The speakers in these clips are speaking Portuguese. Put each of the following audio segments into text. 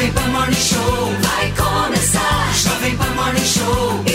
Jovem Pan Morning Show vai começar. Jovem Pan Morning Show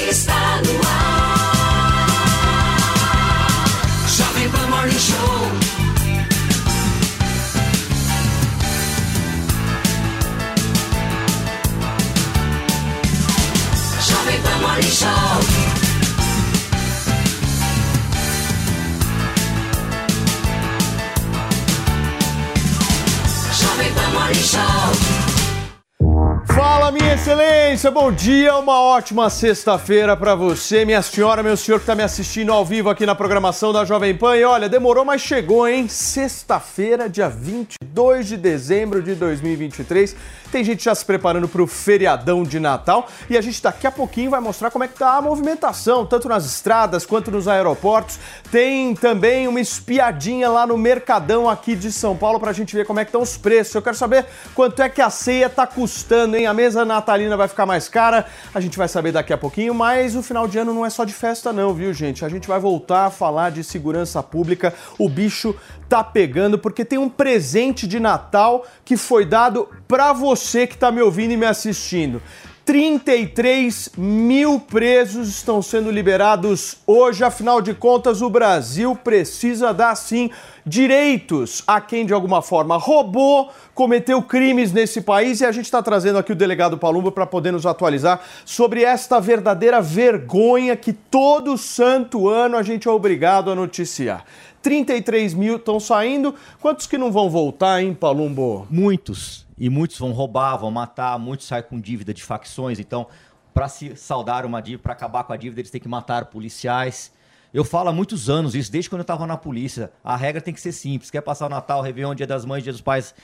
Fala, minha excelência, bom dia, uma ótima sexta-feira pra você, minha senhora, meu senhor que tá me assistindo ao vivo aqui na programação da Jovem Pan. E olha, demorou, mas chegou, hein? Sexta-feira, dia 22 de dezembro de 2023. Tem gente já se preparando pro feriadão de Natal e a gente daqui a pouquinho vai mostrar como é que tá a movimentação, tanto nas estradas quanto nos aeroportos. Tem também uma espiadinha lá no Mercadão aqui de São Paulo pra gente ver como é que estão os preços. Eu quero saber quanto é que a ceia tá custando, hein? A mesa natalina vai ficar mais cara, a gente vai saber daqui a pouquinho, mas o final de ano não é só de festa não, viu, gente? A gente vai voltar a falar de segurança pública. O bicho tá pegando porque tem um presente de Natal que foi dado pra você que tá me ouvindo e me assistindo. 33 mil presos estão sendo liberados hoje. Afinal de contas, o Brasil precisa dar sim direitos a quem de alguma forma roubou, cometeu crimes nesse país. E a gente está trazendo aqui o delegado Palumbo para poder nos atualizar sobre esta verdadeira vergonha que todo santo ano a gente é obrigado a noticiar. 33 mil estão saindo. Quantos que não vão voltar, hein, Palumbo? Muitos. E muitos vão roubar, vão matar, muitos saem com dívida de facções. Então, para se saldar uma dívida, para acabar com a dívida, eles têm que matar policiais. Eu falo há muitos anos isso, desde quando eu estava na polícia. A regra tem que ser simples. Quer passar o Natal, Réveillon, Dia das Mães, Dia dos Pais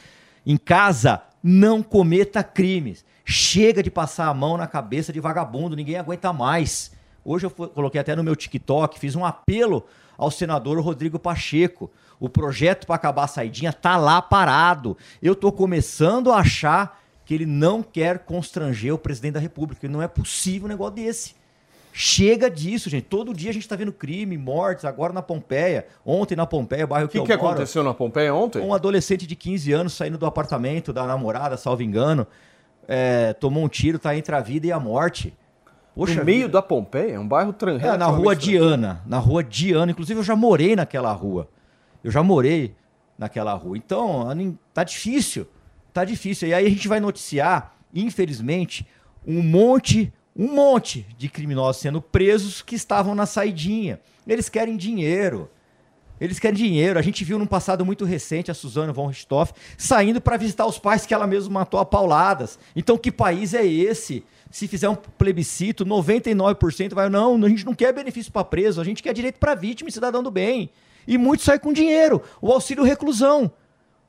em casa? Não cometa crimes. Chega de passar a mão na cabeça de vagabundo, ninguém aguenta mais. Hoje eu coloquei até no meu TikTok, fiz um apelo ao senador Rodrigo Pacheco. O projeto para acabar a saidinha tá lá parado. Eu tô começando a achar que ele não quer constranger o presidente da República. Não é possível um negócio desse. Chega disso, gente. Todo dia a gente tá vendo crime, mortes, agora na Pompeia. Ontem na Pompeia, bairro O que, que, eu que moro. aconteceu na Pompeia ontem? Um adolescente de 15 anos saindo do apartamento da namorada, salvo engano, é, tomou um tiro, tá entre a vida e a morte. Poxa no meio vida. da Pompeia? Um bairro tran... É, na rua Diana. Na rua Diana. Inclusive, eu já morei naquela rua. Eu já morei naquela rua. Então, tá difícil. Tá difícil. E aí a gente vai noticiar, infelizmente, um monte, um monte de criminosos sendo presos que estavam na saidinha. Eles querem dinheiro. Eles querem dinheiro. A gente viu num passado muito recente a Suzana von Richthofen saindo para visitar os pais que ela mesma matou a pauladas. Então, que país é esse? Se fizer um plebiscito, 99% vai, não, a gente não quer benefício para preso, a gente quer direito para vítima e cidadão do bem. E muitos saem com dinheiro. O auxílio reclusão.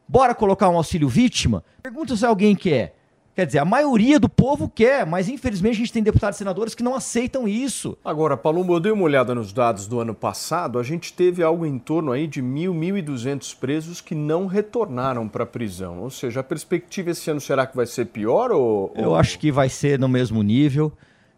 Bora colocar um auxílio vítima? Pergunta se alguém quer. Quer dizer, a maioria do povo quer, mas infelizmente a gente tem deputados e senadores que não aceitam isso. Agora, Palumbo, eu dei uma olhada nos dados do ano passado. A gente teve algo em torno aí de 1.000, 1.200 presos que não retornaram para a prisão. Ou seja, a perspectiva esse ano será que vai ser pior ou... Eu acho que vai ser no mesmo nível.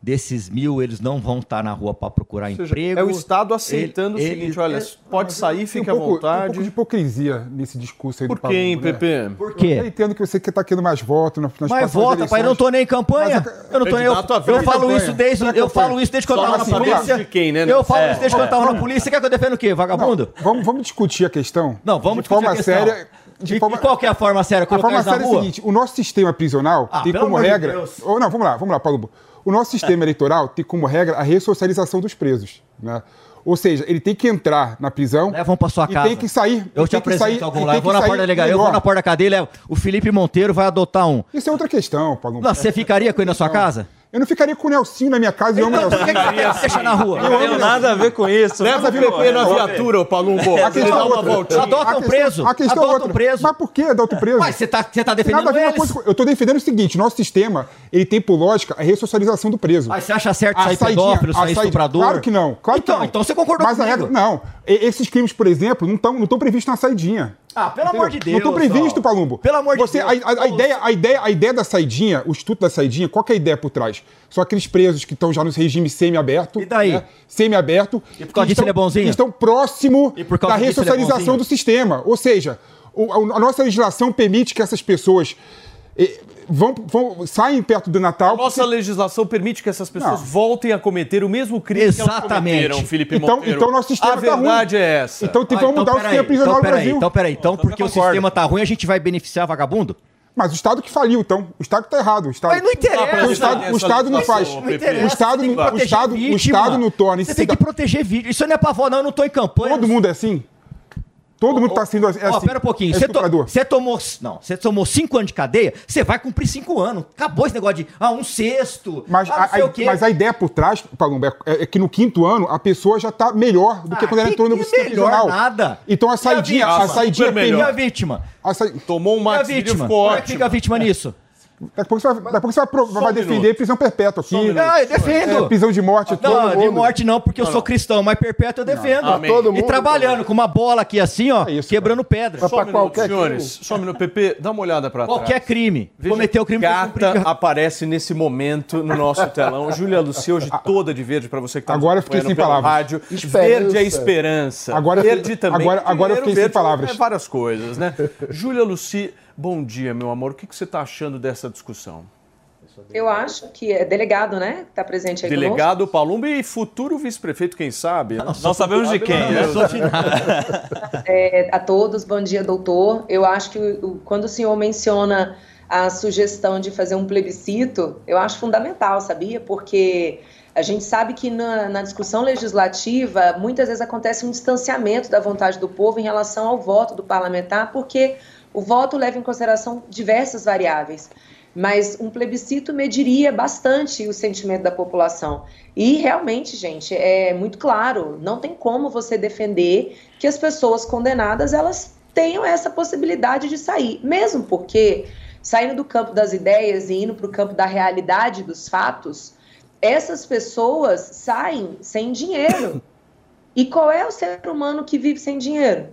Desses mil, eles não vão estar na rua para procurar Ou seja, emprego. é o Estado aceitando Ele- o seguinte, ele- olha, é- pode sair, fique um à pouco- Tem um vontade. pouco de hipocrisia nesse discurso aí Por do quê, hein, Palumbo, né? Pepe? Por Eu quê? entendo que você que tá querendo mais votos nas, Mas vota, pai, eu não tô nem em campanha. Mas eu não tô nem. Eu, eu ver falo isso desde. Não Eu falo isso desde quando eu Só tava na polícia. de quem, né? Eu falo É, isso desde quando eu tava na polícia. Você quer que eu defenda o quê? Vagabundo? Vamos, vamos discutir a questão. Não, vamos de discutir forma a questão. séria. De forma... e qual que é forma séria? A forma séria é o seguinte: o nosso sistema prisional Ah, tem pelo como amor de regra. Deus. Ou não, vamos lá, vamos lá, Paulo. O nosso sistema eleitoral tem como regra a ressocialização dos presos. Né? Ou seja, ele tem que entrar na prisão. Levam pra sua e casa. tem que sair. Eu te apresento sair, algum lá. Eu vou na porta delegacia, eu vou na porta da cadeia levo. O Felipe Monteiro vai adotar um. Isso é outra questão, Paulo. Não, Você ficaria com ele na sua casa? Eu não ficaria com o Nelsinho na minha casa e eu amo o Então, por que Nelsinho. deixar na rua? Não tem nada a ver com isso. Leva o PP na viatura, ô Palumbo. A Ele questão é outra. Adota A um questão- preso. A questão é Adota outra. um preso. Mas por que adota o preso? Mas você tá, você tá Nada defendendo a eles. coisa com- Eu estou defendendo o seguinte: nosso sistema ele tem por lógica a ressocialização do preso. Mas você acha certo A sair pedófilo, a sair estuprador? Claro que não. Claro então, que não. então você concordou Mas a comigo. regra, não. Esses crimes, por exemplo, não estão não previstos na saidinha. Ah, pelo amor de Não estão Deus, previstos, ó. Palumbo. Pelo amor de Você, Deus. A, a- a ideia, a, ideia, a ideia da saidinha, o estudo da saidinha, qual que é a ideia por trás? São aqueles presos que estão já no regime semi-aberto. E daí? né? Semi-aberto. E por causa disso ele é bonzinho? Estão próximo da é ressocialização bonzinho? do sistema. Ou seja, o- a, a nossa legislação permite que essas pessoas E vão, vão, saem perto do Natal. Nossa porque- legislação permite que essas pessoas Não. voltem a cometer o mesmo crime que elas Exatamente. cometeram, Felipe Então, Monteiro. então nosso sistema A tá ruim. verdade é essa. Então tem Ah, vamos mudar o sistema prisional então, no peraí, Brasil. Então, peraí. Então, porque o sistema tá ruim, a gente vai beneficiar vagabundo? Mas o Estado que faliu, então. O Estado que tá errado. O Estado... Mas não interessa. O Estado, o Estado não faz. Não O Estado que não- o Estado- o. Estado não torna Você tem que proteger vítima. Isso não é pavor, não. Eu não tô em campanha. Todo mundo é assim? Todo mundo tá sendo assim. Ó, pera um pouquinho. É Você, to- estuprador. você tomou. Não, você tomou cinco anos de cadeia, você vai cumprir cinco anos. Acabou esse negócio de. Ah, um sexto. Mas, ah, a, a- mas a ideia por trás, Palumbo, é, é que no quinto ano a pessoa já tá melhor do que Ah, quando ela entrou no que sistema melhor prisional. nada. Então a a saidinha, vítima? a saidinha E melhor. a vítima? A sa... Tomou um a max vítima? ficou Como é que ótimo. fica a vítima nisso? Daqui a pouco você vai, daqui a pouco você vai, pro- vai um defender minuto. prisão perpétua aqui. Só um. Ah, eu defendo. É, prisão de morte. todo Não, de mundo. morte não, porque eu sou cristão, mas perpétuo eu defendo. Amém. Todo E mundo. trabalhando com uma bola aqui assim, ó, É isso, quebrando pedra. Mas Só um pra minuto, qualquer senhores. Só um minuto, Pepe, dá uma olhada pra trás. Qualquer crime. Veja, Cometeu o crime Gata aparece nesse momento no nosso telão. Júlia Lucia, hoje toda de verde, pra você que tá Agora eu fiquei sem palavras. rádio. Esperança. Verde é esperança. Agora verde também. agora- agora eu fiquei sem verde palavras. É várias coisas, né? Júlia Lucia, bom dia, meu amor. O que, que você tá achando dessa discussão? Eu acho que é delegado, né? Que está presente aí Delegado Palumbo e futuro vice-prefeito, quem sabe? né? Não sabemos de quem, né? Sou de nada. conosco. É, a todos, bom dia, doutor. Eu acho que quando o senhor menciona a sugestão de fazer um plebiscito, eu acho fundamental, sabia? Porque a gente sabe que na, na discussão legislativa, muitas vezes acontece um distanciamento da vontade do povo em relação ao voto do parlamentar, porque o voto leva em consideração diversas variáveis. Mas um plebiscito mediria bastante o sentimento da população. E realmente, gente, é muito claro, não tem como você defender que as pessoas condenadas elas tenham essa possibilidade de sair, mesmo porque saindo do campo das ideias e indo para o campo da realidade dos fatos, essas pessoas saem sem dinheiro. E qual é o ser humano que vive sem dinheiro?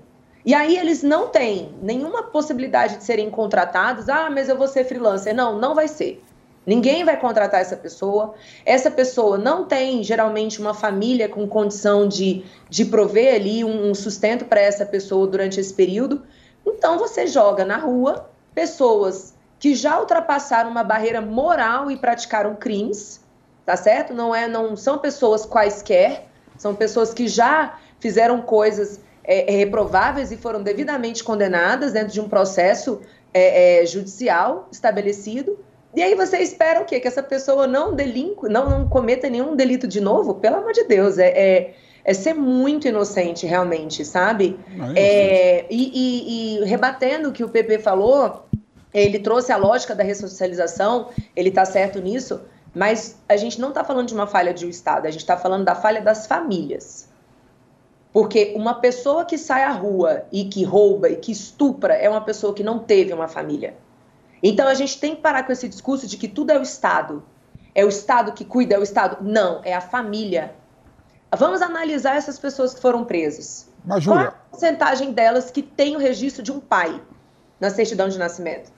E aí eles não têm nenhuma possibilidade de serem contratados. Ah, mas eu vou ser freelancer. Não, não vai ser. Ninguém vai contratar essa pessoa. Essa pessoa não tem, geralmente, uma família com condição de, de prover ali um, um sustento para essa pessoa durante esse período. Então, você joga na rua pessoas que já ultrapassaram uma barreira moral e praticaram crimes, tá certo? Não, é, não são pessoas quaisquer, são pessoas que já fizeram coisas é, é, reprováveis e foram devidamente condenadas dentro de um processo é, é, judicial estabelecido. E aí você espera o quê? Que essa pessoa não delinque, não, não cometa nenhum delito de novo? Pelo amor de Deus, é, é, é ser muito inocente, realmente, sabe? Não, é É, e, e- e rebatendo o que o PP falou, ele trouxe a lógica da ressocialização, ele está certo nisso, mas a gente não está falando de uma falha de um Estado, a gente está falando da falha das famílias. Porque uma pessoa que sai à rua e que rouba e que estupra é uma pessoa que não teve uma família. Então a gente tem que parar com esse discurso de que tudo é o Estado. É o Estado que cuida, é o Estado. Não, é a família. Vamos analisar essas pessoas que foram presas. Mas, Qual é a porcentagem delas que tem o registro de um pai na certidão de nascimento?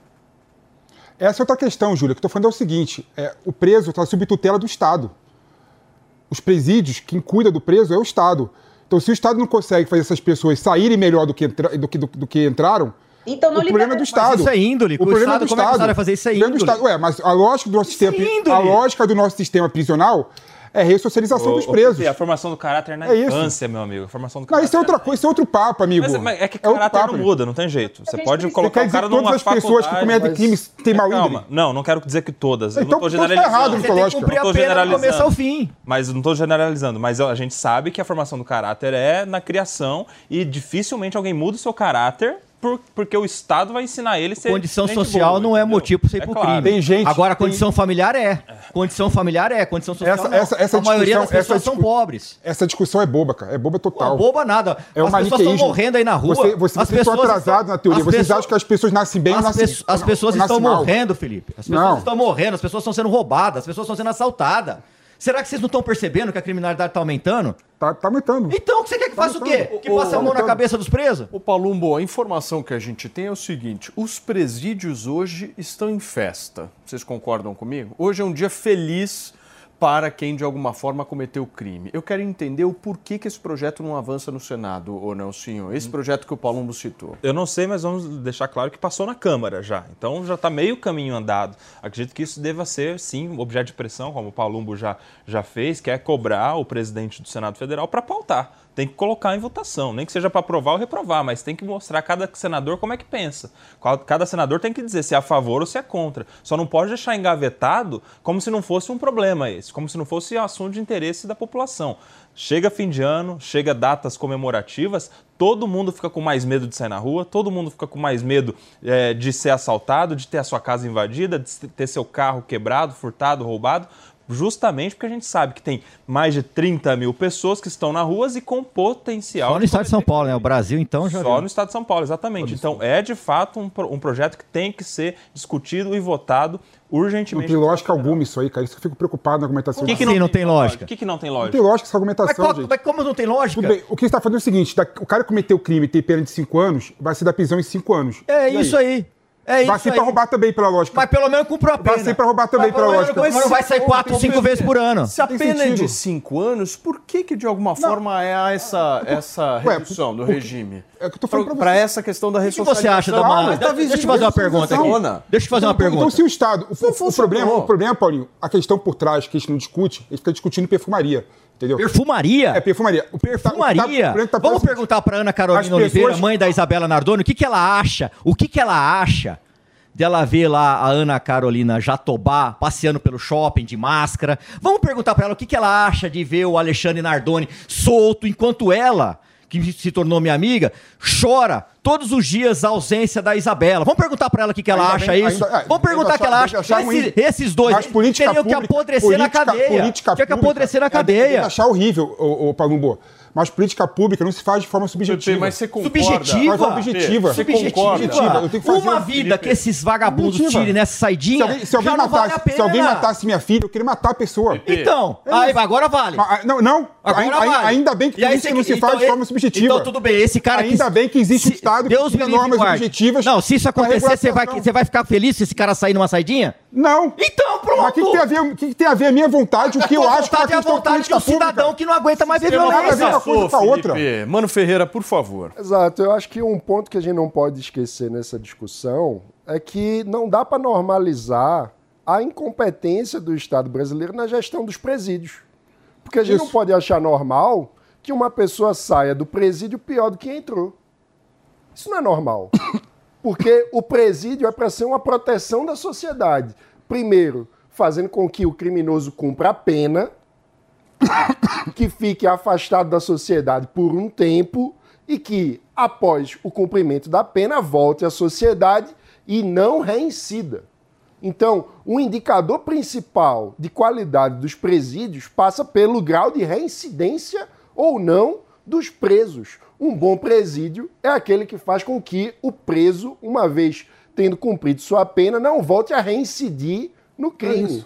essa é outra questão, Júlia, que eu estou falando é o seguinte: é, o preso está sob tutela do Estado. Os presídios, quem cuida do preso é o Estado. Então, se o Estado não consegue fazer essas pessoas saírem melhor do que, entra- do que, do, do que entraram, Então não o problema é do Estado. isso é índole. O O problema é Estado, do como é que o Estado. Estado vai fazer isso? É O problema do índole. Estado. Ué, mas a lógica do nosso sistema, é pri- índole. a lógica do nosso sistema prisional é a ressocialização Ô, dos presos. Pepe, a formação do caráter na É isso. infância, meu amigo. A formação do Não, caráter. isso é outra coisa, isso é outro papo, amigo. Mas, mas é que outro caráter papo, não muda, não tem jeito. Você gente pode precisa- colocar Você o cara numa todas as pessoas que faculdade, cometem mas- crimes têm mau Calma, índole? não, não quero dizer que todas. Eu Então- não tô então tá generalizando. errado, Você tem que cumprir Não a pena do generalizando. começo ao fim. Mas eu não estou generalizando, mas a gente sabe que a formação do caráter é na criação e dificilmente alguém muda o seu caráter por- porque o Estado vai ensinar ele a ser Condição gente social boa, não é entendeu? motivo para você ir É pro claro. crime. Tem gente- Agora, tem- condição familiar é. Condição familiar é. Condição social Essa- não. essa- essa a maioria das pessoas são pobres. Essa discussão é boba, cara. É boba total. Não, boba nada. É as pessoas estão morrendo aí na rua. Você, você, as vocês estão pessoas atrasados na teoria. Vocês pessoas- acham que as pessoas nascem bem ou as, nascem pesso- as ou pessoas nascem estão mal. morrendo, Felipe. As pessoas Não. estão morrendo, as pessoas estão sendo roubadas, as pessoas estão sendo assaltadas. Será que vocês não estão percebendo que a criminalidade está aumentando? Tá, tá aumentando. Então, o que você quer que faça o quê? Que passe a mão na cabeça dos presos? Ô Palumbo, a informação que a gente tem é o seguinte: os presídios hoje estão em festa. Vocês concordam comigo? Hoje é um dia feliz para quem de alguma forma cometeu crime. Eu quero entender o porquê que esse projeto não avança no Senado, ou não, senhor? Esse projeto que o Palumbo citou. Eu não sei, mas vamos deixar claro que passou na Câmara já. Então já está meio caminho andado. Acredito que isso deva ser, sim, objeto de pressão, como o Palumbo já, já fez, que é cobrar o presidente do Senado Federal para pautar. Tem que colocar em votação, nem que seja para aprovar ou reprovar, mas tem que mostrar a cada senador como é que pensa. Cada senador tem que dizer se é a favor ou se é contra. Só não pode deixar engavetado como se não fosse um problema esse, como se não fosse assunto de interesse da população. Chega fim de ano, chega datas comemorativas, todo mundo fica com mais medo de sair na rua, todo mundo fica com mais medo eh, de ser assaltado, de ter a sua casa invadida, de ter seu carro quebrado, furtado, roubado, justamente porque a gente sabe que tem mais de 30 mil pessoas que estão nas ruas e com potencial. Só no estado de São Paulo, né? O Brasil, então, já só viu. no estado de São Paulo, exatamente. Então, é de fato um, um projeto que tem que ser discutido e votado Não urgentemente. tem lógica alguma isso aí, cara. Isso que eu fico preocupado na argumentação. O que que não, não tem lógica? O que, que não tem tem lógica? lógica essa Mas, argumentação, qual- gente. mas como não tem lógica? Tudo bem, o que você está fazendo é o seguinte: o cara cometeu o crime e tem pena de 5 anos, vai ser da prisão em 5 anos. É E isso aí. É isso aí. pra roubar também, pela lógica. Mas pelo menos cumpriu a pena. Vai ser pra roubar também, Mas pela lógica. menos Não vai sair quatro, cinco vezes por ano. Se a Tem pena é sentido. de cinco anos, por que que de alguma forma é essa, essa Ué, redução do porque- regime? É o que eu tô falando pra Para você. essa questão da O que você acha da ressocialização? uma... Mas tá Deixa eu te fazer uma pergunta aqui. Deixa eu te fazer uma Então, pergunta. Então, se o Estado. O, o- problema, o problema, Paulinho, a questão por trás que a gente não discute, a gente fica discutindo perfumaria. Entendeu? Perfumaria? É perfumaria. O que tá- o tá- Perfumaria? Vamos perguntar para Ana Carolina pessoas- Oliveira, mãe da Isabela Nardoni, o que, que ela acha? O que, que ela acha dela ver lá a Ana Carolina Jatobá passeando pelo shopping de máscara? Vamos perguntar para ela o que, que ela acha de ver o Alexandre Nardoni solto, enquanto ela, que se tornou minha amiga, chora todos os dias a ausência da Isabela. Vamos perguntar para ela o que, que ela Ainda acha bem- isso? ainda- é, Vamos perguntar o que ela acha. Esse- esses dois Mas política teriam que apodrecer na política- cadeia. política Tinha que pública- apodrecer na é, cadeia. achar horrível, o, o Palumbo. Mas política pública não se faz de forma subjetiva. Mas você concorda? Subjetiva? Mas é objetiva. Você Subjetiva. concorda? Subjetiva. Eu tenho que fazer Uma um- vida que esses vagabundos Subjetiva. tirem nessa Se saidinha, alguém, se alguém já não matasse, vale a pena. se alguém matasse minha filha, eu queria matar a pessoa. Então, aí, agora vale. Ah, Não, não. Agora ainda, vale. ainda bem que E aí política você- não se então, faz de e- forma subjetiva. Então tudo bem, esse cara Ainda bem que existe um Estado que Deus me livre normas guarde. objetivas Não, se isso acontecer, você vai, você vai ficar feliz se esse cara sair numa saidinha? Não. Então, pronto. Mas o que, que tem a ver, que, que tem a ver a minha vontade, o que eu acho com a vontade é a questão vontade do cidadão que não aguenta mais ver Tem violência. uma coisa com a outra. Mano Ferreira, por favor. Exato, eu acho que um ponto que a gente não pode esquecer nessa discussão é que não dá para normalizar a incompetência do Estado brasileiro na gestão dos presídios. Porque a gente Isso. não pode achar normal que uma pessoa saia do presídio pior do que entrou. Isso não é normal. Porque o presídio é para ser uma proteção da sociedade. Primeiro, fazendo com que o criminoso cumpra a pena, que fique afastado da sociedade por um tempo e que, após o cumprimento da pena, volte à sociedade e não reincida. Então, o indicador principal de qualidade dos presídios passa pelo grau de reincidência ou não dos presos. Um bom presídio é aquele que faz com que o preso, uma vez tendo cumprido sua pena, não volte a reincidir no crime.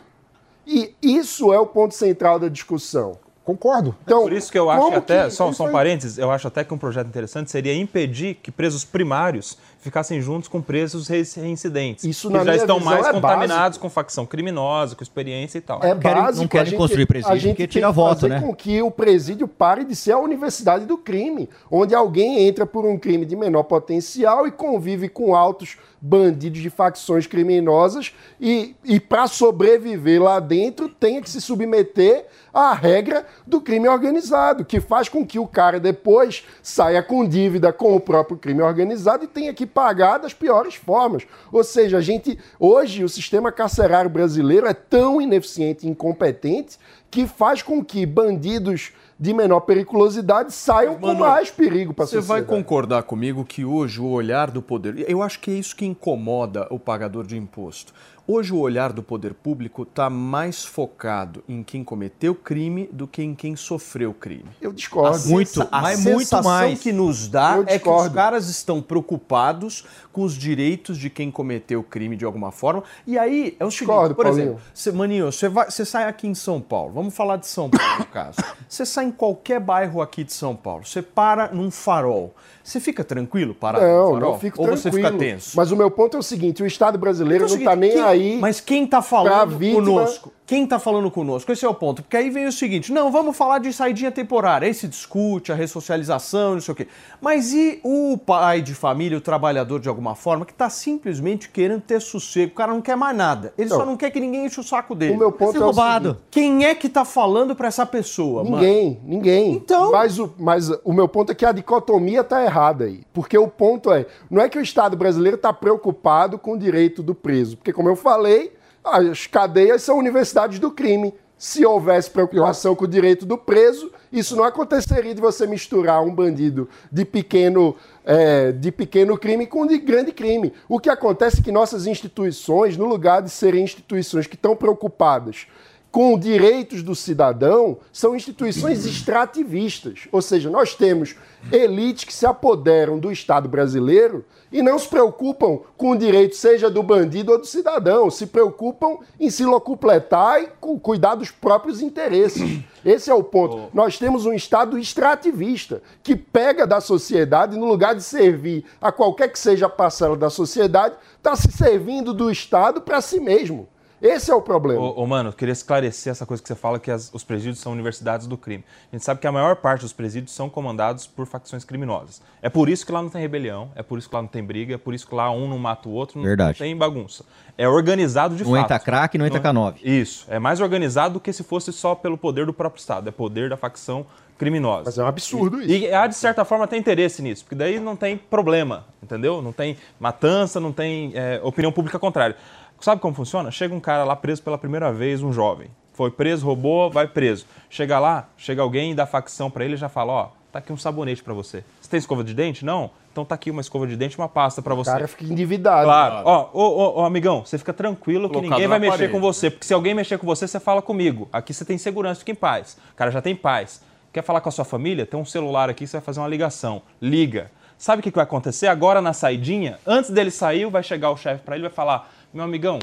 E isso é o ponto central da discussão. Concordo. Então, Por isso que eu acho até, que- só, isso só um parênteses, eu acho até que um projeto interessante seria impedir que presos primários ficassem juntos com presos rei- reincidentes. Isso, que já estão mais é contaminados básico. com facção criminosa, com experiência e tal. É Não querem- não básico. querem a gente- construir presídio a gente porque tira voto, fazer né? com que o presídio pare de ser a universidade do crime, onde alguém entra por um crime de menor potencial e convive com altos bandidos de facções criminosas e, e para sobreviver lá dentro tenha que se submeter à regra do crime organizado, que faz com que o cara depois saia com dívida com o próprio crime organizado e tenha que pagar das piores formas. Ou seja, a gente hoje o sistema carcerário brasileiro é tão ineficiente e incompetente que faz com que bandidos de menor periculosidade saiam com Mano, mais perigo para a Você vai sociedade. concordar comigo que hoje o olhar do poder. Eu acho que é isso que incomoda o pagador de imposto. Hoje o olhar do poder público está mais focado em quem cometeu crime do que em quem sofreu crime. Eu discordo. Muito, a mas muito sensação mais. que nos dá é que os caras estão preocupados com os direitos de quem cometeu crime de alguma forma. E aí é o seguinte, Discordo, por Paulinho. exemplo, você, Maninho, você, vai, você sai aqui em São Paulo, vamos falar de São Paulo no caso. Você sai em qualquer bairro aqui de São Paulo, você para num farol. Você fica tranquilo parar Não, no farol? não fico Ou tranquilo. você fica tenso? Mas o meu ponto é o seguinte, o Estado brasileiro Então é o não está nem quem- aí Mas quem tá para falando vítima, conosco? Quem está falando conosco? Esse é o ponto. Porque aí vem o seguinte: não, vamos falar de saidinha temporária. Aí se discute a ressocialização, não sei o quê. Mas e o pai de família, o trabalhador de alguma forma, que está simplesmente querendo ter sossego? O cara não quer mais nada. Ele Não. só não quer que ninguém enche o saco dele. O meu ponto é o roubado. seguinte, Quem é que tá falando para essa pessoa, mano? Ninguém, ninguém. Então- Mas o, mas o meu ponto é que a dicotomia tá errada aí. Porque o ponto é, não é que o Estado brasileiro está preocupado com o direito do preso. Porque, como eu falei, as cadeias são universidades do crime. Se houvesse preocupação com o direito do preso, isso não aconteceria de você misturar um bandido de pequeno, é, de pequeno crime com de grande crime. O que acontece é que nossas instituições, no lugar de serem instituições que estão preocupadas com direitos do cidadão são instituições extrativistas. Ou seja, nós temos elites que se apoderam do Estado brasileiro e não se preocupam com o direito, seja do bandido ou do cidadão, se preocupam em se locupletar e cu- cuidar dos próprios interesses. Esse é o ponto. Nós temos um Estado extrativista que pega da sociedade no lugar de servir a qualquer que seja a parcela da sociedade, está se servindo do Estado para si mesmo. Esse é o problema. Ô, ô, mano, eu queria esclarecer essa coisa que você fala que as- os presídios são universidades do crime. A gente sabe que a maior parte dos presídios são comandados por facções criminosas. É por isso que lá não tem rebelião, é por isso que lá não tem briga, é por isso que lá um não mata o outro, não Verdade. tem bagunça. É organizado de Não fato. entra craque, não entra K9. Isso. É mais organizado do que se fosse só pelo poder do próprio Estado. É poder da facção criminosa. Mas é um absurdo isso. E há, de certa forma, até interesse nisso, porque daí não tem problema, entendeu? Não tem matança, não tem é, opinião pública contrária. Sabe como funciona? Chega um cara lá preso pela primeira vez, um jovem. Foi preso, roubou, vai preso. Chega lá, chega alguém da facção pra ele e já fala: Ó, tá aqui um sabonete pra você. Você tem escova de dente? Não? Então tá aqui uma escova de dente e uma pasta pra O você. cara fica endividado. Claro. Ó, ô, ô, amigão, você fica tranquilo que Colocado ninguém vai mexer parede. com você. Porque se alguém mexer com você, você fala comigo. Aqui você tem segurança, fica em paz. O cara já tem paz. Quer falar com a sua família? Tem um celular aqui, você vai fazer uma ligação. Liga. Sabe o que que vai acontecer? Agora na saidinha, antes dele sair, vai chegar o chefe pra ele e vai falar: Meu amigão,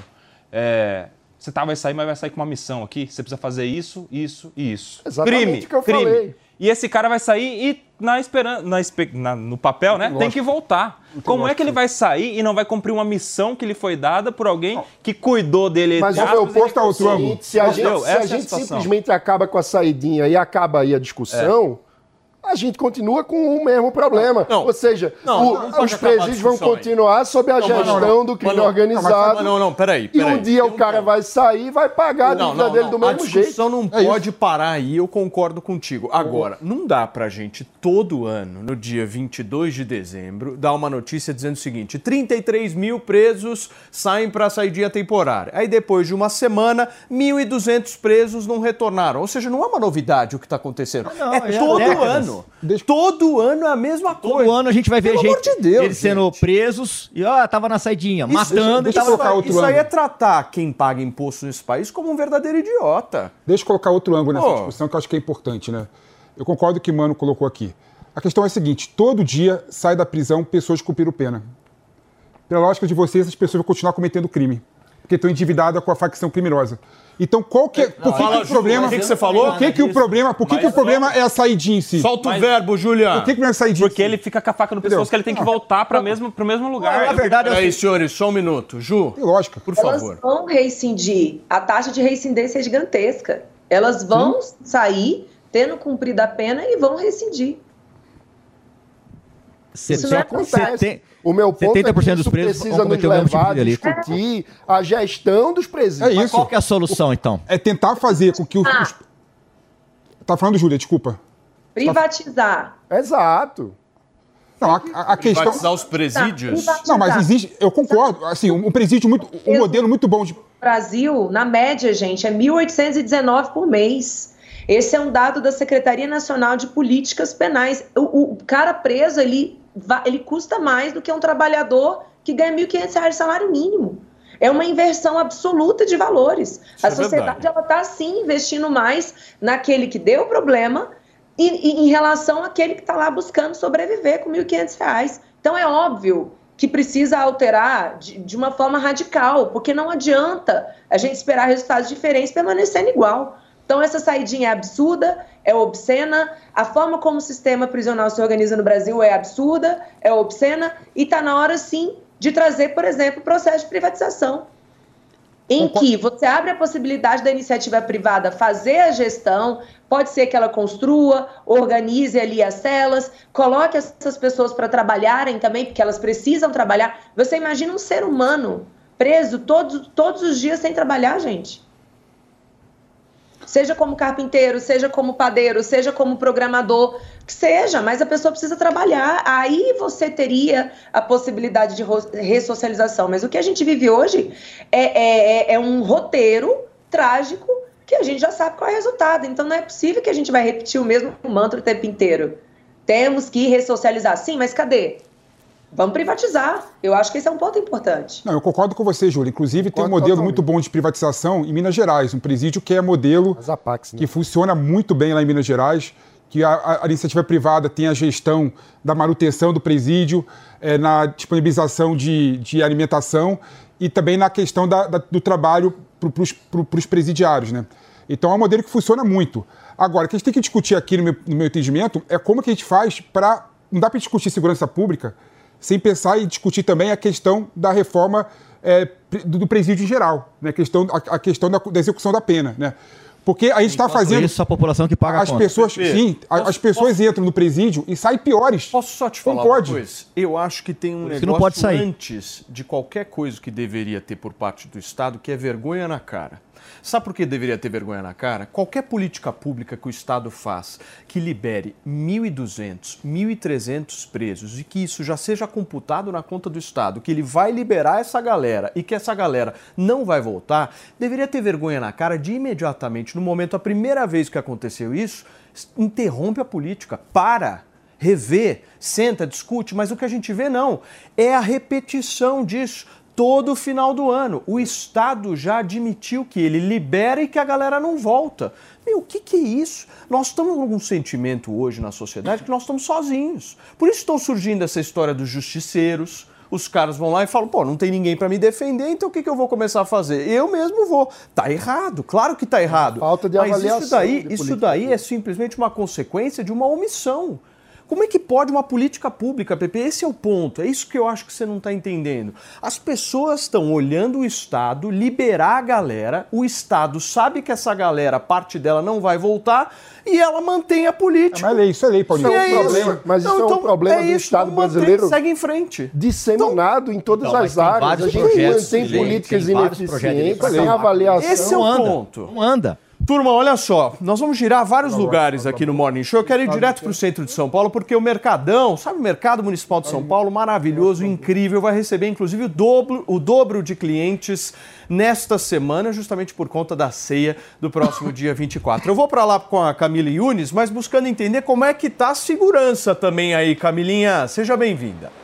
é, você tá, vai sair, mas vai sair com uma missão aqui. Você precisa fazer isso, isso e isso. Exatamente crime, o que eu crime. falei. E esse cara vai sair e na esperança, na, na- no papel, né? Tem que voltar. Como é que ele vai sair e não vai cumprir uma missão que lhe foi dada por alguém que cuidou dele? Mas o meu aspas, ponto é o outro ângulo. seguinte, se a gente, se a é gente simplesmente acaba com a saidinha e acaba aí a discussão, a gente continua com o mesmo problema. Não. Ou seja, Não, o- não os a presídios vão continuar sob a gestão não, não. do crime organizado. Não, não, peraí. E peraí. um dia o cara vai sair e vai pagar a dívida não, dele não. do a mesmo jeito. discussão não É pode parar aí, eu concordo contigo. Agora, não dá pra gente todo ano, no dia 22 de dezembro, dar uma notícia dizendo o seguinte: 33 mil presos saem pra saidinha temporária. Aí depois de uma semana, 1.200 presos não retornaram. Ou seja, não é uma novidade o que tá acontecendo. não, é há todo décadas. Ano. Deixa- Todo ano é a mesma Todo coisa. ano a gente vai ver Pelo gente de Deus, eles sendo gente. presos e ó, tava na saidinha, matando deixa eu tava colocar outro Isso aí é tratar quem paga imposto nesse país como um verdadeiro idiota. Deixa eu colocar outro ângulo nessa Pô. discussão que eu acho que é importante, né? Eu concordo que o Mano colocou aqui. A questão é a seguinte: todo dia sai da prisão pessoas que cumpriram pena. Pela lógica de vocês, as pessoas vão continuar cometendo crime. Porque estão endividadas com a facção criminosa. Então, qual que é. Por que, fala, que o problema. o que que você falou? Por que, que o problema, por que, que o problema é a saidinha em si? Solta Mas- o verbo, Julian. Por que, que não é a saidinha? Porque em si? ele fica com a faca no pescoço, que ele tem que voltar para mesmo, pro mesmo lugar. Na verdade, Peraí, eu senhores, só um minuto. Ju, Tem lógica. por Elas favor. vão rescindir. A taxa de rescindência é gigantesca. Elas vão sair tendo cumprido a pena e vão rescindir. Isso não acontece. O meu ponto é que 70% dos presos precisa nos tipo levar de a discutir a gestão dos É presídios. isso. Qual que é a solução, então? É tentar fazer com que os. os... Tá falando, Júlia, desculpa. Privatizar. Exato. Não, a, a- questão. Privatizar os presídios? Privatizar. Não, mas existe. Eu concordo. Assim, um presídio muito. Um modelo muito bom de. O Brasil, na média, gente, é 1.819 por mês. Esse é um dado da Secretaria Nacional de Políticas Penais. O, o cara preso, ele, ele custa mais do que um trabalhador que ganha 1.500 reais de salário mínimo. É uma inversão absoluta de valores. Isso a é sociedade ela está sim investindo mais naquele que deu problema e, e em relação àquele que está lá buscando sobreviver com 1.500 reais. Então é óbvio que precisa alterar de, de uma forma radical, porque não adianta a gente esperar resultados diferentes permanecendo igual. Então essa saidinha é absurda, é obscena, a forma como o sistema prisional se organiza no Brasil é absurda, é obscena, e está na hora sim de trazer, por exemplo, o processo de privatização. em que você abre a possibilidade da iniciativa privada fazer a gestão, pode ser que ela construa, organize ali as celas, coloque essas pessoas para trabalharem também, porque elas precisam trabalhar. Você imagina um ser humano preso todos, todos os dias sem trabalhar, gente? Seja como carpinteiro, seja como padeiro, seja como programador, que seja, mas a pessoa precisa trabalhar. Aí você teria a possibilidade de ressocialização. Mas o que a gente vive hoje é, é, é, é um roteiro trágico que a gente já sabe qual é o resultado. Então não é possível que a gente vai repetir o mesmo mantra o tempo inteiro. Temos que ressocializar. Sim, mas cadê? Vamos privatizar. Eu acho que esse é um ponto importante. Não, eu concordo com você, Júlia. Inclusive, concordo tem um modelo totalmente. muito bom de privatização em Minas Gerais, um presídio que é modelo Apax, né? que funciona muito bem lá em Minas Gerais, que a, a, iniciativa privada tem a gestão da manutenção do presídio, é, na disponibilização de, de alimentação e também na questão da, da, do trabalho para os presidiários. Né? Então, é um modelo que funciona muito. Agora, o que a gente tem que discutir aqui, no meu, no meu entendimento, é como que a gente faz para... Não dá para discutir segurança pública sem pensar e discutir também a questão da reforma é, do, presídio em geral, né? a questão, a, a questão da, da, execução da pena. Né? Porque a gente está fazendo. Isso, a população que paga as a pessoas, Sim, posso, as pessoas posso, entram no presídio e saem piores. Posso só te falar não pode. uma coisa? Eu acho que tem um negócio não pode sair. antes de qualquer coisa que deveria ter por parte do Estado, que é vergonha na cara. Sabe por que deveria ter vergonha na cara? Qualquer política pública que o Estado faz que libere 1.200, 1.300 presos e que isso já seja computado na conta do Estado, que ele vai liberar essa galera e que essa galera não vai voltar, deveria ter vergonha na cara de imediatamente, no momento, a primeira vez que aconteceu isso, interrompe a política, para rever, senta, discute, mas o que a gente vê não é a repetição disso todo final do ano. O Estado já admitiu que ele libera e que a galera não volta. Meu, o que, que é isso? Nós estamos com um sentimento hoje na sociedade que nós estamos sozinhos. Por isso estão surgindo essa história dos justiceiros. Os caras vão lá e falam, pô, não tem ninguém para me defender, então o que, que eu vou começar a fazer? Eu mesmo vou. Tá errado, claro que tá errado. Falta de avaliação. Mas isso daí, isso daí é simplesmente uma consequência de uma omissão. Como é que pode uma política pública, Pepe? Esse é o ponto. É isso que eu acho que você não está entendendo. As pessoas estão olhando o Estado liberar a galera, o Estado sabe que essa galera, parte dela não vai voltar e ela mantém a política. É, mas é isso é lei, Paulinho. Isso é, um problema, mas isso é um problema é do Estado brasileiro. Segue em frente. Disseminado então, em todas então, as áreas. A gente mantém políticas ineficientes, sem avaliação. Esse é o ponto. Não anda. Turma, olha só, nós vamos girar vários lugares aqui no Morning Show. Eu quero ir direto para o centro de São Paulo, porque o Mercadão, sabe o Mercado Municipal de São Paulo, maravilhoso, incrível, vai receber inclusive o dobro, o dobro de clientes nesta semana, justamente por conta da ceia do próximo dia 24. Eu vou para lá com a Camila Yunes, mas buscando entender como é que está a segurança também aí, Camilinha. Seja bem-vinda.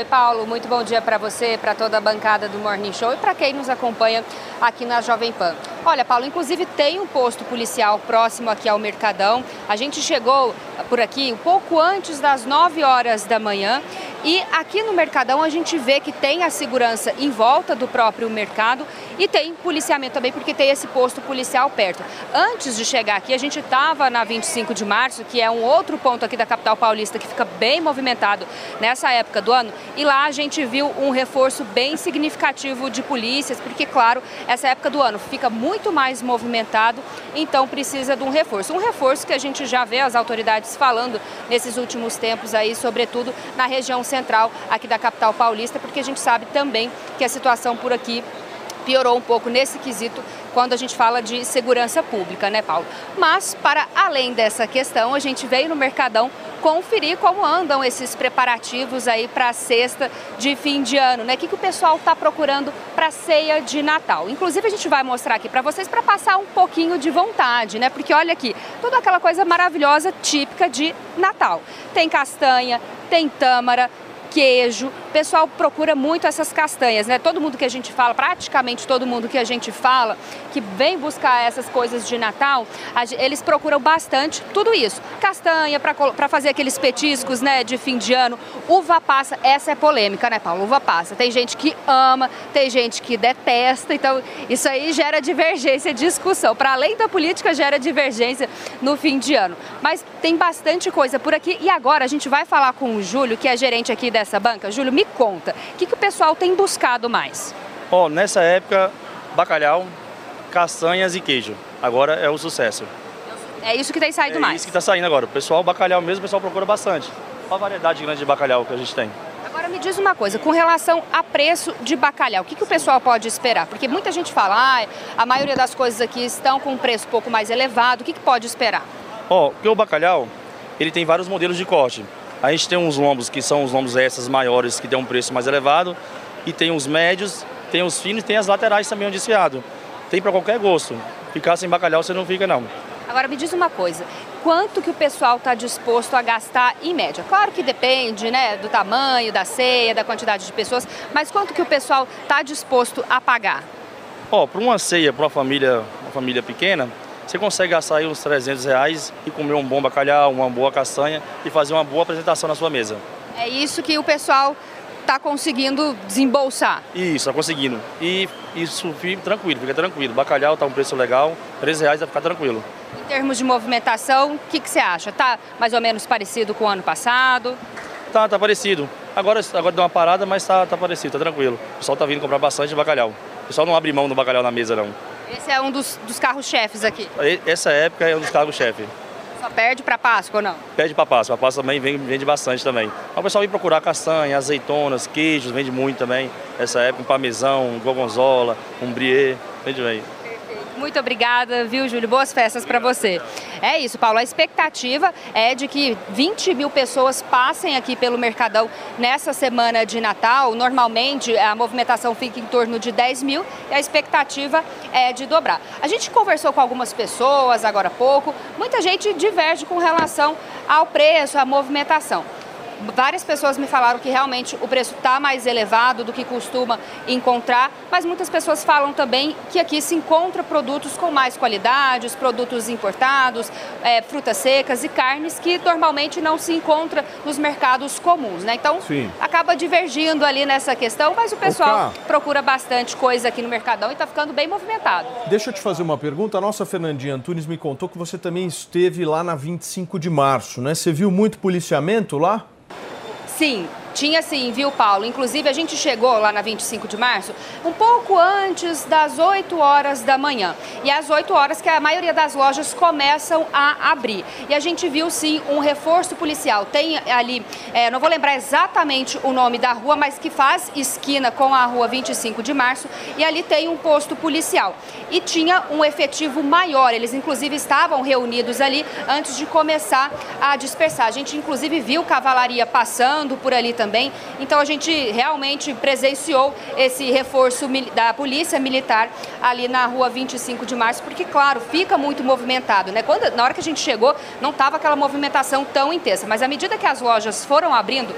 Oi, Paulo, muito bom dia para você, para toda a bancada do Morning Show e para quem nos acompanha aqui na Jovem Pan. Olha, Paulo, inclusive tem um posto policial próximo aqui ao Mercadão. A gente chegou por aqui um pouco antes das 9 horas da manhã e aqui no Mercadão a gente vê que tem a segurança em volta do próprio mercado e tem policiamento também, porque tem esse posto policial perto. Antes de chegar aqui, a gente estava na 25 de março, que é um outro ponto aqui da capital paulista que fica bem movimentado nessa época do ano, e lá a gente viu um reforço bem significativo de polícias, porque, claro, essa época do ano fica muito mais movimentado, então precisa de um reforço. Um reforço que a gente já vê as autoridades falando nesses últimos tempos aí, sobretudo na região central aqui da capital paulista, porque a gente sabe também que a situação por aqui piorou um pouco nesse quesito quando a gente fala de segurança pública, né, Paulo? Mas, para além dessa questão, a gente veio no Mercadão conferir como andam esses preparativos aí para a sexta de fim de ano, né? O que, que o pessoal está procurando para a ceia de Natal. Inclusive, a gente vai mostrar aqui para vocês para passar um pouquinho de vontade, né? Porque olha aqui, toda aquela coisa maravilhosa, típica de Natal. Tem castanha, tem tâmara, queijo. O pessoal procura muito essas castanhas, né? Todo mundo que a gente fala, praticamente todo mundo que a gente fala, que vem buscar essas coisas de Natal, eles procuram bastante tudo isso. Castanha para fazer aqueles petiscos, né, de fim de ano. Uva passa, essa é polêmica, né, Paulo? Uva passa. Tem gente que ama, tem gente que detesta, então isso aí gera divergência, discussão. Para além da política, gera divergência no fim de ano. Mas tem bastante coisa por aqui e agora a gente vai falar com o Júlio, que é gerente aqui dessa banca. Júlio, me conta, o que, que o pessoal tem buscado mais? Ó, oh, nessa época bacalhau, castanhas e queijo. Agora é o sucesso. É isso que tem saído é mais. isso que está saindo agora. O pessoal, bacalhau mesmo, o pessoal procura bastante. Uma variedade grande de bacalhau que a gente tem. Agora me diz uma coisa, com relação a preço de bacalhau, o que, que o pessoal pode esperar? Porque muita gente fala, ah, a maioria das coisas aqui estão com um preço um pouco mais elevado, o que, que pode esperar? Ó, porque o bacalhau, ele tem vários modelos de corte. A gente tem uns lombos que são os lombos essas maiores, que tem um preço mais elevado, e tem os médios, tem os finos e tem as laterais também onde desfiado. Tem para qualquer gosto. Ficar sem bacalhau você não fica não. Agora me diz uma coisa, quanto que o pessoal está disposto a gastar em média? Claro que depende, né, do tamanho da ceia, da quantidade de pessoas, mas quanto que o pessoal está disposto a pagar? Ó, para uma ceia, para uma família, uma família pequena, você consegue gastar aí uns 300 reais e comer um bom bacalhau, uma boa castanha e fazer uma boa apresentação na sua mesa. É isso que o pessoal está conseguindo desembolsar. Isso, está conseguindo. E isso fica tranquilo, fica tranquilo. Bacalhau está um preço legal, 13 reais vai ficar tranquilo. Em termos de movimentação, o que, que você acha? Tá mais ou menos parecido com o ano passado? Tá, tá parecido. Agora, agora deu uma parada, mas tá, tá parecido, tá tranquilo. O pessoal tá vindo comprar bastante bacalhau. O pessoal não abre mão do bacalhau na mesa, não. Esse é um dos, dos carros-chefes aqui. Essa época é um dos carros-chefe. Só perde para Páscoa ou não? Perde para Páscoa. A Páscoa também vende, vende bastante também. o pessoal vem procurar castanha, azeitonas, queijos, vende muito também. Essa época, um parmesão, um gorgonzola, um brie, vende bem. Muito obrigada, viu, Júlio? Boas festas para você. É isso, Paulo. A expectativa é de que 20 mil pessoas passem aqui pelo Mercadão nessa semana de Natal. Normalmente a movimentação fica em torno de 10 mil e a expectativa é de dobrar. A gente conversou com algumas pessoas agora há pouco. Muita gente diverge com relação ao preço, à movimentação. Várias pessoas me falaram que realmente o preço está mais elevado do que costuma encontrar, mas muitas pessoas falam também que aqui se encontra produtos com mais qualidades, produtos importados, é, frutas secas e carnes que normalmente não se encontra nos mercados comuns, né? Então Sim. acaba divergindo ali nessa questão, mas o pessoal Opa. procura bastante coisa aqui no Mercadão e está ficando bem movimentado. Deixa eu te fazer uma pergunta. A nossa Fernandinha Antunes me contou que você também esteve lá na 25 de março, né? Você viu muito policiamento lá? Sim, tinha sim, viu, Paulo? Inclusive, a gente chegou lá na 25 de março um pouco antes das 8 horas da manhã. E às 8 horas que a maioria das lojas começam a abrir. E a gente viu sim um reforço policial. Tem ali, é, não vou lembrar exatamente o nome da rua, mas que faz esquina com a rua 25 de março. E ali tem um posto policial. E tinha um efetivo maior. Eles, inclusive, estavam reunidos ali antes de começar a dispersar. A gente, inclusive, viu cavalaria passando por ali também. Então a gente realmente presenciou esse reforço da polícia militar ali na rua 25 de março, porque, claro, fica muito movimentado. Né? Quando, na hora que a gente chegou, não estava aquela movimentação tão intensa, mas à medida que as lojas foram abrindo,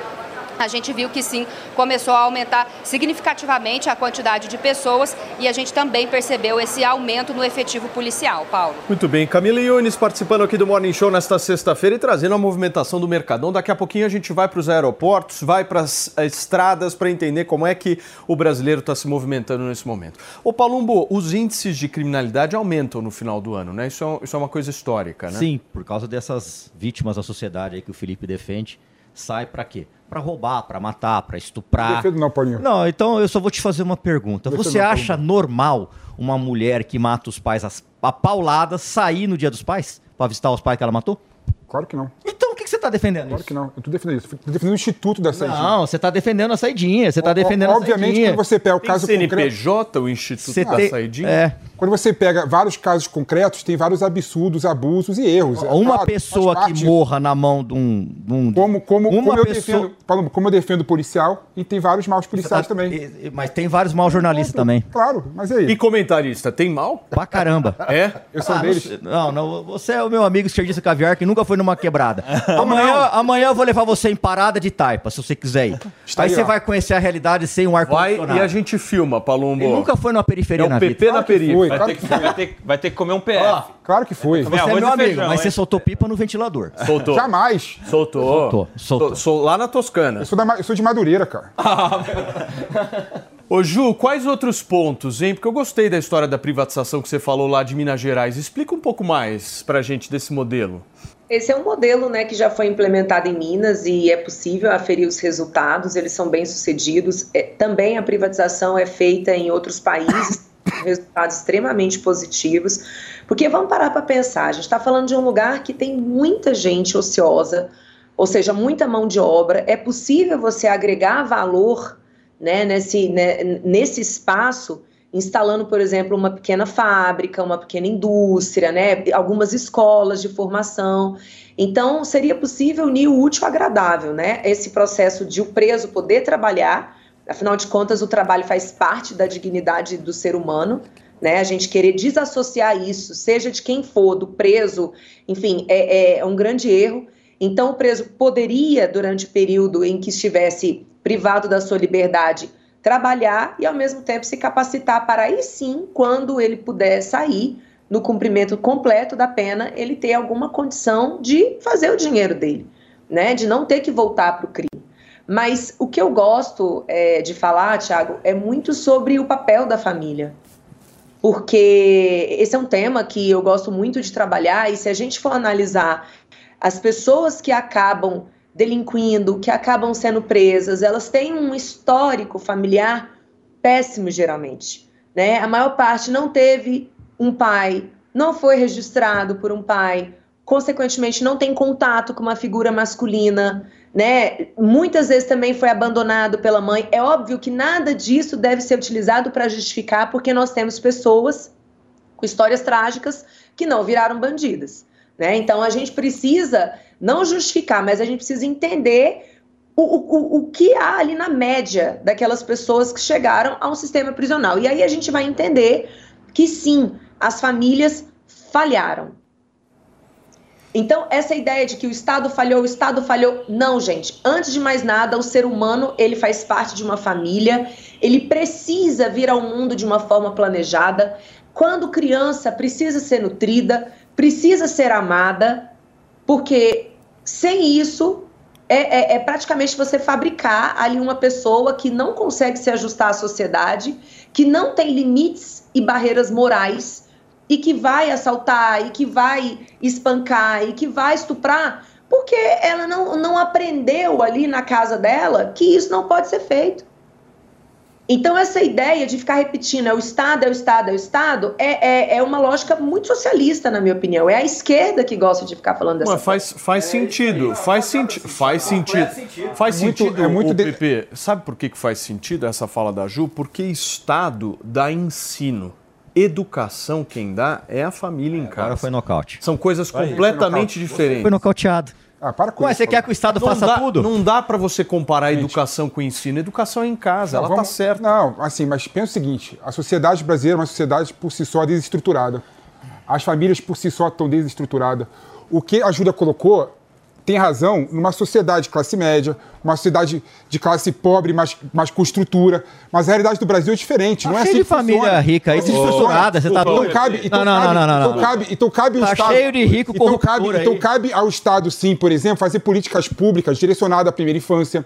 a gente viu que sim, começou a aumentar significativamente a quantidade de pessoas e a gente também percebeu esse aumento no efetivo policial, Paulo. Muito bem, Camila Yunes participando aqui do Morning Show nesta sexta-feira e trazendo a movimentação do Mercadão. Daqui a pouquinho a gente vai para os aeroportos, vai para as estradas para entender como é que o brasileiro está se movimentando nesse momento. Ô Palumbo, os índices de criminalidade aumentam no final do ano, né? Isso é, isso é uma coisa histórica, né? Sim, por causa dessas vítimas da sociedade aí que o Felipe defende. Sai para quê? Para roubar, para matar, para estuprar. Defendo não, Paulinho. Não, então eu só vou te fazer uma pergunta. Defendo Você não, acha normal uma mulher que mata os pais a paulada sair no dia dos pais para visitar os pais que ela matou? Claro que não. Então o que, que você está defendendo claro isso? que não. Eu estou defendendo isso. Estou defendendo o instituto da saidinha. Não, você está defendendo a saidinha. Você está defendendo o, Obviamente, a saidinha. quando você pega o caso concreto... CNPJ, o instituto da saidinha? É. Quando você pega vários casos concretos, tem vários absurdos, abusos e erros. Uma claro, pessoa que morra na mão de um... De um... Como, como, uma como, eu pessoa... defendo, como eu defendo policial, e tem vários maus policiais tá... também. Mas tem vários maus jornalistas também. Claro, mas aí? E comentarista, tem mal? Pra caramba. É? Eu sou ah, deles. Não, não, você é o meu amigo esquerdista caviar que nunca foi numa quebrada. amanhã, amanhã eu vou levar você em parada de taipa, se você quiser ir. Está aí, aí você vai conhecer a realidade sem um ar Vai e a gente filma, Palumbo. Ele nunca foi numa periferia é na PP vida. na periferia. Vai, ter que, vai, ter, vai ter que comer um PF. claro que foi. Você é meu amigo, feijão, mas hein? você soltou pipa no ventilador. Soltou. Jamais. Soltou. Soltou. soltou. Sou lá na Toscana. Eu sou, da, eu sou de Madureira, cara. Ô Ju, quais outros pontos, hein? Porque eu gostei da história da privatização que você falou lá de Minas Gerais. Explica um pouco mais pra gente desse modelo. Esse é um modelo né, que já foi implementado em Minas e é possível aferir os resultados, eles são bem sucedidos. É, também a privatização é feita em outros países, resultados extremamente positivos. Porque vamos parar para pensar, a gente está falando de um lugar que tem muita gente ociosa, ou seja, muita mão de obra. É possível você agregar valor né, nesse, né, nesse espaço instalando, por exemplo, uma pequena fábrica, uma pequena indústria, né, algumas escolas de formação. Então, seria possível unir o útil ao agradável, né? Esse processo de o preso poder trabalhar, afinal de contas, o trabalho faz parte da dignidade do ser humano, né? A gente querer desassociar isso, seja de quem for, do preso, enfim, é, é um grande erro. Então, o preso poderia, durante o período em que estivesse privado da sua liberdade, trabalhar e, ao mesmo tempo, se capacitar para aí sim, quando ele puder sair no cumprimento completo da pena, ele ter alguma condição de fazer o dinheiro dele, né? De não ter que voltar para o crime. Mas o que eu gosto é, de falar, Thiago, é muito sobre o papel da família. Porque esse é um tema que eu gosto muito de trabalhar, e se a gente for analisar as pessoas que acabam delinquindo, que acabam sendo presas, elas têm um histórico familiar péssimo, geralmente. Né? A maior parte não teve um pai, não foi registrado por um pai, consequentemente não tem contato com uma figura masculina, né? Muitas vezes também foi abandonado pela mãe. É óbvio que nada disso deve ser utilizado para justificar, porque nós temos pessoas com histórias trágicas que não viraram bandidas. Né? Então a gente precisa não justificar, mas a gente precisa entender o, o, o que há ali na média daquelas pessoas que chegaram a um sistema prisional. E aí a gente vai entender que sim, as famílias falharam. Então, essa ideia de que o Estado falhou, o Estado falhou, não, gente. Antes de mais nada, o ser humano, ele faz parte de uma família, ele precisa vir ao mundo de uma forma planejada. Quando criança, precisa ser nutrida, precisa ser amada, porque sem isso é, é, é, praticamente você fabricar ali uma pessoa que não consegue se ajustar à sociedade, que não tem limites e barreiras morais e que vai assaltar e que vai espancar e que vai estuprar, porque ela não, não aprendeu ali na casa dela que isso não pode ser feito. Então, essa ideia de ficar repetindo é o Estado, é o Estado, é o Estado, é, é, é uma lógica muito socialista, na minha opinião. É a esquerda que gosta de ficar falando dessa Mas faz, faz sentido, faz, senti faz sentido. Faz sentido, é muito o PP. Sabe por que, que faz sentido essa fala da Ju? Porque Estado dá ensino. Educação, quem dá, é a família em casa. Agora foi nocaute. São coisas completamente diferentes. Foi nocauteado. Ah, para com Ué, isso. você quer que o Estado Não faça dá, tudo? não dá para você comparar a educação com o ensino. Educação é em casa, ela vamos- tá certa. Não, assim, mas pensa o seguinte: a sociedade brasileira é uma sociedade por si só desestruturada. As famílias por si só estão desestruturadas. O que a Júlia colocou tem razão numa sociedade de classe média, uma sociedade de classe pobre, mas, mas com estrutura. Mas a realidade do Brasil é diferente. não é Tá cheio assim de funciona. família rica aí, funciona. desestruturada, você tá então? Cabe, então Não, não, cabe, não, não, não, então não. cabe, então cabe o Tá Estado. cheio de rico então cabe, aí. então cabe ao Estado, sim, por exemplo, fazer políticas públicas direcionadas à primeira infância.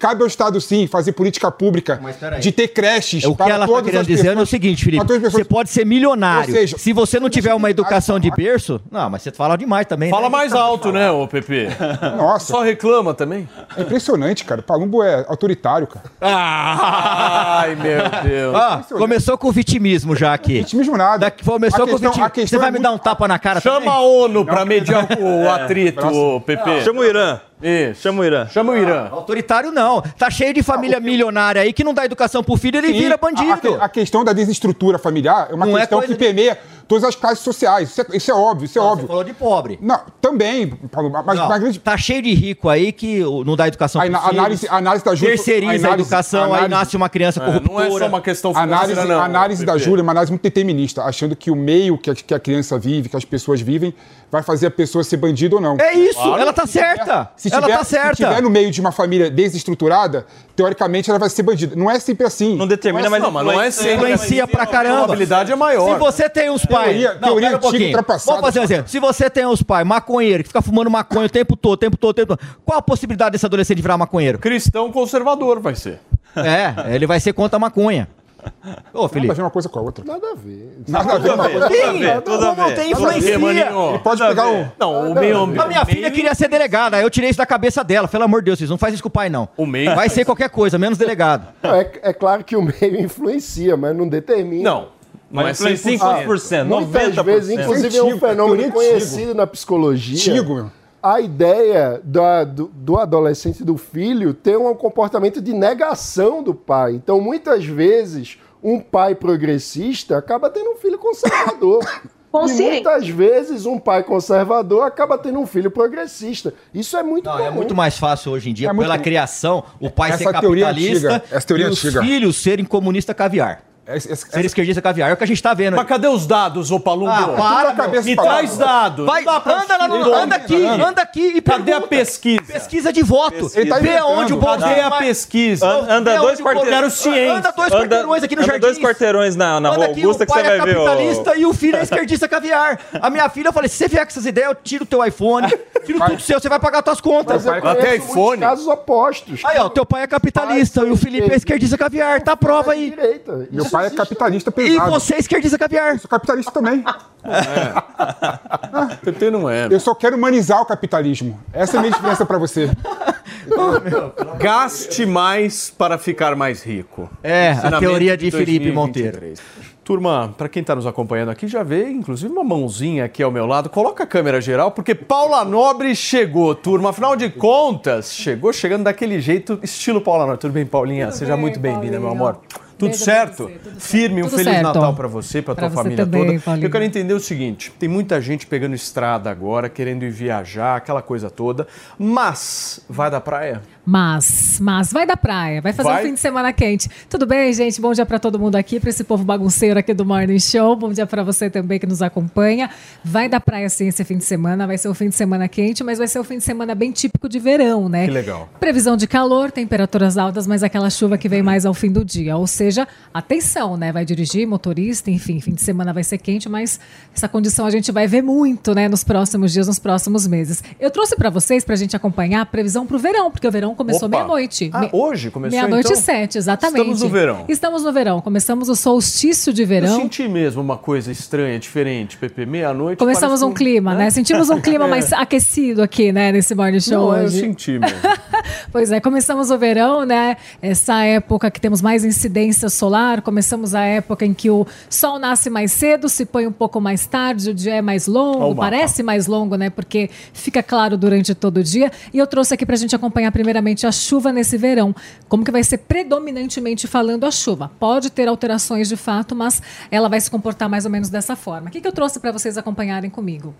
Cabe ao Estado, sim, fazer política pública de ter creches O que para ela está querendo dizer é o seguinte, para Felipe. Você pode ser milionário. Seja, se você não tiver uma educação de Ah, berço. Não, mas você fala demais também. Fala né? mais alto, né, ô PP? Nossa, Só reclama também. é impressionante, cara. Palumbo é autoritário, cara. Ai, meu Deus. Ah, começou com vitimismo já aqui. Vitimismo nada. Daqui, começou A com questão- a vitimismo. questão Você vai é me muito- dar um tapa na cara Chama também? a ONU pra mediar o atrito, ô PP. Chama o Irã. Isso. Chama o Irã. Chama o Irã. Autoritário não. Tá cheio de família milionária aí que não dá educação pro filho, ele Sim, vira a- bandido. A, a questão da desestrutura familiar é uma Não é questão coisa que de- permeia todas as classes sociais. Isso é, isso é óbvio, isso é Você óbvio. falou de pobre. Não, também, Paulo, mas, Não, mas Tá cheio de rico aí que não dá educação a, análise, a análise da Júlia. Terceiriza a, análise- educação, aí análise- nasce uma criança É, corruptora. não é só uma questão A análise, financeira, não. a análise da. Júlia é uma análise muito determinista, achando que o meio que a, que a criança vive, que as pessoas vivem, vai fazer a pessoa ser bandido ou não. É isso, ela tá certa. Se ela tiver, tá certa. se tiver no meio de uma família desestruturada, teoricamente ela vai ser bandida. Não é sempre assim. Não determina, mas Não, mas não é sempre. Influencia pra A caramba. probabilidade é maior. Se você tem uns pais. Teoria- não, teoria pera um antiga pouquinho. ultrapassada. Vamos fazer um exemplo. Se você tem uns pais maconheiro que fica fumando maconha o tempo todo, o tempo todo, o tempo todo. Qual a possibilidade desse adolescente virar maconheiro? Cristão conservador vai ser. É, ele vai ser contra a maconha. Ô, Nada Felipe. ver uma coisa com a outra. Nada a ver. Nada a ver coisa. Sim, tudo a não ver. tem influencia. maninho? Pode pegar um. Não, o meio ambiente. A minha filha queria ser delegada, aí eu tirei isso da cabeça dela. Pelo amor de Deus, vocês não fazem isso com o pai, não. O meio Vai ser qualquer coisa, menos delegado. Não, é, é claro que o meio influencia, mas não determina. Não. Não é eu falei 100%. 5%, Muitas 90%. vezes, inclusive é um Antigo, fenômeno teoria conhecido na psicologia. Tigo, meu. A ideia da- do, do adolescente, do filho, ter um comportamento de negação do pai. Então, muitas vezes, um pai progressista acaba tendo um filho conservador. E Consciente. muitas vezes um pai conservador acaba tendo um filho progressista. Isso é muito Não, comum. é muito mais fácil hoje em dia, É muito- pela criação, o pai Essa ser teoria capitalista antiga, essa teoria e os antiga. filhos serem comunista caviar. Essa- essa- Ser esquerdista caviar. É o que a gente tá vendo. Mas cadê os dados, ô Palumbo? Ah, para, cabeça Me traz dados. Vai, anda, lá no- anda aqui, anda aqui e Cadê a pesquisa? Pesquisa de voto. Ele tá Vê onde o Bolsonaro... Cadê a pesquisa? An- anda Vê dois o quarteirões. Quero ciência. Anda dois Anda- quarteirões aqui no anda Jardim. dois quarteirões na- na Rua Augusta que o pai você vai é ver o- capitalista e o filho é esquerdista caviar. A minha filha, eu falei, se você vier com essas ideias, eu tiro o teu iPhone, tiro tudo seu, você vai pagar suas contas. Até iPhone. casos opostos. Aí, ó, teu pai é capitalista e o Felipe é esquerdista caviar. Tá a prova aí. Direita. Meu Isso pai é capitalista E pesado. você é esquerdista caviar. Eu sou capitalista também. PT não é. Eu só quero humanizar o capitalismo. Essa é a minha diferença pra você. Gaste mais para ficar mais rico. É, a teoria de Felipe 2023. Monteiro. Turma, para quem está nos acompanhando aqui, já vê inclusive uma mãozinha aqui ao meu lado. Coloca a câmera geral, porque Paula Nobre chegou, turma. Afinal de contas, chegou chegando daquele jeito, estilo Paula Nobre. Tudo bem, Paulinha? Seja bem, muito bem-vinda, meu amor. Tudo Beijo certo? você, tudo. Firme, um Tudo Feliz certo. Natal para você, para Pra tua você família também, toda. Paulinho. Eu quero entender o seguinte: tem muita gente pegando estrada agora, querendo ir viajar, aquela coisa toda. Mas vai da praia? Mas, mas vai da praia, vai fazer Vai? um fim de semana quente. Tudo bem, gente? Bom dia pra todo mundo aqui, pra esse povo bagunceiro aqui do Morning Show. Bom dia pra você também que nos acompanha. Vai da praia sim esse fim de semana, vai ser um fim de semana quente, mas vai ser um fim de semana bem típico de verão, né? Que legal. Previsão de calor, temperaturas altas, mas aquela chuva que vem mais ao fim do dia. Ou seja, atenção, né? Vai dirigir, motorista, enfim, fim de semana vai ser quente, mas essa condição a gente vai ver muito, né, nos próximos dias, nos próximos meses. Eu trouxe pra vocês, pra gente acompanhar a previsão pro verão, porque o verão começou meia-noite. Ah, Me- hoje começou, Meia-noite então? sete, exatamente. Estamos no verão. Estamos no verão. Começamos o solstício de Eu verão. senti mesmo uma coisa estranha, diferente, Pepe. Meia-noite. Começamos um clima, né? Sentimos um clima mais aquecido aqui, né, nesse morning show Não, eu hoje. senti mesmo. Pois é, começamos o verão, né? Essa época que temos mais incidência solar, começamos a época em que o sol nasce mais cedo, se põe um pouco mais tarde, o dia é mais longo, parece mais longo, né? Porque fica claro durante todo o dia. E eu trouxe aqui pra gente acompanhar primeiramente a chuva nesse verão. Como que vai ser predominantemente falando a chuva? Pode ter alterações de fato, mas ela vai se comportar mais ou menos dessa forma. O que, que eu trouxe para vocês acompanharem comigo?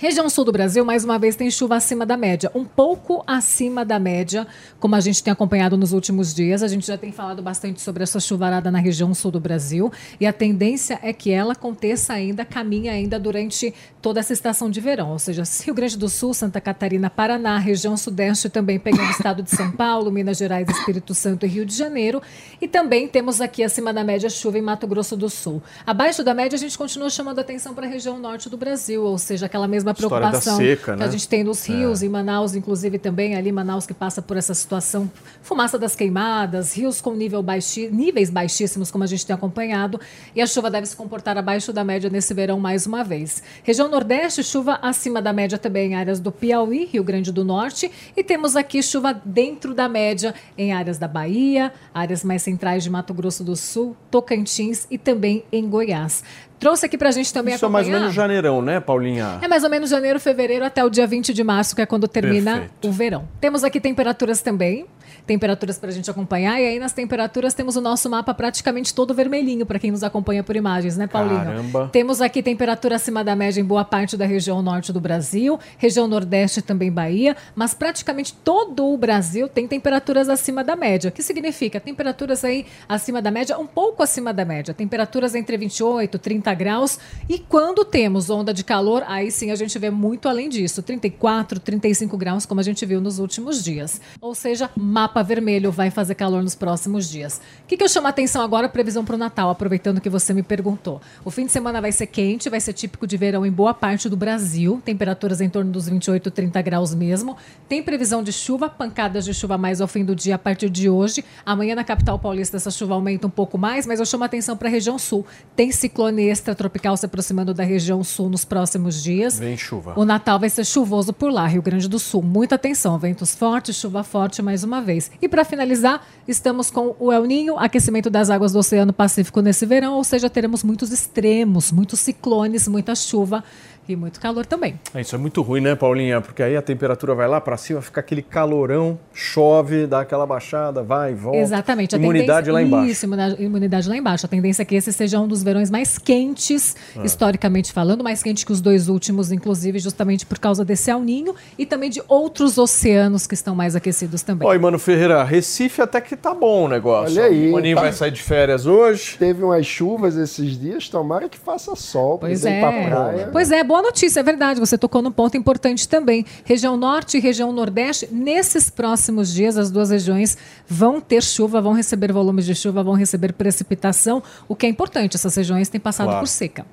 Região sul do Brasil, mais uma vez, tem chuva acima da média, um pouco acima da média, como a gente tem acompanhado nos últimos dias. A gente já tem falado bastante sobre essa chuvarada na região sul do Brasil e a tendência é que ela aconteça ainda, caminhe ainda durante toda essa estação de verão. Ou seja, Rio Grande do Sul, Santa Catarina, Paraná, região sudeste também pegando o estado de São Paulo, Minas Gerais, Espírito Santo e Rio de Janeiro. E também temos aqui acima da média chuva em Mato Grosso do Sul. Abaixo da média, a gente continua chamando atenção para a região norte do Brasil, ou seja, aquela mesma Da preocupação seca, que né? a gente tem nos rios, em Manaus, inclusive também ali Manaus que passa por essa situação, fumaça das queimadas, rios com nível baixi, níveis baixíssimos, como a gente tem acompanhado, e a chuva deve se comportar abaixo da média nesse verão mais uma vez. Região Nordeste, chuva acima da média também em áreas do Piauí, Rio Grande do Norte, e temos aqui chuva dentro da média em áreas da Bahia, áreas mais centrais de Mato Grosso do Sul, Tocantins e também em Goiás. Trouxe aqui pra gente também Isso é mais ou acompanhar. menos janeirão, né, Paulinha? É mais ou menos janeiro, fevereiro até o dia 20 de março, que é quando termina Perfeito. o verão. Temos aqui temperaturas também, temperaturas para a gente acompanhar, e aí nas temperaturas temos o nosso mapa praticamente todo vermelhinho para quem nos acompanha por imagens, né, Paulinho? Caramba. Temos aqui temperatura acima da média em boa parte da região norte do Brasil, região nordeste também Bahia, mas praticamente todo o Brasil tem temperaturas acima da média. O que significa? Temperaturas aí acima da média, um pouco acima da média. Temperaturas entre 28 e 30 graus. E quando temos onda de calor, aí sim a gente vê muito além disso. 34, 35 graus, como a gente viu nos últimos dias. Ou seja, mapa vermelho vai fazer calor nos próximos dias. O que, que eu chamo a atenção agora? Previsão para o Natal, aproveitando que você me perguntou. O fim de semana vai ser quente, vai ser típico de verão em boa parte do Brasil. Temperaturas em torno dos 28, 30 graus mesmo. Tem previsão de chuva, pancadas de chuva mais ao fim do dia a partir de hoje. Amanhã na capital paulista essa chuva aumenta um pouco mais, mas eu chamo a atenção para a região sul. Tem ciclone extratropical se aproximando da região sul nos próximos dias. Vem chuva. O Natal vai ser chuvoso por lá, Rio Grande do Sul. Muita atenção, ventos fortes, chuva forte mais uma vez. E para finalizar, estamos com o El Ninho, aquecimento das águas do Oceano Pacífico nesse verão, ou seja, teremos muitos extremos, muitos ciclones, muita chuva e muito calor também. É, Isso é muito ruim, né, Paulinha? Porque aí a temperatura vai lá para cima, fica aquele calorão, chove, dá aquela baixada, vai e volta. Exatamente. A Imunidade tendência, lá embaixo. Isso, imunidade lá embaixo. A tendência é que esse seja um dos verões mais quentes, Ah. historicamente falando, mais quente que os dois últimos, inclusive, justamente por causa desse El Ninho e também de outros oceanos que estão mais aquecidos também. Oi, mano Ferreira, Recife até que tá bom o negócio. Olha aí, O Maninho tá- vai sair de férias hoje. Teve umas chuvas esses dias, tomara que faça sol, pra Pois ir é. pra praia. Pois é, boa notícia, é verdade. Você tocou num ponto importante também. Região Norte e região Nordeste, nesses próximos dias, as duas regiões vão ter chuva, vão receber volumes de chuva, vão receber precipitação, o que é importante. Essas regiões têm passado Claro. por seca.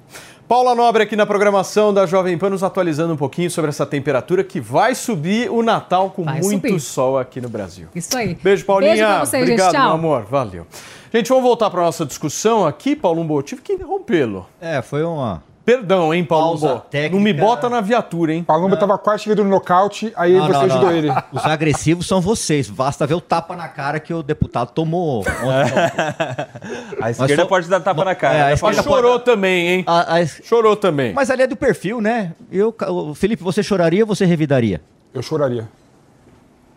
Paula Nobre aqui na programação da Jovem Pan, nos atualizando um pouquinho sobre essa temperatura que vai subir o Natal com Vai muito subir. sol aqui no Brasil. Isso aí. Beijo, Paulinha. Beijo pra vocês, Obrigado, gente. Tchau. meu amor. Valeu. Gente, vamos voltar para nossa discussão aqui, Paulo Umbo. Tive que interrompê-lo. É, foi uma. Perdão, hein, Paulo técnica. Não me bota na viatura, hein? Palumba tava quase chegando no nocaute, aí Não, você não, ajudou não. ele. Os agressivos são vocês. Basta ver o tapa na cara que o deputado tomou. ontem. A esquerda só- pode dar tapa na cara. É, a esquerda Paulo? chorou também, hein? A- a- Chorou também. Mas ali é do perfil, né? Eu, Felipe, você choraria ou você revidaria? Eu choraria.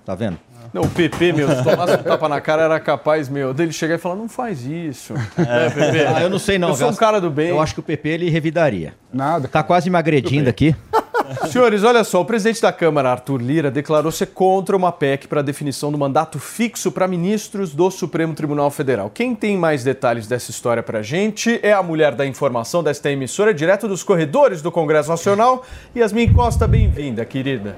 Tá vendo? Não, o PP, meu, se tomasse um tapa na cara, era capaz, meu, dele chegar e falar, não faz isso. É, PP. Ah, eu não sei não. Eu sou um cara do bem. Eu acho que o PP ele revidaria. Nada. Tá quase me agredindo aqui. Senhores, olha só, o presidente da Câmara, Arthur Lira, declarou ser contra uma PEC para definição do mandato fixo para ministros do Supremo Tribunal Federal. Quem tem mais detalhes dessa história para gente é a mulher da informação desta emissora, direto dos corredores do Congresso Nacional. Yasmin Costa, bem-vinda, querida.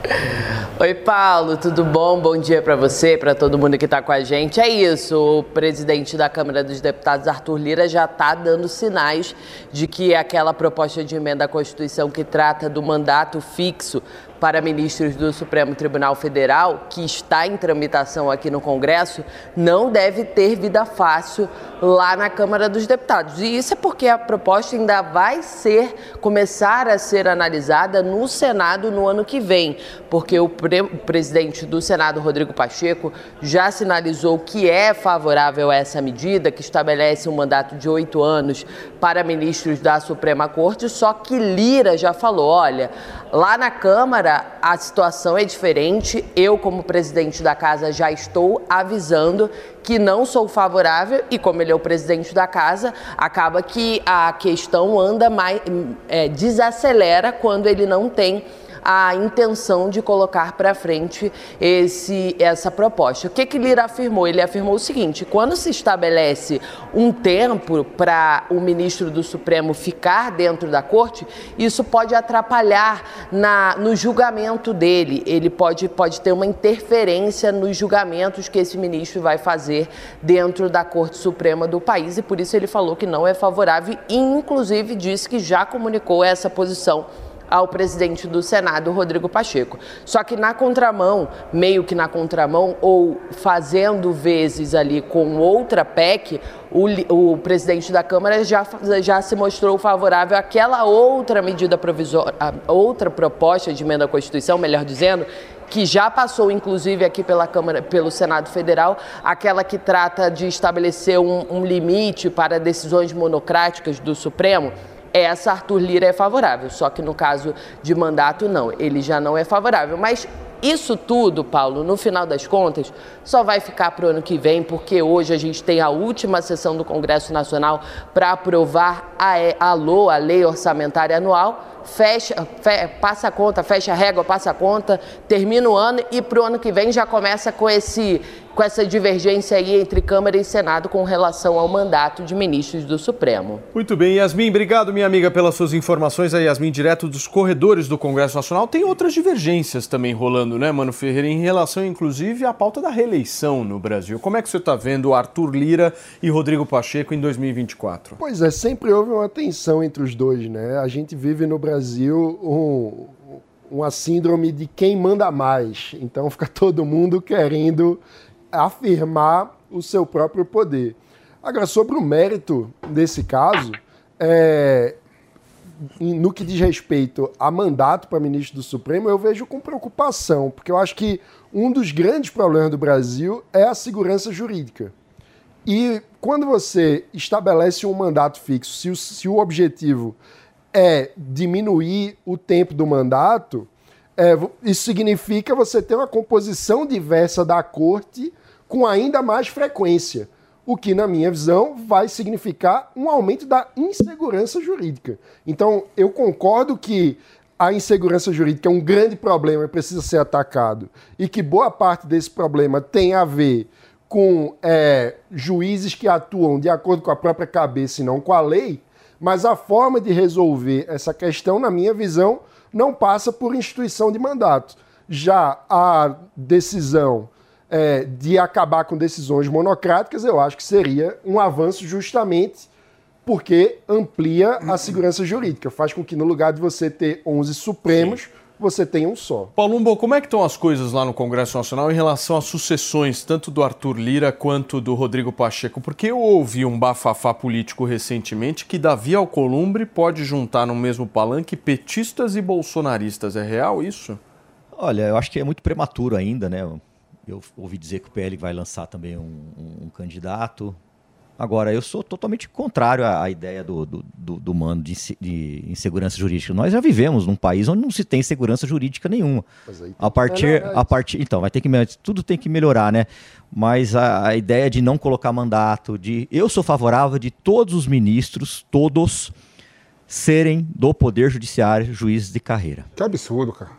Oi, Paulo, tudo bom? Bom dia para você, para todo mundo que está com a gente. É isso, o presidente da Câmara dos Deputados, Arthur Lira, já está dando sinais de que aquela proposta de emenda à Constituição que trata do mandato fixo para ministros do Supremo Tribunal Federal, que está em tramitação aqui no Congresso, não deve ter vida fácil lá na Câmara dos Deputados. E isso é porque a proposta ainda vai ser, começar a ser analisada no Senado no ano que vem, porque o, pre- o presidente do Senado, Rodrigo Pacheco, já sinalizou que é favorável a essa medida, que estabelece um mandato de oito anos para ministros da Suprema Corte, só que Lira já falou, olha, lá na Câmara a situação é diferente, eu como presidente da casa já estou avisando que não sou favorável. E como ele é o presidente da casa, acaba que a questão anda mais, é, desacelera quando ele não tem a intenção de colocar para frente esse, essa proposta. O que, que Lira afirmou? Ele afirmou o seguinte: quando se estabelece um tempo para o ministro do Supremo ficar dentro da corte, isso pode atrapalhar na, no julgamento dele. Ele pode, pode ter uma interferência nos julgamentos que esse ministro vai fazer dentro da Corte Suprema do país e por isso ele falou que não é favorável e, inclusive, disse que já comunicou essa posição ao presidente do Senado, Rodrigo Pacheco. Só que na contramão, meio que na contramão, ou fazendo vezes ali com outra PEC, o, o presidente da Câmara já, já se mostrou favorável àquela outra medida provisória, outra proposta de emenda à Constituição, melhor dizendo, que já passou, inclusive, aqui pela Câmara, pelo Senado Federal, aquela que trata de estabelecer um, um limite para decisões monocráticas do Supremo. Essa Arthur Lira é favorável, só que no caso de mandato, não, ele já não é favorável. Mas isso tudo, Paulo, no final das contas, só vai ficar para o ano que vem, porque hoje a gente tem a última sessão do Congresso Nacional para aprovar a, a LOA, a Lei Orçamentária Anual. Fecha, fe- passa a conta, fecha a régua, passa a conta, termina o ano e para o ano que vem já começa com, esse, com essa divergência aí entre Câmara e Senado com relação ao mandato de ministros do Supremo. Muito bem, Yasmin, obrigado, minha amiga, pelas suas informações. A Yasmin, direto dos corredores do Congresso Nacional. Tem outras divergências também rolando, né, Mano Ferreira, em relação, inclusive, à pauta da reeleição no Brasil. Como é que você está vendo Arthur Lira e Rodrigo Pacheco em 2024? Pois é, sempre houve uma tensão entre os dois, né? A gente vive no Brasil um- uma síndrome de quem manda mais. Então fica todo mundo querendo afirmar o seu próprio poder. Agora, sobre o mérito desse caso, é, no que diz respeito a mandato para ministro do Supremo, eu vejo com preocupação, porque eu acho que um dos grandes problemas do Brasil é a segurança jurídica. E quando você estabelece um mandato fixo, se o, se o objetivo é diminuir o tempo do mandato, é, isso significa você ter uma composição diversa da corte com ainda mais frequência. O que, na minha visão, vai significar um aumento da insegurança jurídica. Então, eu concordo que a insegurança jurídica é um grande problema e precisa ser atacado, e que boa parte desse problema tem a ver com é, juízes que atuam de acordo com a própria cabeça e não com a lei, mas a forma de resolver essa questão, na minha visão, não passa por instituição de mandato. Já a decisão é, de acabar com decisões monocráticas, eu acho que seria um avanço justamente porque amplia a segurança jurídica, faz com que no lugar de você ter 11 supremos, você tenha um só. Palumbo, como é que estão as coisas lá no Congresso Nacional em relação às sucessões, tanto do Arthur Lira quanto do Rodrigo Pacheco? Porque eu ouvi um bafafá político recentemente que Davi Alcolumbre pode juntar no mesmo palanque petistas e bolsonaristas. É real isso? Olha, eu acho que é muito prematuro ainda, né? Eu ouvi dizer que o PL vai lançar também um, um- um candidato. Agora, eu sou totalmente contrário à, à ideia do, do, do, do mando de, de insegurança jurídica. Nós já vivemos num país onde não se tem segurança jurídica nenhuma. Mas aí tem A que partir, a partir, então, vai ter que tudo tem que melhorar, né? Mas a, a ideia de não colocar mandato, de eu sou favorável de todos os ministros, todos serem do poder judiciário juízes de carreira. Que absurdo, cara.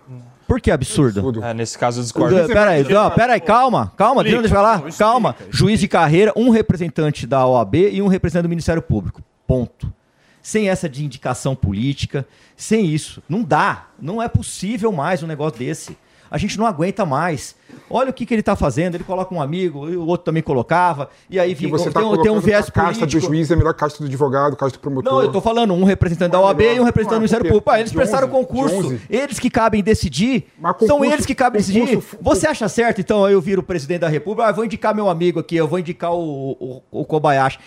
Por que absurdo? Absurdo. É, nesse caso eu discordo. Peraí, não, peraí, calma, calma, Explica, deixa eu falar. explica, calma. explica. Juiz de carreira, um representante da OAB e um representante do Ministério Público. Ponto. Sem essa de indicação política, sem isso. Não dá. Não é possível mais um negócio desse. A gente não aguenta mais. Olha o que, que ele está fazendo. Ele coloca um amigo, o outro também colocava. E aí você tem, tá um- tem um viés a casta político. do juiz é melhor que a casta do advogado, casta do promotor. Não, eu tô falando um representante da OAB e um representante do Ué, Ministério? Público. Ah, eles prestaram 11, concurso. de 11. Eles que cabem decidir. Mas São concurso- eles que cabem decidir. concurso- Você acha certo, então, eu viro o presidente da República, ah, vou indicar meu amigo aqui, eu vou indicar o, o, o Kobayashi.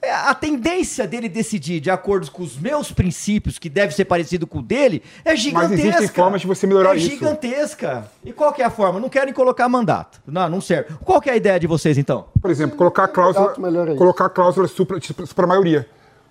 É, A tendência dele decidir de acordo com os meus princípios, que deve ser parecido com o dele, é gigantesca. existem formas de você melhorar é isso. gigantesca. E qual que é a forma? Não querem colocar mandato. Não, não serve. Qual que é a ideia de vocês, então? Por exemplo, colocar a cláusula, é isso. colocar a cláusula supra, supra maioria.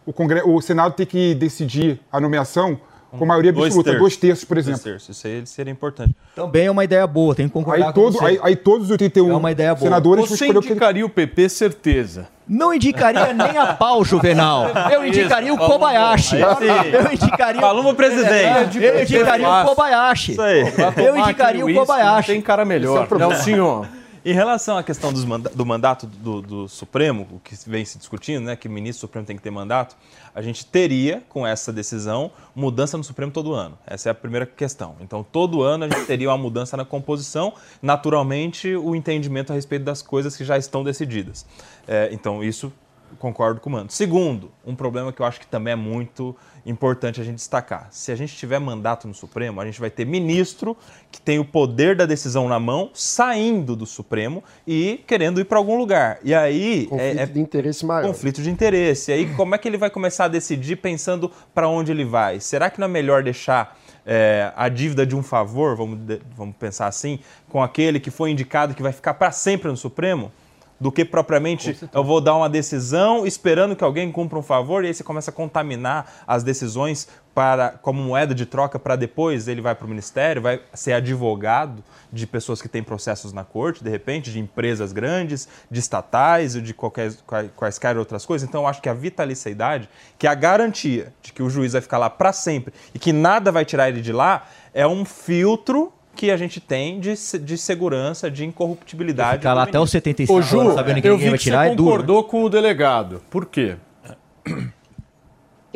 O, Congre... o Senado tem que decidir a nomeação com maioria absoluta, dois terços, por Dois exemplo. terços. Isso aí seria importante. Também é uma ideia boa, tenho que concordar Aí, com todo, você. aí, aí todos os 81 É uma ideia boa. senadores Você ele indicaria o PP, certeza. Não indicaria nem a pau, Juvenal. Eu indicaria o Isso, vamos Kobayashi. Eu indicaria Paloma presidente. Eu indicaria o. Kobayashi. Isso aí. Pra Eu indicaria o Kobayashi. Não tem cara melhor. Nelsinho, Em relação à questão manda- do mandato do, do Supremo, o que vem se discutindo, né, que o ministro Supremo tem que ter mandato, a gente teria, com essa decisão, mudança no Supremo todo ano. Essa é a primeira questão. Então, todo ano a gente teria uma mudança na composição, naturalmente, o entendimento a respeito das coisas que já estão decididas. É, então, isso concordo com o Mano. Segundo, um problema que eu acho que também é muito importante a gente destacar. Se a gente tiver mandato no Supremo, a gente vai ter ministro que tem o poder da decisão na mão, saindo do Supremo e querendo ir para algum lugar. E aí Conflito é, é de interesse maior. conflito de interesse. E aí como é que ele vai começar a decidir pensando para onde ele vai? Será que não é melhor deixar é, a dívida de um favor, vamos, vamos pensar assim, com aquele que foi indicado que vai ficar para sempre no Supremo? Do que propriamente eu vou dar uma decisão esperando que alguém cumpra um favor e aí você começa a contaminar as decisões para como moeda de troca para depois ele vai para o ministério, vai ser advogado de pessoas que têm processos na corte, de repente, de empresas grandes, de estatais ou de qualquer, quai- quaisquer outras coisas. Então eu acho que a vitaliciedade, que é a garantia de que o juiz vai ficar lá para sempre e que nada vai tirar ele de lá, é um filtro que a gente tem de, de segurança, de incorruptibilidade. Ficar lá até os ministro. 75 Ô, Ju, anos sabendo que eu ninguém vai tirar, você é duro. né? concordou com o delegado. Por quê?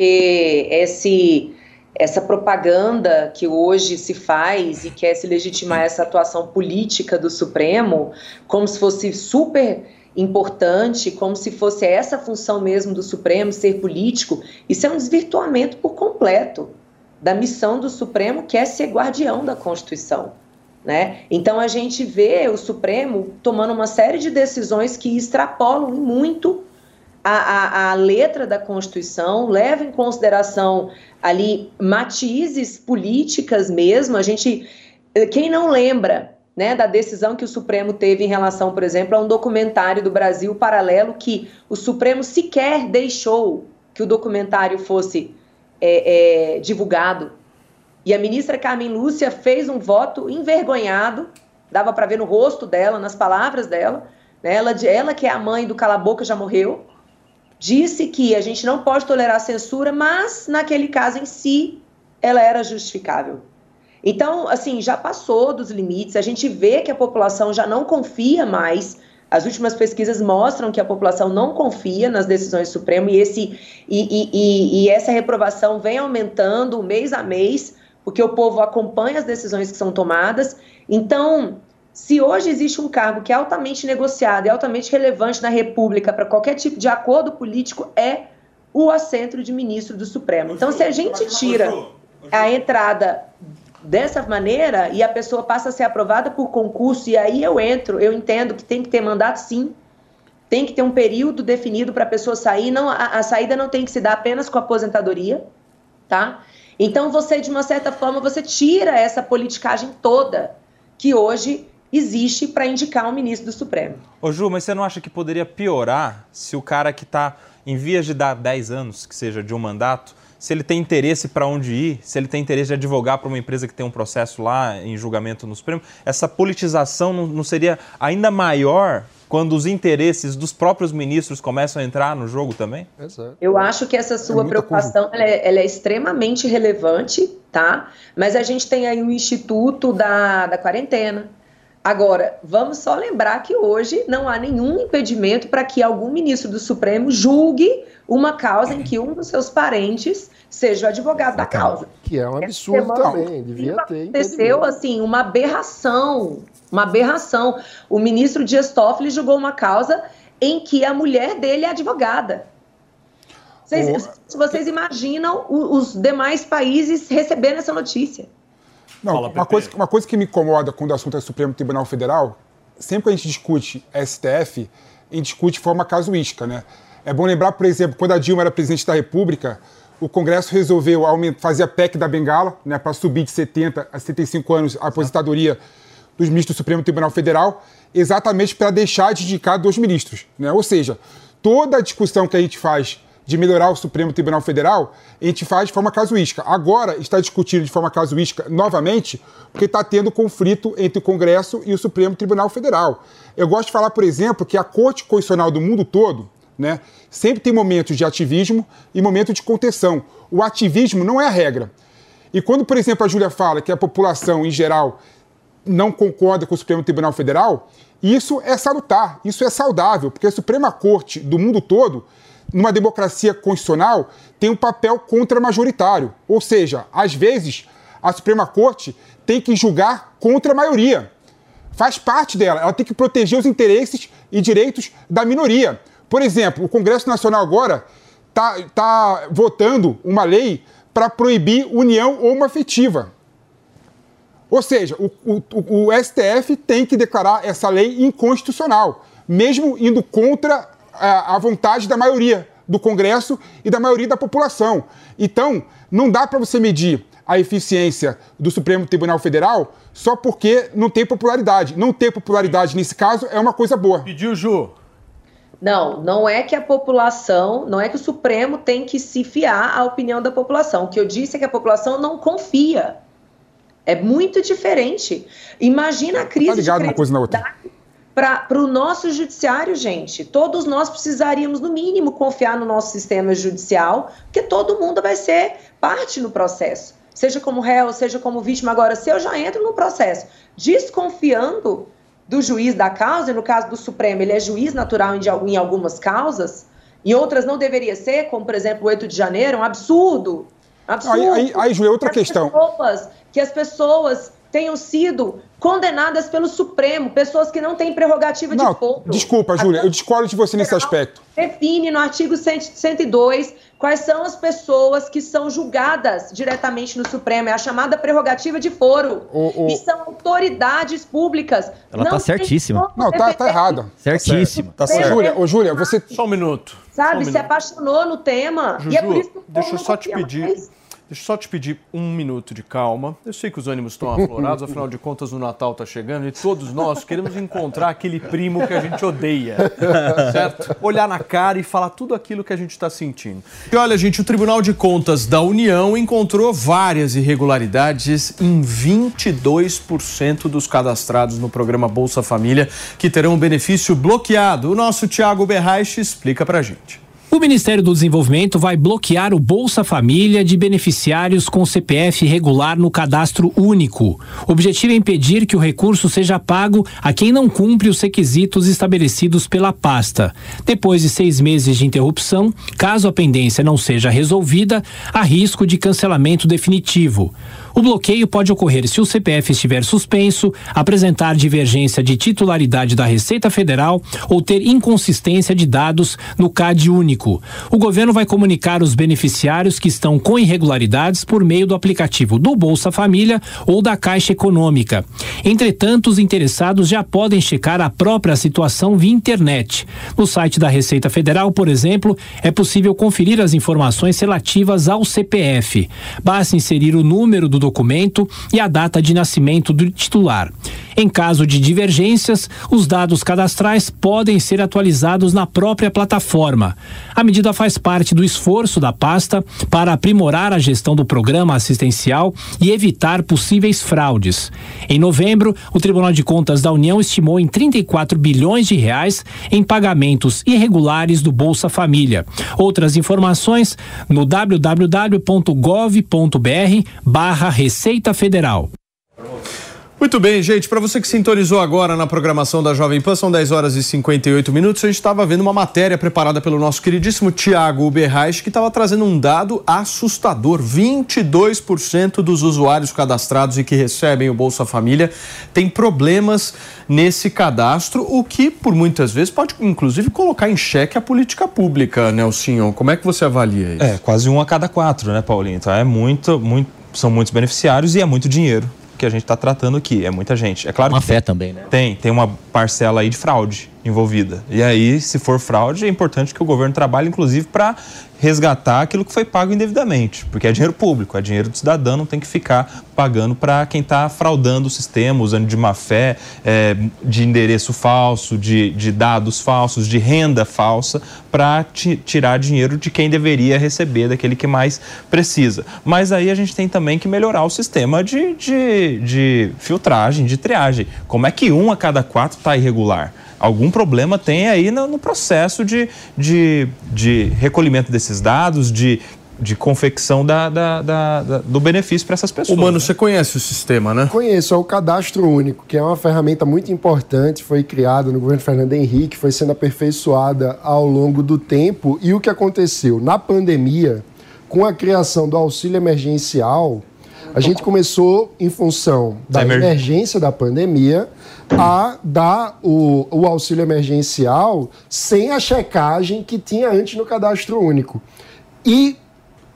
porque esse, essa propaganda que hoje se faz e quer se legitimar essa atuação política do Supremo, como se fosse super importante, como se fosse essa função mesmo do Supremo ser político, isso é um desvirtuamento por completo da missão do Supremo, que é ser guardião da Constituição. Né? Então a gente vê o Supremo tomando uma série de decisões que extrapolam muito a, a, a letra da Constituição, leva em consideração ali matizes políticas mesmo. A gente, quem não lembra né, da decisão que o Supremo teve em relação, por exemplo, a um documentário do Brasil paralelo que o Supremo sequer deixou que o documentário fosse é, é, divulgado. E a ministra Carmen Lúcia fez um voto envergonhado, dava para ver no rosto dela, nas palavras dela, né, ela, ela que é a mãe do Cala Boca já morreu, disse que a gente não pode tolerar censura, mas naquele caso em si ela era justificável. Então, assim, já passou dos limites, a gente vê que a população já não confia mais. As últimas pesquisas mostram que a população não confia nas decisões do Supremo e, esse, e, e, e essa reprovação vem aumentando mês a mês, porque o povo acompanha as decisões que são tomadas. Então, se hoje existe um cargo que é altamente negociado e altamente relevante na República para qualquer tipo de acordo político, é o assento de ministro do Supremo. Então, se a gente tira a entrada dessa maneira e a pessoa passa a ser aprovada por concurso, e aí eu entro, eu entendo que tem que ter mandato sim, tem que ter um período definido para a pessoa sair, não, a, a saída não tem que se dar apenas com a aposentadoria, tá? Então, você, de uma certa forma, você tira essa politicagem toda que hoje existe para indicar um ministro do Supremo. Ô Ju, mas você não acha que poderia piorar se o cara que está em vias de dar 10 anos, que seja de um mandato, se ele tem interesse para onde ir, se ele tem interesse de advogar para uma empresa que tem um processo lá em julgamento no Supremo, essa politização não, não seria ainda maior quando os interesses dos próprios ministros começam a entrar no jogo também? Exato. Eu acho que essa sua é preocupação ela é, ela é, extremamente relevante, tá? Mas a gente tem aí o Instituto da, da Quarentena, Agora, vamos só lembrar que hoje não há nenhum impedimento para que algum ministro do Supremo julgue uma causa em que um dos seus parentes seja o advogado da causa. Que é um absurdo também, devia ter. Aconteceu assim uma aberração, uma aberração. O ministro Dias Toffoli julgou uma causa em que a mulher dele é advogada. Vocês, oh. vocês imaginam os demais países recebendo essa notícia? Não, Fala, uma, coisa, uma coisa que me incomoda quando o assunto é Supremo Tribunal Federal, sempre que a gente discute STF, a gente discute de forma casuística, né? É bom lembrar, por exemplo, quando a Dilma era presidente da República, o Congresso resolveu fazer a PEC da Bengala, né, para subir de 70 a 75 anos a aposentadoria dos ministros do Supremo Tribunal Federal, exatamente para deixar de indicar dois ministros. Né? Ou seja, toda a discussão que a gente faz de melhorar o Supremo Tribunal Federal, a gente faz de forma casuística. Agora está discutindo de forma casuística novamente, porque está tendo conflito entre o Congresso e o Supremo Tribunal Federal. Eu gosto de falar, por exemplo, que a Corte Constitucional do mundo todo né, sempre tem momentos de ativismo e momentos de contenção. O ativismo não é a regra. E quando, por exemplo, a Júlia fala que a população, em geral, não concorda com o Supremo Tribunal Federal, isso é salutar, isso é saudável, porque a Suprema Corte do mundo todo numa democracia constitucional, tem um papel contra-majoritário. Ou seja, às vezes, a Suprema Corte tem que julgar contra a maioria. Faz parte dela, ela tem que proteger os interesses e direitos da minoria. Por exemplo, o Congresso Nacional agora está tá votando uma lei para proibir união homoafetiva. Ou seja, o, o, o STF tem que declarar essa lei inconstitucional, mesmo indo contra a, a vontade da maioria do Congresso e da maioria da população. Então, não dá para você medir a eficiência do Supremo Tribunal Federal só porque não tem popularidade. Não ter popularidade nesse caso é uma coisa boa. Pediu, Ju. Não, não é que a população, não é que o Supremo tem que se fiar à opinião da população. O que eu disse é que a população não confia. É muito diferente. Imagina a crise tá ligado de uma coisa na outra para o nosso judiciário, gente. Todos nós precisaríamos, no mínimo, confiar no nosso sistema judicial, porque todo mundo vai ser parte no processo, seja como réu, seja como vítima. Agora, se eu já entro no processo desconfiando do juiz da causa, e no caso do Supremo, ele é juiz natural em algumas causas, e outras não deveria ser, como por exemplo o 8 de janeiro, um absurdo. absurdo. Aí, aí, aí Ju, é outra que questão. Pessoas, que as pessoas tenham sido condenadas pelo Supremo, pessoas que não têm prerrogativa não, de foro. Desculpa, Júlia, eu discordo de você nesse aspecto. Define no artigo 102 quais são as pessoas que são julgadas diretamente no Supremo. É a chamada prerrogativa de foro. O- o- E são autoridades públicas. Ela tá tem certíssima. Não, tá, tá defender errado. Certíssimo. Tá certo. Júlia, ô, Júlia, você. Só um minuto. Sabe, um se minuto. apaixonou no tema. e é por Juju, isso que o deixa eu só te pedir. mais. Deixa eu só te pedir um minuto de calma. Eu sei que os ânimos estão aflorados, afinal de contas o Natal está chegando e todos nós queremos encontrar aquele primo que a gente odeia, certo? Olhar na cara e falar tudo aquilo que a gente está sentindo. E olha, gente, o Tribunal de Contas da União encontrou várias irregularidades em 22% dos cadastrados no programa Bolsa Família que terão o benefício bloqueado. O nosso Tiago Berraich explica pra gente. O Ministério do Desenvolvimento vai bloquear o Bolsa Família de beneficiários com CPF regular no cadastro único. O objetivo é impedir que o recurso seja pago a quem não cumpre os requisitos estabelecidos pela pasta. Depois de seis meses de interrupção, caso a pendência não seja resolvida, há risco de cancelamento definitivo. O bloqueio pode ocorrer se o CPF estiver suspenso, apresentar divergência de titularidade da Receita Federal ou ter inconsistência de dados no CAD único. O governo vai comunicar os beneficiários que estão com irregularidades por meio do aplicativo do Bolsa Família ou da Caixa Econômica. Entretanto, os interessados já podem checar a própria situação via internet. No site da Receita Federal, por exemplo, é possível conferir as informações relativas ao CPF. Basta inserir o número do documento e a data de nascimento do titular. Em caso de divergências, os dados cadastrais podem ser atualizados na própria plataforma. A medida faz parte do esforço da pasta para aprimorar a gestão do programa assistencial e evitar possíveis fraudes. Em novembro, o Tribunal de Contas da União estimou em 34 bilhões de reais em pagamentos irregulares do Bolsa Família. Outras informações no www.gov.br barra Receita Federal. Muito bem, gente. Para você que sintonizou agora na programação da Jovem Pan, são 10 horas e 58 minutos. A gente estava vendo uma matéria preparada pelo nosso queridíssimo Tiago Uberreich, que estava trazendo um dado assustador: 22% dos usuários cadastrados e que recebem o Bolsa Família têm problemas nesse cadastro, o que, por muitas vezes, pode inclusive colocar em xeque a política pública, Nelsinho. Como é que você avalia isso? É, quase um a cada quatro, né, Paulinho? Então é muito, muito, são muitos beneficiários e é muito dinheiro que a gente está tratando aqui. É muita gente. É claro Uma que fé também, né? tem, tem uma parcela aí de fraude envolvida. E aí, se for fraude, é importante que o governo trabalhe, inclusive, para resgatar aquilo que foi pago indevidamente, porque é dinheiro público, é dinheiro do cidadão, não tem que ficar pagando para quem está fraudando o sistema, usando de má fé, é, de endereço falso, de, de dados falsos, de renda falsa, para tirar dinheiro de quem deveria receber, daquele que mais precisa. Mas aí a gente tem também que melhorar o sistema de, de, de filtragem, de triagem. Como é que um a cada quatro está irregular? algum problema tem aí no, no processo de, de, de, recolhimento desses dados, de, de confecção da, da, da, da do benefício para essas pessoas. Mano, né? você conhece o sistema, né? Conheço, é o Cadastro Único, que é uma ferramenta muito importante, foi criada no governo Fernando Henrique, foi sendo aperfeiçoada ao longo do tempo. E o que aconteceu? Na pandemia, com a criação do auxílio emergencial, a gente começou, em função da emergência da pandemia, a dar o, o, auxílio emergencial sem a checagem que tinha antes no cadastro único. E,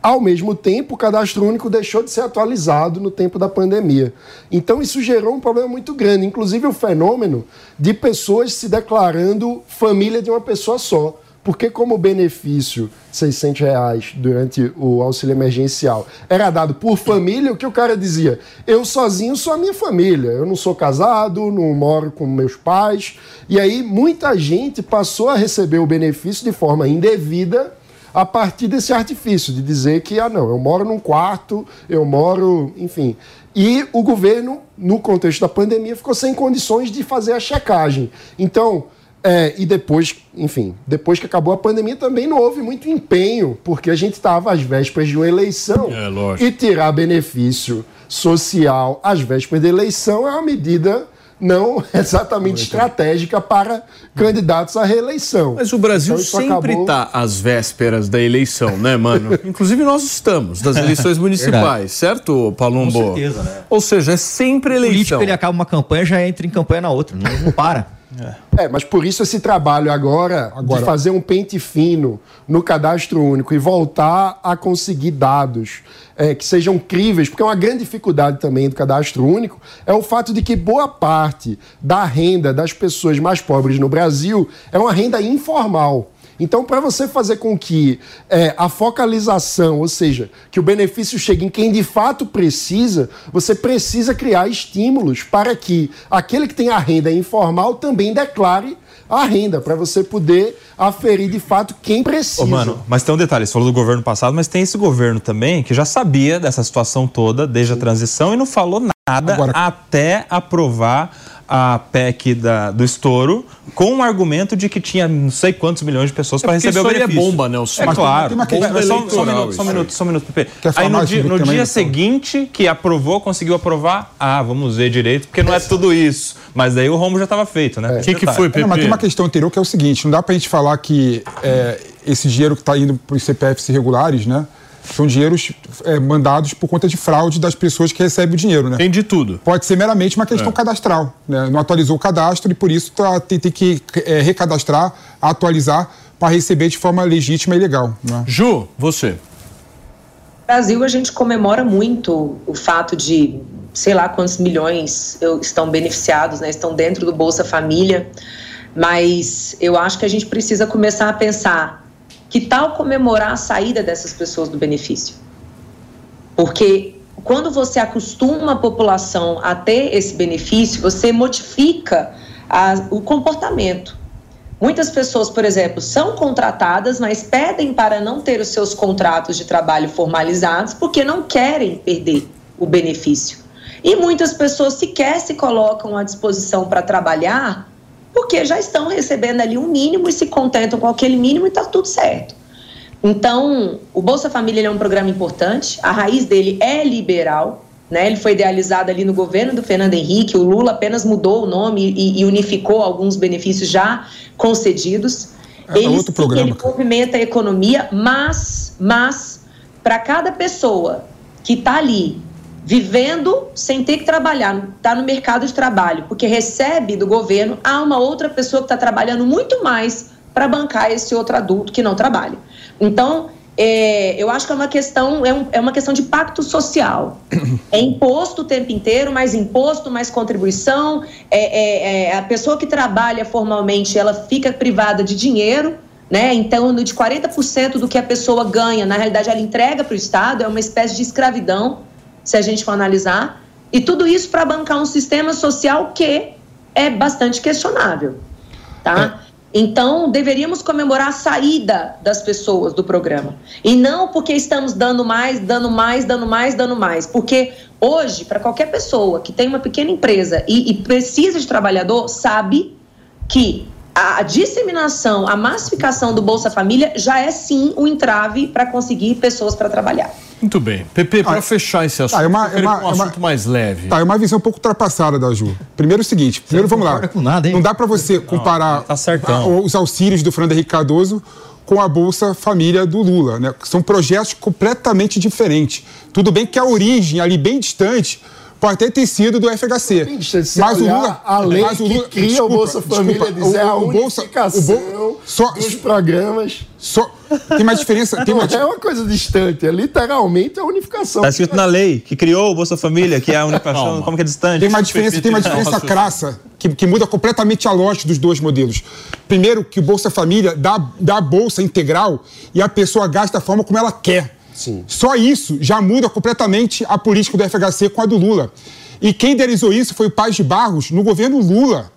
ao mesmo tempo, o cadastro único deixou de ser atualizado no tempo da pandemia. Então, isso gerou um problema muito grande, inclusive o fenômeno de pessoas se declarando família de uma pessoa só. Porque como benefício 600 reais durante o auxílio emergencial era dado por família, o que o cara dizia? Eu sozinho sou a minha família, eu não sou casado, não moro com meus pais. E aí muita gente passou a receber o benefício de forma indevida a partir desse artifício de dizer que, ah não, eu moro num quarto, eu moro, enfim. E o governo, no contexto da pandemia, ficou sem condições de fazer a checagem. Então, é, e depois, enfim, depois que acabou a pandemia também não houve muito empenho, porque a gente estava às vésperas de uma eleição. É, e tirar benefício social às vésperas da eleição é uma medida não exatamente estratégica para candidatos à reeleição. Mas o Brasil Então, sempre acabou- está às vésperas da eleição, né, mano? Inclusive nós estamos, das eleições municipais, certo, Palumbo? Com certeza, né? Ou seja, é sempre O político eleição. ele acaba uma campanha já entra em campanha na outra, não, não para. É, mas por isso esse trabalho agora, Agora- de fazer um pente fino no cadastro único e voltar a conseguir dados é, que sejam críveis, porque é uma grande dificuldade também do cadastro único, é o fato de que boa parte da renda das pessoas mais pobres no Brasil é uma renda informal. Então, para você fazer com que é, a focalização, ou seja, que o benefício chegue em quem de fato precisa, você precisa criar estímulos para que aquele que tem a renda informal também declare a renda, para você poder aferir de fato quem precisa. Ô, mano, mas tem um detalhe, você falou do governo passado, mas tem esse governo também que já sabia dessa situação toda desde a transição e não falou nada Agora- até aprovar a PEC da- do estouro com o argumento de que tinha não sei quantos milhões de pessoas para porque receber o isso aí é benefício. bomba, Nelson. É Mas claro. tem uma questão Mas só, só um minuto, só um minuto, só um minuto, Pepe. Aí no dia, no dia seguinte que aprovou, conseguiu aprovar, ah, vamos ver direito, porque não é tudo isso. Mas daí o rombo já estava feito, né? O que, que foi, É, não, mas tem Pepe? uma questão anterior que é o seguinte: não dá pra gente falar que é, esse dinheiro que está indo para os CPFs irregulares, né? São dinheiros é, mandados por conta de fraude das pessoas que recebem o dinheiro, né? Tem de tudo. Pode ser meramente uma questão cadastral. Né? Não atualizou o cadastro e por isso tá, tem, tem que é, recadastrar, atualizar para receber de forma legítima e legal. Né? Ju, você. No Brasil, a gente comemora muito o fato de, sei lá quantos milhões estão beneficiados, né, estão dentro do Bolsa Família, mas eu acho que a gente precisa começar a pensar que tal comemorar a saída dessas pessoas do benefício? Porque quando você acostuma a população a ter esse benefício, você modifica a- o comportamento. Muitas pessoas, por exemplo, são contratadas, mas pedem para não ter os seus contratos de trabalho formalizados porque não querem perder o benefício. E muitas pessoas sequer se colocam à disposição para trabalhar porque já estão recebendo ali um mínimo e se contentam com aquele mínimo e está tudo certo. Então, o Bolsa Família é um programa importante, a raiz dele é liberal, né? Ele foi idealizado ali no governo do Fernando Henrique, o Lula apenas mudou o nome e, e unificou alguns benefícios já concedidos. É, ele, outro programa, ele cara. movimenta a economia, mas, mas para cada pessoa que está ali vivendo sem ter que trabalhar, está no mercado de trabalho, porque recebe do governo, há uma outra pessoa que está trabalhando muito mais para bancar esse outro adulto que não trabalha. Então, é, eu acho que é uma questão, é, um- é uma questão de pacto social. É imposto o tempo inteiro, mais imposto, mais contribuição. É, é- é- a pessoa que trabalha formalmente, ela fica privada de dinheiro, né? Então, no de 40% do que a pessoa ganha, na realidade, ela entrega para o Estado, é uma espécie de escravidão, se a gente for analisar. E tudo isso para bancar um sistema social que é bastante questionável, tá? Então, deveríamos comemorar a saída das pessoas do programa. E não porque estamos dando mais, dando mais, dando mais, dando mais. Porque hoje, para qualquer pessoa que tem uma pequena empresa e, e precisa de trabalhador, sabe que a disseminação, a massificação do Bolsa Família já é sim um entrave para conseguir pessoas para trabalhar. Muito bem. Pepe, para Ah, fechar esse assunto, é uma- é uma- um é uma- assunto mais leve. Tá, é uma visão um pouco ultrapassada da Ju. Primeiro é o seguinte, primeiro vamos lá. nada, hein? Não dá para você comparar tá certão. a- os auxílios do Fernando Henrique Cardoso com a Bolsa Família do Lula, né? São projetos completamente diferentes. Tudo bem que a origem ali bem distante pode até ter sido do FHC. Você mas o Lula, a lei mas o Lula- que cria desculpa, o Bolsa Família desculpa, diz é a o- o Bolsa- o unificação Bol- só- dos programas. só tem uma diferença, tem Não uma é uma coisa distante, é literalmente a unificação. Tá escrito na lei que criou o Bolsa Família, que é a unificação, Calma. como que é distante? Tem uma diferença, tem uma diferença crassa que, que muda completamente a lógica dos dois modelos. Primeiro, que o Bolsa Família dá, dá a bolsa integral e a pessoa gasta da forma como ela quer. Sim. Só isso já muda completamente a política do FHC com a do Lula. E quem idealizou isso foi o Paz de Barros no governo Lula.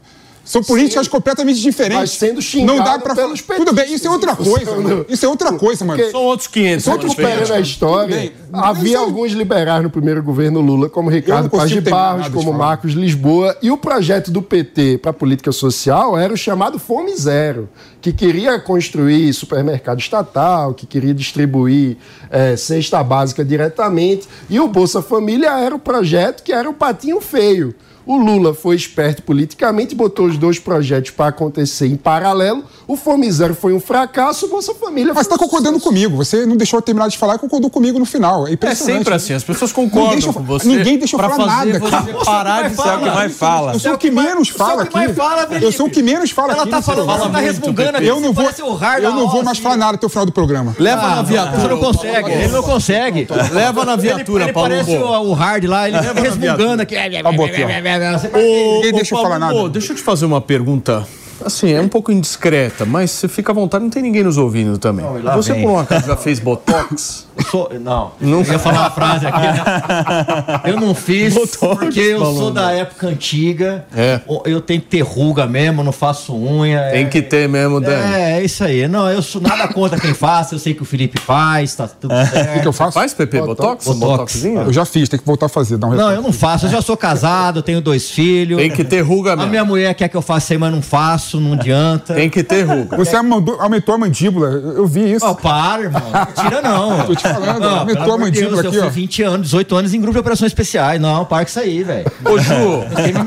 São políticas completamente diferentes. Mas sendo xingado Não dá pra pelos Tudo bem, isso é outra petistas, coisa. mano. Isso é outra coisa, mano. Porque- São outros 500. Só mano, recuperando Pepe. a história, bem. havia alguns liberais no primeiro governo Lula, como Ricardo Paz de Barros, como falar. Marcos Lisboa, e o projeto do PT para a política social era o chamado Fome Zero, que queria construir supermercado estatal, que queria distribuir eh, cesta básica diretamente, e o Bolsa Família era o projeto que era o patinho feio. O Lula foi esperto politicamente, botou os dois projetos para acontecer em paralelo. O Fome Zero foi um fracasso, Bolsa Família Mas está um concordando comigo. Você não deixou eu terminar de falar e concordou comigo no final. É É sempre assim, as pessoas concordam deixa com você. Ninguém deixa eu pra falar fazer nada, você cara. parar de é o que mais fala. Eu sou o que menos fala aqui. Eu sou o que menos fala Ela aqui. tá nesse falando, você tá resmungando aqui, Eu não você vou, eu não vou Oz, mais falar nada até o final do programa. Leva Ah, na viatura. Você não consegue, ele não consegue. Leva na viatura, ele, ele Paulo parece o, Hard lá, ele resmungando aqui. Aqui, ó. Ô, Ninguém ô, deixa eu falar nada. Deixa eu te fazer uma pergunta. Assim, é um pouco indiscreta, mas você fica à vontade, não tem ninguém nos ouvindo também. Não, você, vem. por um acaso, já fez Botox? Sou- não, Não. eu ia falar uma frase aqui. né? Eu não fiz porque eu falando. sou da época antiga. É. Eu tenho que ter ruga mesmo, não faço unha. Tem é- que ter mesmo, Dani. É, é isso aí. Não, eu sou nada contra quem faça. Eu sei que o Felipe faz, tá tudo O certo. que eu faço? Faz, Pepe, Botox? Botox. Botoxinho? Eu já fiz, tem que voltar a fazer. Dá um Não, eu não faço. Eu já sou casado, tenho dois filhos. Tem que ter ruga A mesmo. minha mulher quer que eu faça isso aí, mas não faço, não adianta. Tem que ter ruga. Você aumentou, a mandíbula. Eu vi isso. Ó, para, irmão. Não tira, não. Te falando, Não, de mandíbula Deus, aqui, eu ó. fui 20 anos, 18 anos em grupo de operações especiais. Não, para com isso aí, velho. Ô, Ju,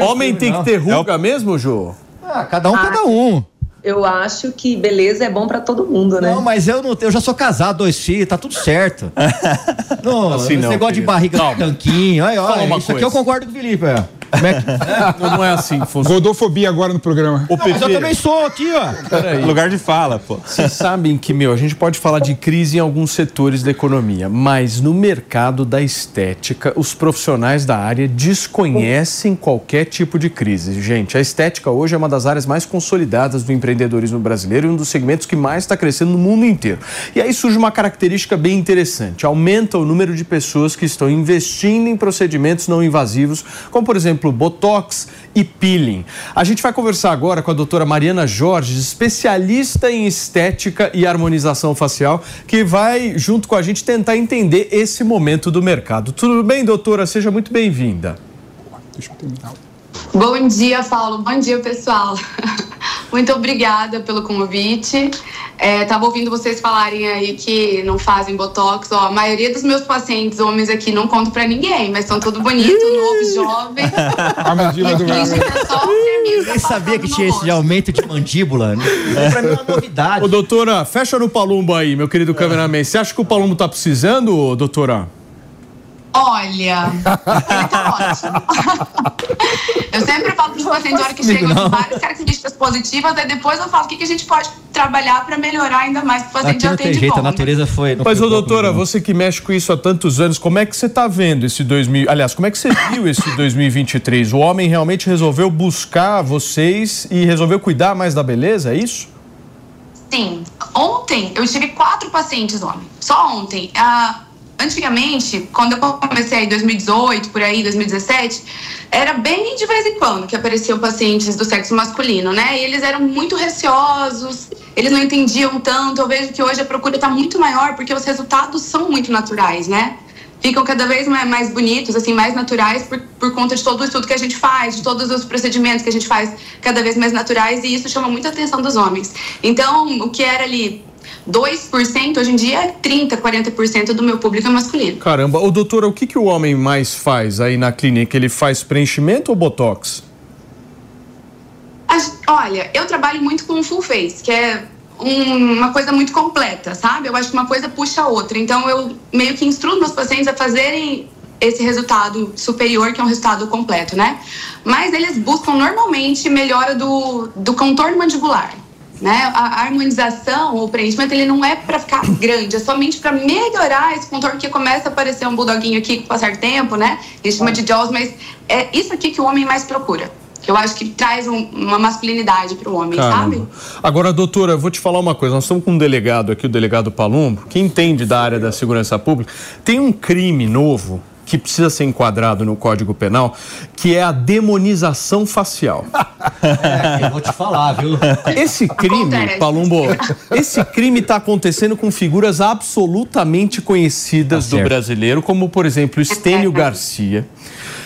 homem filho, tem não. que ter ruga mesmo, Ju? Ah, cada um, cada um. Eu acho que beleza é bom pra todo mundo, né? Não, mas eu, não, eu já sou casado, dois filhos, tá tudo certo. Não, Assim esse não, negócio de querido. barriga Calma. tanquinho. Ó, uma isso aqui coisa. eu concordo com o Felipe. É. Como é que... Não, não é assim que funciona. Gordofobia agora no programa. Ô, Mas eu também sou aqui, ó. peraí. Lugar de fala, pô. Vocês sabem que, meu, a gente pode falar de crise em alguns setores da economia, mas no mercado da estética, os profissionais da área desconhecem qualquer tipo de crise. Gente, a estética hoje é uma das áreas mais consolidadas do empreendedorismo brasileiro e um dos segmentos que mais está crescendo no mundo inteiro. E aí surge uma característica bem interessante: aumenta o número de pessoas que estão investindo em procedimentos não invasivos, como por exemplo botox e peeling. A gente vai conversar agora com a doutora Mariana Jorge, especialista em estética e harmonização facial, que vai, junto com a gente, tentar entender esse momento do mercado. Tudo bem, doutora? Seja muito bem-vinda. Deixa eu terminar. Bom dia, Paulo. Bom dia, pessoal. Muito obrigada pelo convite. É, tava ouvindo vocês falarem aí que não fazem botox. Ó, a maioria dos meus pacientes homens aqui não conto pra ninguém, mas são tudo bonito, novo, jovem. A mandíbula do é só Nem sabia que tinha esse de aumento de mandíbula. né? Pra mim é uma novidade. Ô, doutora, fecha no Palumbo aí, meu querido cameraman. Você acha que o Palumbo tá precisando, doutora? Olha, ele tá ótimo. eu sempre falo pros pacientes, na hora que chegam não. com várias características positivas, aí depois eu falo o que, que a gente pode trabalhar pra melhorar ainda mais, que o paciente Aqui já não tem tem de jeito, bom. a natureza foi. não Mas, foi ô, doutora, não. você que mexe com isso há tantos anos, como é que você tá vendo esse 2000... Aliás, como é que você viu esse 2023? O homem realmente resolveu buscar vocês e resolveu cuidar mais da beleza, é isso? Sim. Ontem eu tive quatro pacientes homens. Só ontem. Ah, antigamente, quando eu comecei em 2018, por aí, 2017, era bem de vez em quando que apareciam pacientes do sexo masculino, né? E eles eram muito receosos, eles não entendiam tanto. Eu vejo que hoje a procura está muito maior porque os resultados são muito naturais, né? ficam cada vez mais bonitos, assim, mais naturais por, por conta de todo o estudo que a gente faz, de todos os procedimentos que a gente faz cada vez mais naturais e isso chama muita atenção dos homens. Então, o que era ali 2%, hoje em dia é 30, 40% do meu público é masculino. Caramba, ô doutora, o que, que o homem mais faz aí na clínica? Ele faz preenchimento ou botox? Olha, eu trabalho muito com full face, que é um- uma coisa muito completa, sabe? Eu acho que uma coisa puxa a outra. Então, eu meio que instruo meus pacientes a fazerem esse resultado superior, que é um resultado completo, né? Mas eles buscam normalmente melhora do, do contorno mandibular. Né? A harmonização ou preenchimento ele não é para ficar grande, é somente para melhorar esse contorno que começa a aparecer um bulldoguinho aqui com o passar do tempo, né? A gente chama de jaws, mas é isso aqui que o homem mais procura. Eu acho que traz um- uma masculinidade para o homem, sabe? Caramba. Agora, doutora, eu vou te falar uma coisa. Nós estamos com um delegado aqui, o delegado Palumbo, que entende da área da segurança pública. Tem um crime novo que precisa ser enquadrado no Código Penal, que é a demonização facial. É, eu vou te falar, viu? Esse crime, Acontece. Palumbo, esse crime está acontecendo com figuras absolutamente conhecidas Tá do brasileiro, como, por exemplo, Estênio Garcia.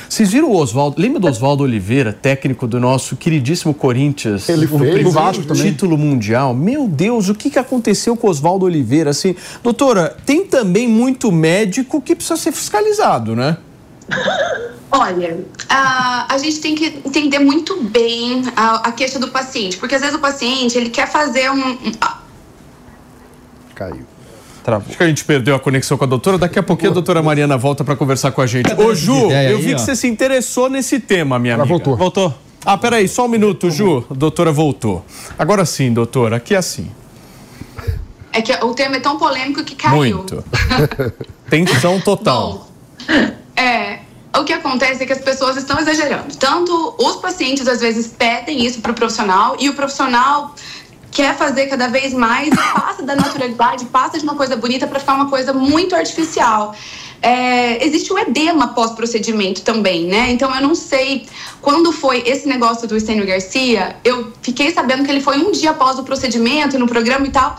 Vocês viram o Oswaldo? Lembra do Oswaldo Oliveira, técnico do nosso queridíssimo Corinthians? Ele o fez. Do Vasco também. título mundial. Meu Deus, o que, que aconteceu com o Oswaldo Oliveira? Assim, doutora, tem também muito médico que precisa ser fiscalizado, né? Olha, a, a gente tem que entender muito bem a, a queixa do paciente, porque às vezes o paciente ele quer fazer um. um- Caiu. Acho que a gente perdeu a conexão com a doutora. Daqui a pouquinho a doutora Mariana volta para conversar com a gente. Ô, Ju, eu vi que você se interessou nesse tema, minha Ela amiga. voltou. Voltou. Ah, peraí, só um minuto, Ju. A doutora voltou. Agora sim, doutora, aqui é assim. é que o tema é tão polêmico que caiu. Muito. Tensão total. É, o que acontece é que as pessoas estão exagerando. Tanto os pacientes às vezes pedem isso para o profissional e o profissional quer fazer cada vez mais e passa da naturalidade, passa de uma coisa bonita para ficar uma coisa muito artificial. É, existe o edema pós-procedimento também, né? Então eu não sei quando foi esse negócio do Estênio Garcia. Eu fiquei sabendo que ele foi um dia após o procedimento no programa e tal.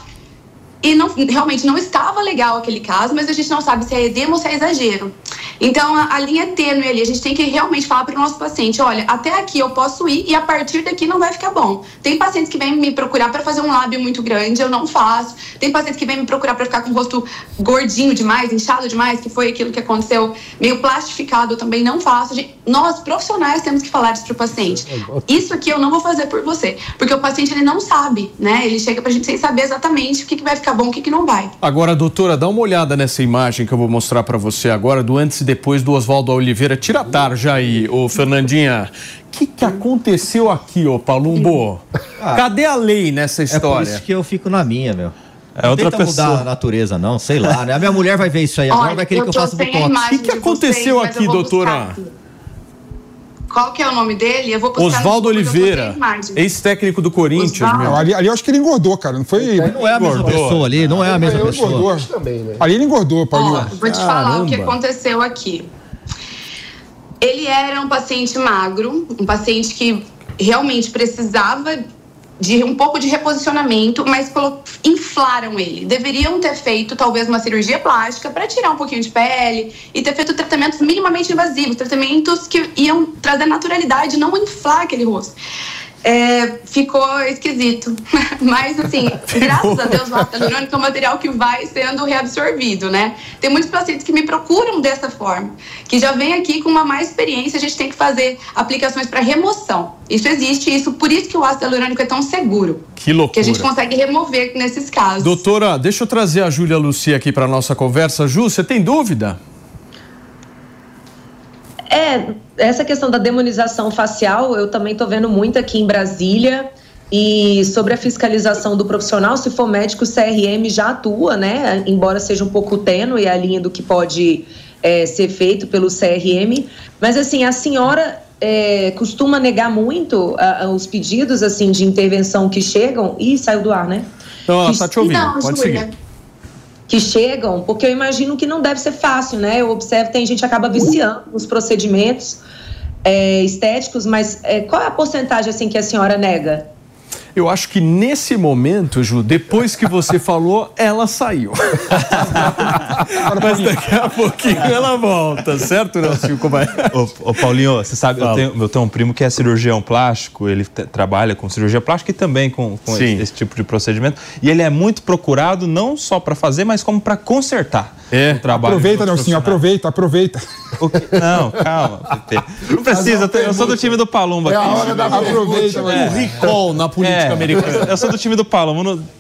E não, realmente não estava legal aquele caso, mas a gente não sabe se é edema ou se é exagero. Então a, a linha é tênue ali, a gente tem que realmente falar para o nosso paciente: olha, até aqui eu posso ir e a partir daqui não vai ficar bom. Tem pacientes que vêm me procurar para fazer um lábio muito grande, eu não faço. Tem pacientes que vêm me procurar para ficar com o rosto gordinho demais, inchado demais, que foi aquilo que aconteceu, meio plastificado, eu também não faço. Gente, nós, profissionais, temos que falar isso para o paciente. Isso aqui eu não vou fazer por você, porque o paciente ele não sabe, né? Ele chega para a gente sem saber exatamente o que, que vai ficar bom, o que, que não vai. Agora, doutora, dá uma olhada nessa imagem que eu vou mostrar para você agora, do antes e depois do Oswaldo Oliveira. Tira a tarja aí, ô Fernandinha. O que, que aconteceu aqui, ô Palumbo? Cadê a lei nessa É por história? isso que eu fico na minha, meu. É Não outra tenta pessoa. mudar a natureza, não, sei lá, né? A minha mulher vai ver isso aí agora, Olha, vai querer que eu faça botox. O que que aconteceu vocês, aqui, doutora? aqui. Qual que é o nome dele? Eu vou buscar no Oswaldo Oliveira, ex-técnico do Corinthians, meu. Ali, ali eu acho que ele engordou, cara. Não foi. Não é a mesma Engordou. pessoa ali, não é a mesma pessoa. engordou também, né? Ali ele engordou, Ó, Paulinho. vou te falar o que Caramba. aconteceu aqui. Ele era um paciente magro, um paciente que realmente precisava de um pouco de reposicionamento, mas inflaram ele. Deveriam ter feito talvez uma cirurgia plástica para tirar um pouquinho de pele e ter feito tratamentos minimamente invasivos, tratamentos que iam trazer naturalidade, não inflar aquele rosto. É, ficou esquisito. Mas, assim, graças a Deus, o ácido hialurônico é um material que vai sendo reabsorvido, né? Tem muitos pacientes que me procuram dessa forma, que já vem aqui com uma mais experiência, a gente tem que fazer aplicações para remoção. Isso existe, isso por isso que o ácido hialurônico é tão seguro. Que loucura. Que a gente consegue remover nesses casos. Doutora, deixa eu trazer a Júlia Lucia aqui para nossa conversa. Ju, você tem dúvida? É, essa questão da demonização facial, eu também estou vendo muito aqui em Brasília. E sobre a fiscalização do profissional, se for médico, o CRM já atua, né? Embora seja um pouco tênue a linha do que pode é, ser feito pelo CRM. Mas, assim, a senhora é, costuma negar muito a- a- os pedidos, assim, de intervenção que chegam... Ih, saiu do ar, né? Não, ela Que- tá te ouvindo. Não, Pode seguir. Que chegam, porque eu imagino que não deve ser fácil, né? Eu observo tem gente que acaba viciando nos procedimentos é, estéticos, mas é, qual é a porcentagem assim que a senhora nega? Eu acho que nesse momento, Ju, depois que você falou, ela saiu. Mas daqui a pouquinho ela volta, certo, Nelson? Como é? Ô, ô, Paulinho, você sabe, eu tenho, eu tenho um primo que é cirurgião plástico, ele trabalha com cirurgia plástica e também com, com esse, esse tipo de procedimento. E ele é muito procurado não só para fazer, mas como para consertar É. o trabalho. Aproveita, Nelsinho, aproveita, aproveita. O que- Não, calma, Pepe. Não precisa, eu, tenho- eu sou do time do Palumba. É a hora da Aproveita, pergunta, O recall na política É, americana. Eu sou do time do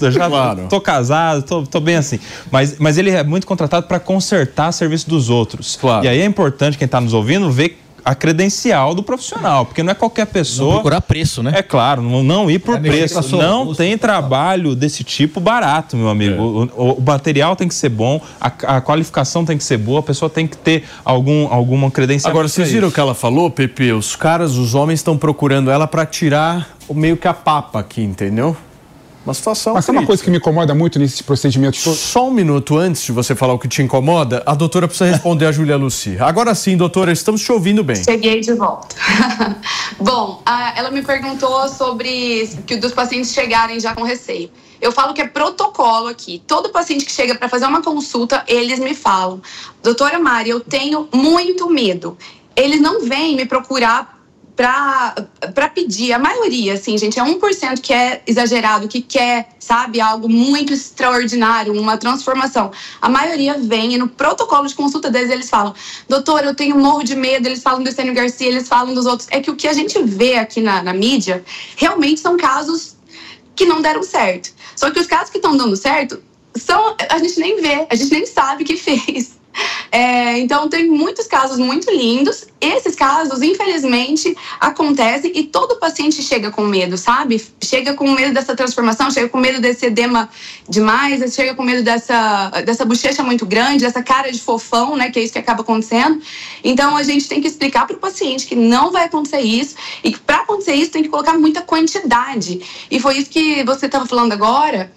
eu já Claro. tô casado, tô, tô bem assim. Mas, mas ele é muito contratado para consertar serviço dos outros. Claro. E aí é importante quem está nos ouvindo ver a credencial do profissional, porque não é qualquer Não pessoa. procurar preço, né? É claro, não, não ir por É preço. Não tem trabalho desse tipo barato, meu amigo. O, o- o material tem que ser bom, a, a qualificação tem que ser boa, a pessoa tem que ter algum, alguma credencial. Agora, vocês viram o que ela falou, Pepe? Os caras, os homens estão procurando ela para tirar o meio que a papa aqui, entendeu? Uma situação Mas sabe uma coisa que me incomoda muito nesses procedimentos todos? Só um minuto antes de você falar o que te incomoda, a doutora precisa responder a Júlia Luci. Agora sim, doutora, estamos te ouvindo bem. Cheguei de volta. Bom, a- ela me perguntou sobre que dos pacientes chegarem já com receio. Eu falo que é protocolo aqui. Todo paciente que chega para fazer uma consulta, eles me falam: Doutora Mari, eu tenho muito medo. Eles não vêm me procurar para pedir. A maioria, assim, gente, é 1% que é exagerado, que quer, sabe, algo muito extraordinário, uma transformação. A maioria vem e no protocolo de consulta deles eles falam: doutor, eu tenho morro de medo. Eles falam do Estênio Garcia, eles falam dos outros. É que o que a gente vê aqui na, na mídia realmente são casos que não deram certo. Só que os casos que estão dando certo são a gente nem vê, a gente nem sabe que fez. É, então, tem muitos casos muito lindos. Esses casos, infelizmente, acontecem e todo paciente chega com medo, sabe? Chega com medo dessa transformação, chega com medo desse edema demais, chega com medo dessa, dessa bochecha muito grande, dessa cara de fofão, né? Que é isso que acaba acontecendo. Então, a gente tem que explicar para o paciente que não vai acontecer isso e que para acontecer isso tem que colocar muita quantidade. E foi isso que você estava falando agora.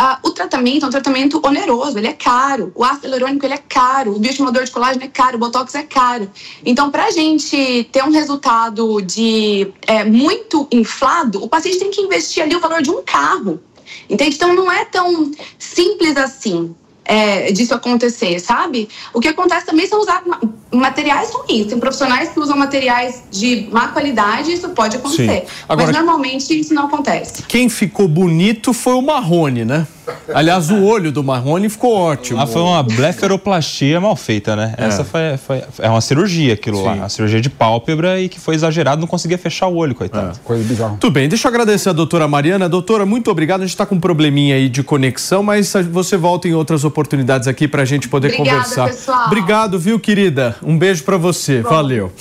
Ah, o tratamento é um tratamento oneroso, ele é caro. O ácido hialurônico ele é caro, o bioestimulador de colágeno é caro, o botox é caro. Então, para a gente ter um resultado de é, muito inflado, o paciente tem que investir ali o valor de um carro. Entende? Então, não é tão simples assim é, disso acontecer, sabe? O que acontece também são usar materiais ruins. Tem profissionais que usam materiais de má qualidade, isso pode acontecer. Agora, Mas normalmente isso não acontece. Quem ficou bonito foi o Marrone, né? Aliás, o olho do Marrone ficou ótimo. Ah, foi uma bleferoplastia mal feita, né? É. Essa foi, foi é uma cirurgia aquilo Sim. lá, uma cirurgia de pálpebra e que foi exagerado, não conseguia fechar o olho, coitado. Coisa bizarra. Tudo bem, deixa eu agradecer a doutora Mariana. Doutora, muito obrigado. A gente está com um probleminha aí de conexão, mas você volta em outras oportunidades aqui para a gente poder Obrigada, conversar. pessoal. Obrigado, viu, querida? Um beijo para você. Valeu.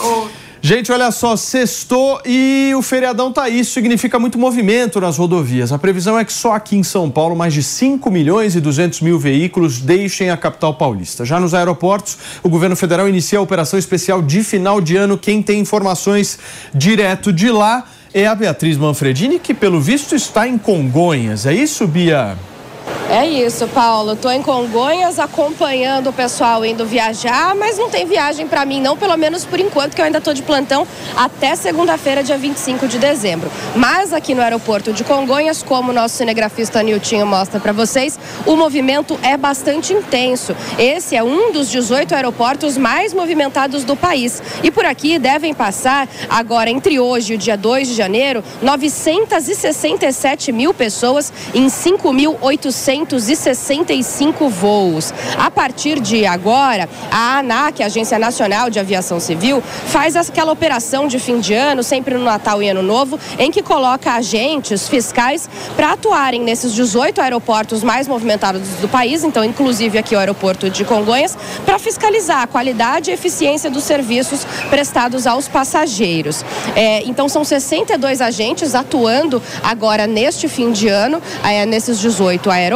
Gente, olha só, sextou e o feriadão tá aí. Significa muito movimento nas rodovias. A previsão é que só aqui em São Paulo mais de 5 milhões e 200 mil veículos deixem a capital paulista. Já nos aeroportos, o governo federal inicia a operação especial de final de ano. Quem tem informações direto de lá é a Beatriz Manfredini, que pelo visto está em Congonhas. É isso, Bia? É isso, Paulo. Tô em Congonhas acompanhando o pessoal indo viajar, mas não tem viagem para mim não, pelo menos por enquanto, que eu ainda tô de plantão até segunda-feira, dia 25 de dezembro. Mas aqui no aeroporto de Congonhas, como o nosso cinegrafista Niltinho mostra para vocês, o movimento é bastante intenso. Esse é um dos 18 aeroportos mais movimentados do país. E por aqui devem passar, agora entre hoje e o dia 2 de janeiro, 967 mil pessoas em 5.865 voos. A partir de agora, a ANAC, a Agência Nacional de Aviação Civil, faz aquela operação de fim de ano, sempre no Natal e Ano Novo, em que coloca agentes fiscais para atuarem nesses 18 aeroportos mais movimentados do país, então inclusive aqui o aeroporto de Congonhas, para fiscalizar a qualidade e eficiência dos serviços prestados aos passageiros. É, então são 62 agentes atuando agora neste fim de ano, é, nesses 18 aeroportos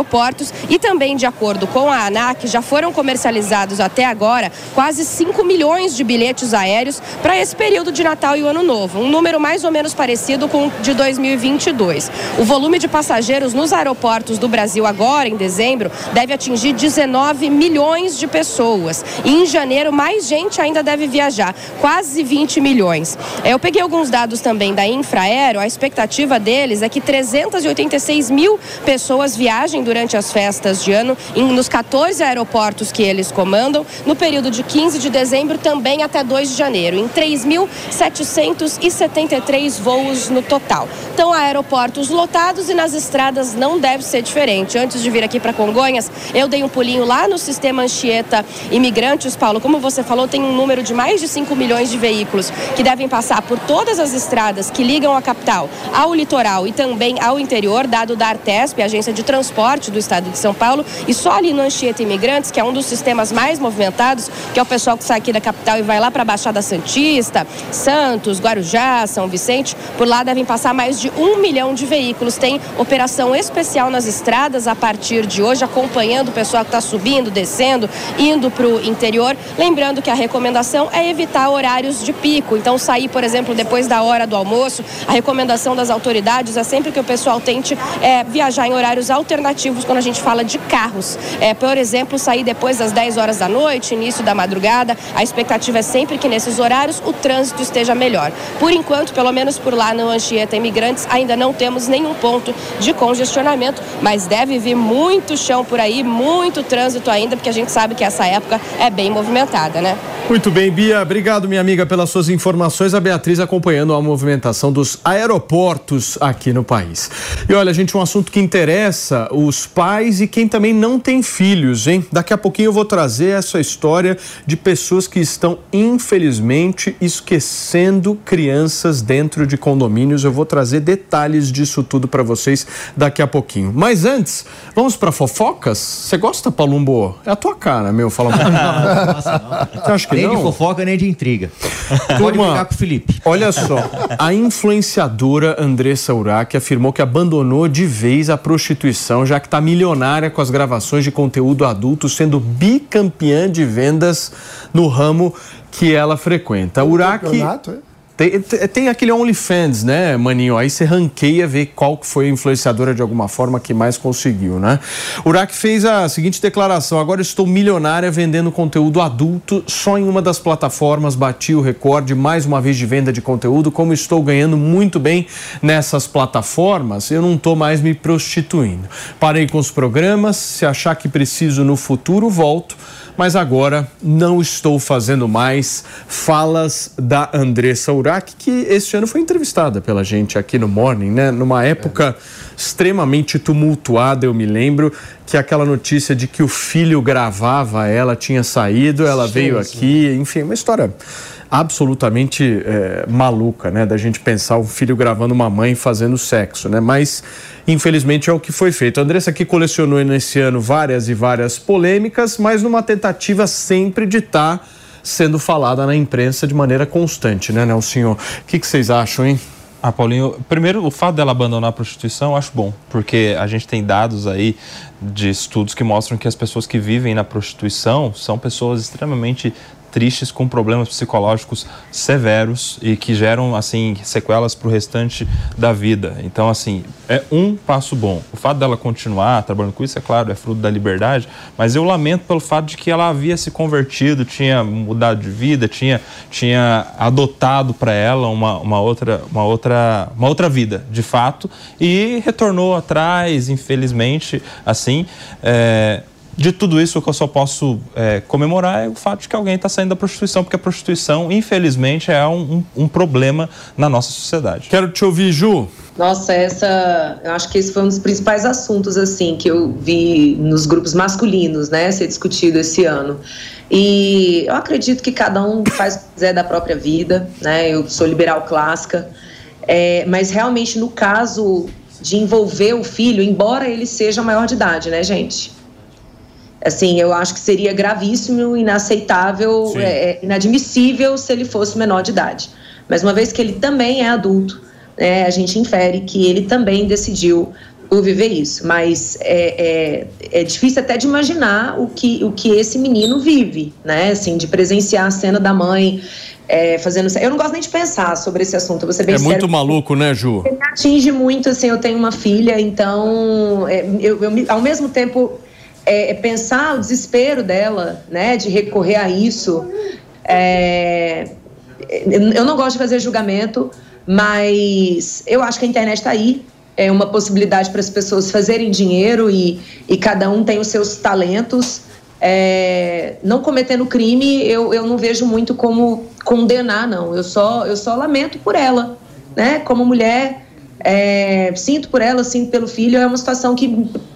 e também de acordo com a ANAC já foram comercializados até agora quase 5 milhões de bilhetes aéreos para esse período de Natal e o Ano Novo, um número mais ou menos parecido com o de 2022. O volume de passageiros nos aeroportos do Brasil agora em dezembro deve atingir 19 milhões de pessoas. E em janeiro mais gente ainda deve viajar, quase 20 milhões. Eu peguei alguns dados também da Infraero, a expectativa deles é que 386 mil pessoas viajem durante as festas de ano nos 14 aeroportos que eles comandam, no período de 15 de dezembro também até 2 de janeiro, em 3.773 voos no total. Então, aeroportos lotados e nas estradas não deve ser diferente. Antes de vir aqui para Congonhas, eu dei um pulinho lá no sistema Anchieta Imigrantes, Paulo. Como você falou, tem um número de mais de 5 milhões de veículos que devem passar por todas as estradas que ligam a capital ao litoral e também ao interior, dado da Artesp, agência de transporte do estado de São Paulo. E só ali no Anchieta Imigrantes, que é um dos sistemas mais movimentados, que é o pessoal que sai aqui da capital e vai lá para a Baixada Santista, Santos, Guarujá, São Vicente, por lá devem passar mais de um milhão de veículos. Tem operação especial nas estradas a partir de hoje, acompanhando o pessoal que está subindo, descendo, indo para o interior. Lembrando que a recomendação é evitar horários de pico. Então, sair, por exemplo, depois da hora do almoço, a recomendação das autoridades é sempre que o pessoal tente é, viajar em horários alternativos quando a gente fala de carros. É, por exemplo, sair depois das 10 horas da noite, início da madrugada. A expectativa é sempre que nesses horários o trânsito esteja melhor. Por enquanto, pelo menos por lá no Anchieta Imigrantes, ainda não temos nenhum ponto de congestionamento, mas deve vir muito chão por aí, muito trânsito ainda, porque a gente sabe que essa época é bem movimentada, né? Muito bem, Bia. Obrigado, minha amiga, pelas suas informações. A Beatriz acompanhando a movimentação dos aeroportos aqui no país. E olha, gente, um assunto que interessa os pais e quem também não tem filhos, hein? Daqui a pouquinho eu vou trazer essa história de pessoas que estão, infelizmente, esquecendo crianças dentro de condomínios. Eu vou trazer detalhes disso tudo para vocês daqui a pouquinho. Mas antes, vamos para fofocas? Você gosta, Palumbo? É a tua cara, meu. Fala. Não, nossa, não. Você acha que nem não? de fofoca, nem de intriga. Pode Turma, brincar com o Felipe. Olha só, a influenciadora Andressa Urach afirmou que abandonou de vez a prostituição, já que está milionária com as gravações de conteúdo adulto, sendo bicampeã de vendas no ramo que ela frequenta. É? Tem, tem- aquele OnlyFans, né, maninho? Aí você ranqueia, vê qual que foi a influenciadora de alguma forma que mais conseguiu, né? Urach fez a seguinte declaração: agora estou milionária vendendo conteúdo adulto só em uma das plataformas, bati o recorde mais uma vez de venda de conteúdo. Como estou ganhando muito bem nessas plataformas, eu não estou mais me prostituindo. Parei com os programas, se achar que preciso no futuro, volto mas agora não estou fazendo mais falas da Andressa Urach, que este ano foi entrevistada pela gente aqui no Morning, né? Numa época extremamente tumultuada, eu me lembro que aquela notícia de que o filho gravava ela tinha saído, ela Sim, veio sim. aqui, enfim, uma história absolutamente é, maluca, né? Da gente pensar o filho gravando uma mãe fazendo sexo, né? Mas infelizmente é o que foi feito. A Andressa que colecionou nesse ano várias e várias polêmicas, mas numa tentativa sempre de estar sendo falada na imprensa de maneira constante, né, Nelsinho? O que, que vocês acham, hein? Ah, Paulinho, primeiro, o fato dela abandonar a prostituição eu acho bom, porque a gente tem dados aí de estudos que mostram que as pessoas que vivem na prostituição são pessoas extremamente tristes com problemas psicológicos severos e que geram assim sequelas para o restante da vida. Então assim é um passo bom. O fato dela continuar trabalhando com isso é claro é fruto da liberdade, mas eu lamento pelo fato de que ela havia se convertido, tinha mudado de vida, tinha tinha adotado para ela uma, uma outra uma outra uma outra vida de fato e retornou atrás infelizmente assim é, de tudo isso, o que eu só posso é, comemorar é o fato de que alguém está saindo da prostituição, porque a prostituição, infelizmente, é um, um, um problema na nossa sociedade. Quero te ouvir, Ju. Nossa, essa, eu acho que esse foi um dos principais assuntos assim que eu vi nos grupos masculinos, né, ser discutido esse ano. E eu acredito que cada um faz o que quiser da própria vida, né? Eu sou liberal clássica, é, mas realmente no caso de envolver o filho, embora ele seja maior de idade, né, gente? Assim, eu acho que seria gravíssimo, inaceitável, é, é, inadmissível se ele fosse menor de idade. Mas uma vez que ele também é adulto, né, a gente infere que ele também decidiu por viver isso. Mas é, é, é difícil até de imaginar o que, o que esse menino vive, né? Assim, de presenciar a cena da mãe é, fazendo. Eu não gosto nem de pensar sobre esse assunto, você bem É muito maluco, né, Ju? Me atinge muito, assim, eu tenho uma filha, então é, eu, eu ao mesmo tempo é, é pensar o desespero dela, né, de recorrer a isso. é, eu não gosto de fazer julgamento, mas eu acho que a internet está aí. É uma possibilidade para as pessoas fazerem dinheiro e, e cada um tem os seus talentos. É, não cometendo crime, eu, eu não vejo muito como condenar, não. Eu só, eu só lamento por ela, né? Como mulher, é, sinto por ela, sinto pelo filho. É uma situação que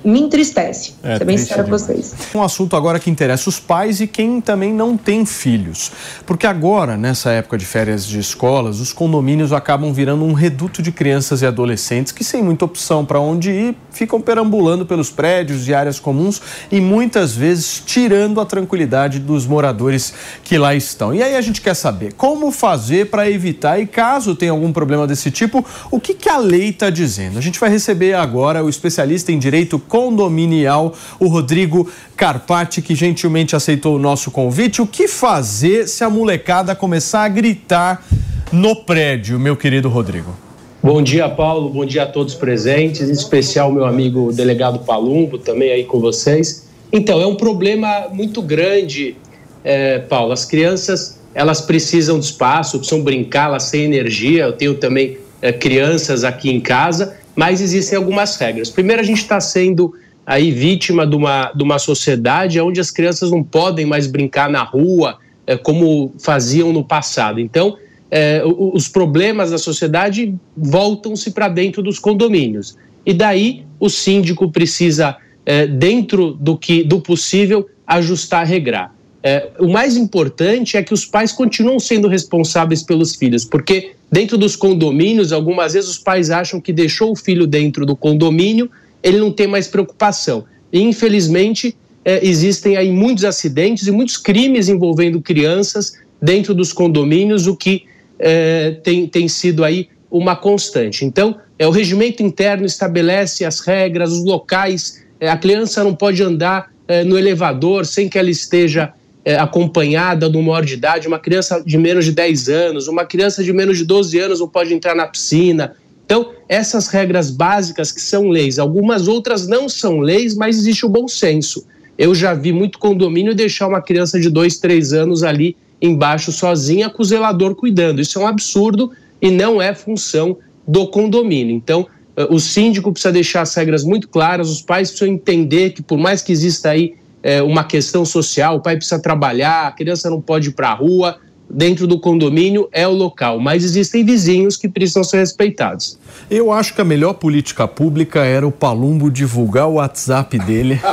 me entristece. É, ser bem sincera com vocês. Um assunto agora que interessa os pais e quem também não tem filhos. Porque agora, nessa época de férias de escolas, os condomínios acabam virando um reduto de crianças e adolescentes que, sem muita opção para onde ir, ficam perambulando pelos prédios e áreas comuns e muitas vezes tirando a tranquilidade dos moradores que lá estão. E aí a gente quer saber como fazer para evitar e caso tenha algum problema desse tipo, o que, que a lei está dizendo. A gente vai receber agora o especialista em direito condominial, o Rodrigo Carpati, que gentilmente aceitou o nosso convite. O que fazer se a molecada começar a gritar no prédio, meu querido Rodrigo? Bom dia, Paulo. Bom dia a todos presentes, em especial meu amigo delegado Palumbo, também aí com vocês. Então, é um problema muito grande, eh, Paulo. As crianças, elas precisam de espaço, precisam brincar, elas têm energia. Eu tenho também eh, crianças aqui em casa, mas existem algumas regras. Primeiro, a gente está sendo aí vítima de uma, de uma sociedade onde as crianças não podem mais brincar na rua, é, como faziam no passado. Então, é, os problemas da sociedade voltam-se para dentro dos condomínios. E daí o síndico precisa, é, dentro do que do possível, ajustar, regrar. É, o mais importante é que os pais continuam sendo responsáveis pelos filhos, porque dentro dos condomínios, algumas vezes os pais acham que deixou o filho dentro do condomínio, ele não tem mais preocupação. E, infelizmente, é, existem aí muitos acidentes e muitos crimes envolvendo crianças dentro dos condomínios, o que é, tem, tem sido aí uma constante. Então, é, o regimento interno estabelece as regras, os locais, é, a criança não pode andar é, no elevador sem que ela esteja é, acompanhada do maior de idade, uma criança de menos de 10 anos, uma criança de menos de 12 anos não pode entrar na piscina. Então, essas regras básicas que são leis, algumas outras não são leis, mas existe o bom senso. Eu já vi muito condomínio deixar uma criança de dois, três anos ali embaixo sozinha com o zelador cuidando. Isso é um absurdo e não é função do condomínio. Então, eh, o síndico precisa deixar as regras muito claras, os pais precisam entender que, por mais que exista aí é, uma questão social, o pai precisa trabalhar, a criança não pode ir para a rua, dentro do condomínio é o local, mas existem vizinhos que precisam ser respeitados. Eu acho que a melhor política pública era o Palumbo divulgar o WhatsApp dele.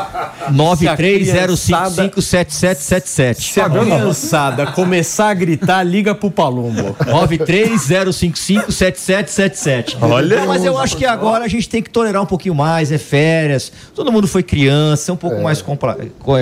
930557777. Se a criançada começar a gritar, liga pro Palumbo. 930557777. Olha. Mas eu acho que agora a gente tem que tolerar um pouquinho mais, é férias. Todo mundo foi criança, um pouco É. mais compla- co-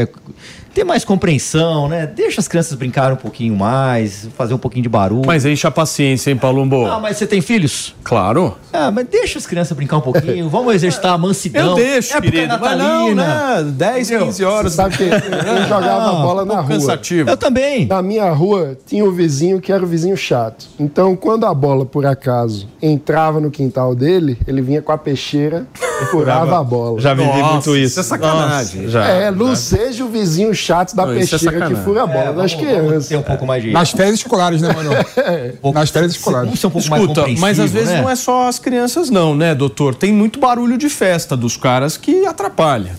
ter mais compreensão, né? Deixa as crianças brincarem um pouquinho mais, fazer um pouquinho de barulho. Mas enche a paciência, hein, Palumbo? Ah, mas você tem filhos? Claro. Ah, mas deixa as crianças brincar um pouquinho. Vamos exercitar a mansidão. Eu deixo, Época querido. Mas não, natalina. né? 10, 15 horas. Você sabe que eu jogava Não, bola na um rua. cansativo. Eu também. Na minha rua tinha um vizinho que era o vizinho chato. Então, quando a bola, por acaso, entrava no quintal dele, ele vinha com a peixeira e furava a bola. Já vivi Nossa, muito isso. isso é sacanagem. Nossa, já. É, não seja o vizinho chato da Não, é peixeira que sacanagem. fura a bola das crianças. Ter um pouco mais de. Nas férias escolares, né, mano? Nas férias escolares. Ser um pouco mais Escuta, mas às vezes né? não é só as crianças, não, né, doutor? Tem muito barulho de festa dos caras que atrapalha.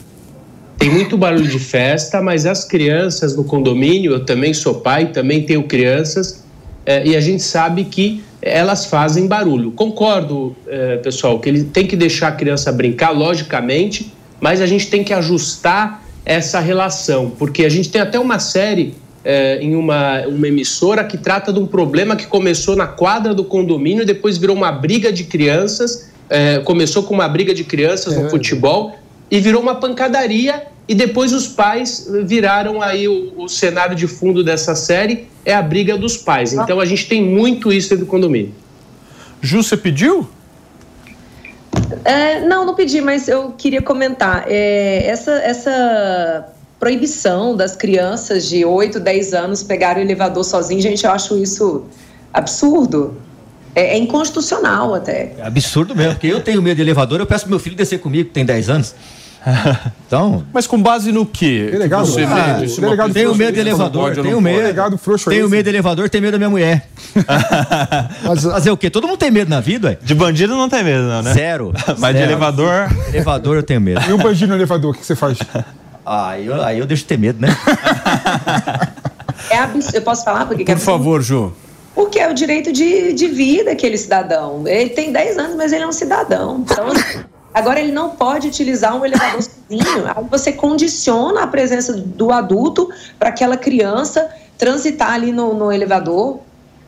Tem muito barulho de festa, mas as crianças no condomínio, eu também sou pai, também tenho crianças, eh, e a gente sabe que elas fazem barulho. Concordo, eh, pessoal, que ele tem que deixar a criança brincar, logicamente, mas a gente tem que ajustar essa relação, porque a gente tem até uma série eh, em uma, uma emissora que trata de um problema que começou na quadra do condomínio e depois virou uma briga de crianças. eh, começou com uma briga de crianças no futebol e virou uma pancadaria e depois os pais viraram aí o, o cenário de fundo dessa série é a briga dos pais. Então a gente tem muito isso dentro do condomínio. Ju, você pediu? É, não, não pedi, mas eu queria comentar. É, essa, essa proibição das crianças de 8, 10 anos pegarem o elevador sozinho, gente, eu acho isso absurdo. É, é inconstitucional até. É absurdo mesmo, porque eu tenho medo de elevador, eu peço pro meu filho descer comigo, que tem 10 anos. Então. Mas com base no quê? Delegado, Você ah, vê disso, o delegado Tenho medo de que não elevador, tenho medo. Delegado frouxo Tenho esse. medo de elevador, tenho medo da minha mulher. Mas, Fazer o quê? Todo mundo tem medo na vida, ué? De bandido não tem medo, não, né? Zero. Mas de Zero. elevador. Elevador eu tenho medo. E o bandido no elevador, o que você faz? Ah, aí eu, aí eu deixo de ter medo, né? É absurdo. Eu posso falar por que que é Por absurdo? favor, Ju. Porque é o direito de, de vida aquele cidadão. Ele tem 10 anos, mas ele é um cidadão. Então, agora ele não pode utilizar um elevador sozinho. Aí você condiciona a presença do adulto para aquela criança transitar ali no, no elevador.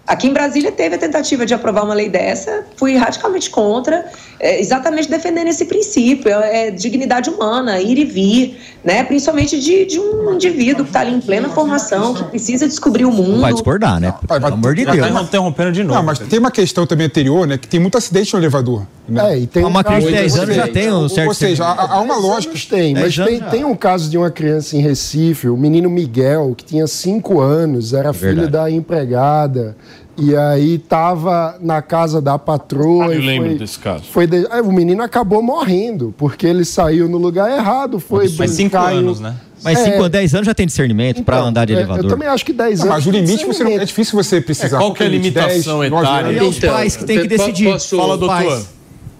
Aqui em Brasília teve a tentativa de aprovar uma lei dessa, fui radicalmente contra, é, exatamente defendendo esse princípio, é, é dignidade humana, ir e vir, né? principalmente de, de um indivíduo que está ali em plena formação, que precisa descobrir o mundo. Vai discordar, né? Pelo amor de Já Deus. tá interrompendo de novo. Não, mas tem uma questão também anterior, né? Que tem muito acidente no elevador. Né? É, e tem Uma um criança de 10 anos já tem um certo... Ou seja, há, há uma lógica. tem, mas tem, tem um caso de uma criança em Recife, o menino Miguel, que tinha 5 anos, era filho Verdade. da empregada, e aí tava na casa da patroa. Eu e lembro foi, desse caso. Foi de- aí o menino acabou morrendo, porque ele saiu no lugar errado, foi Mas cinco em- anos, né? Mas É. 5 a 10 anos já tem discernimento Então, andar de é, elevador. Eu também acho que 10 Não, anos. mas o limite você não, é difícil você precisar. É, qual que é a é limitação 10, nove etária? É os pais que têm que decidir. posso- Fala, doutor. pais.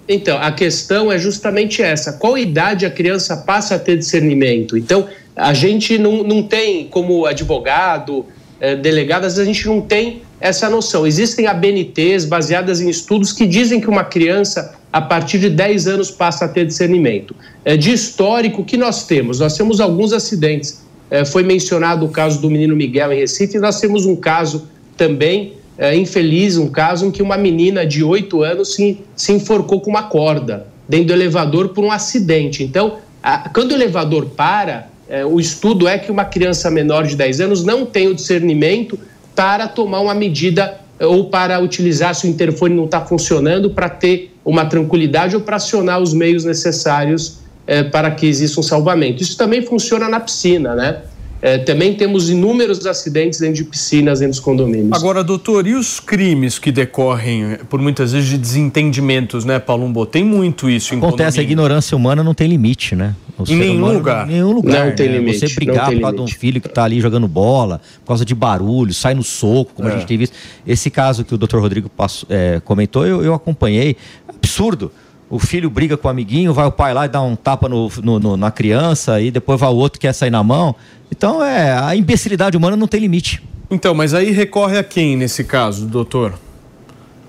Então, a questão é justamente essa: qual idade a criança passa a ter discernimento? Então, a gente não, não tem, como advogado, eh, delegadas, a gente não tem essa noção. Existem ABNTs baseadas em estudos que dizem que uma criança, a partir de 10 anos, passa a ter discernimento. É, de histórico, que nós temos? Nós temos alguns acidentes. É, foi mencionado o caso do menino Miguel em Recife, nós temos um caso também é, infeliz, um caso em que uma menina de 8 anos se, se enforcou com uma corda dentro do elevador por um acidente. Então, a, quando o elevador para, é, o estudo é que uma criança menor de 10 anos não tem o discernimento para tomar uma medida eh, ou para utilizar se o interfone não está funcionando, para ter uma tranquilidade ou para acionar os meios necessários eh, para que exista um salvamento. Isso também funciona na piscina, né? É, também temos inúmeros acidentes dentro de piscinas, dentro dos condomínios. Agora, doutor, e os crimes que decorrem por muitas vezes de desentendimentos, né, Palumbo? Tem muito isso em Acontece, a ignorância humana não tem limite, né? O em nenhum humano, lugar. Em nenhum lugar. Não tem né? limite, Você brigar tem por causa de um filho que está ali jogando bola, por causa de barulho, sai no soco, como É. a gente tem visto. Esse caso que o doutor Rodrigo passou- é, comentou, eu, eu acompanhei. Absurdo. O filho briga com o amiguinho, vai o pai lá e dá um tapa no, no- no- na criança, e depois vai o outro que quer sair na mão. Então, é, a imbecilidade humana não tem limite. Então, mas aí recorre a quem nesse caso, doutor?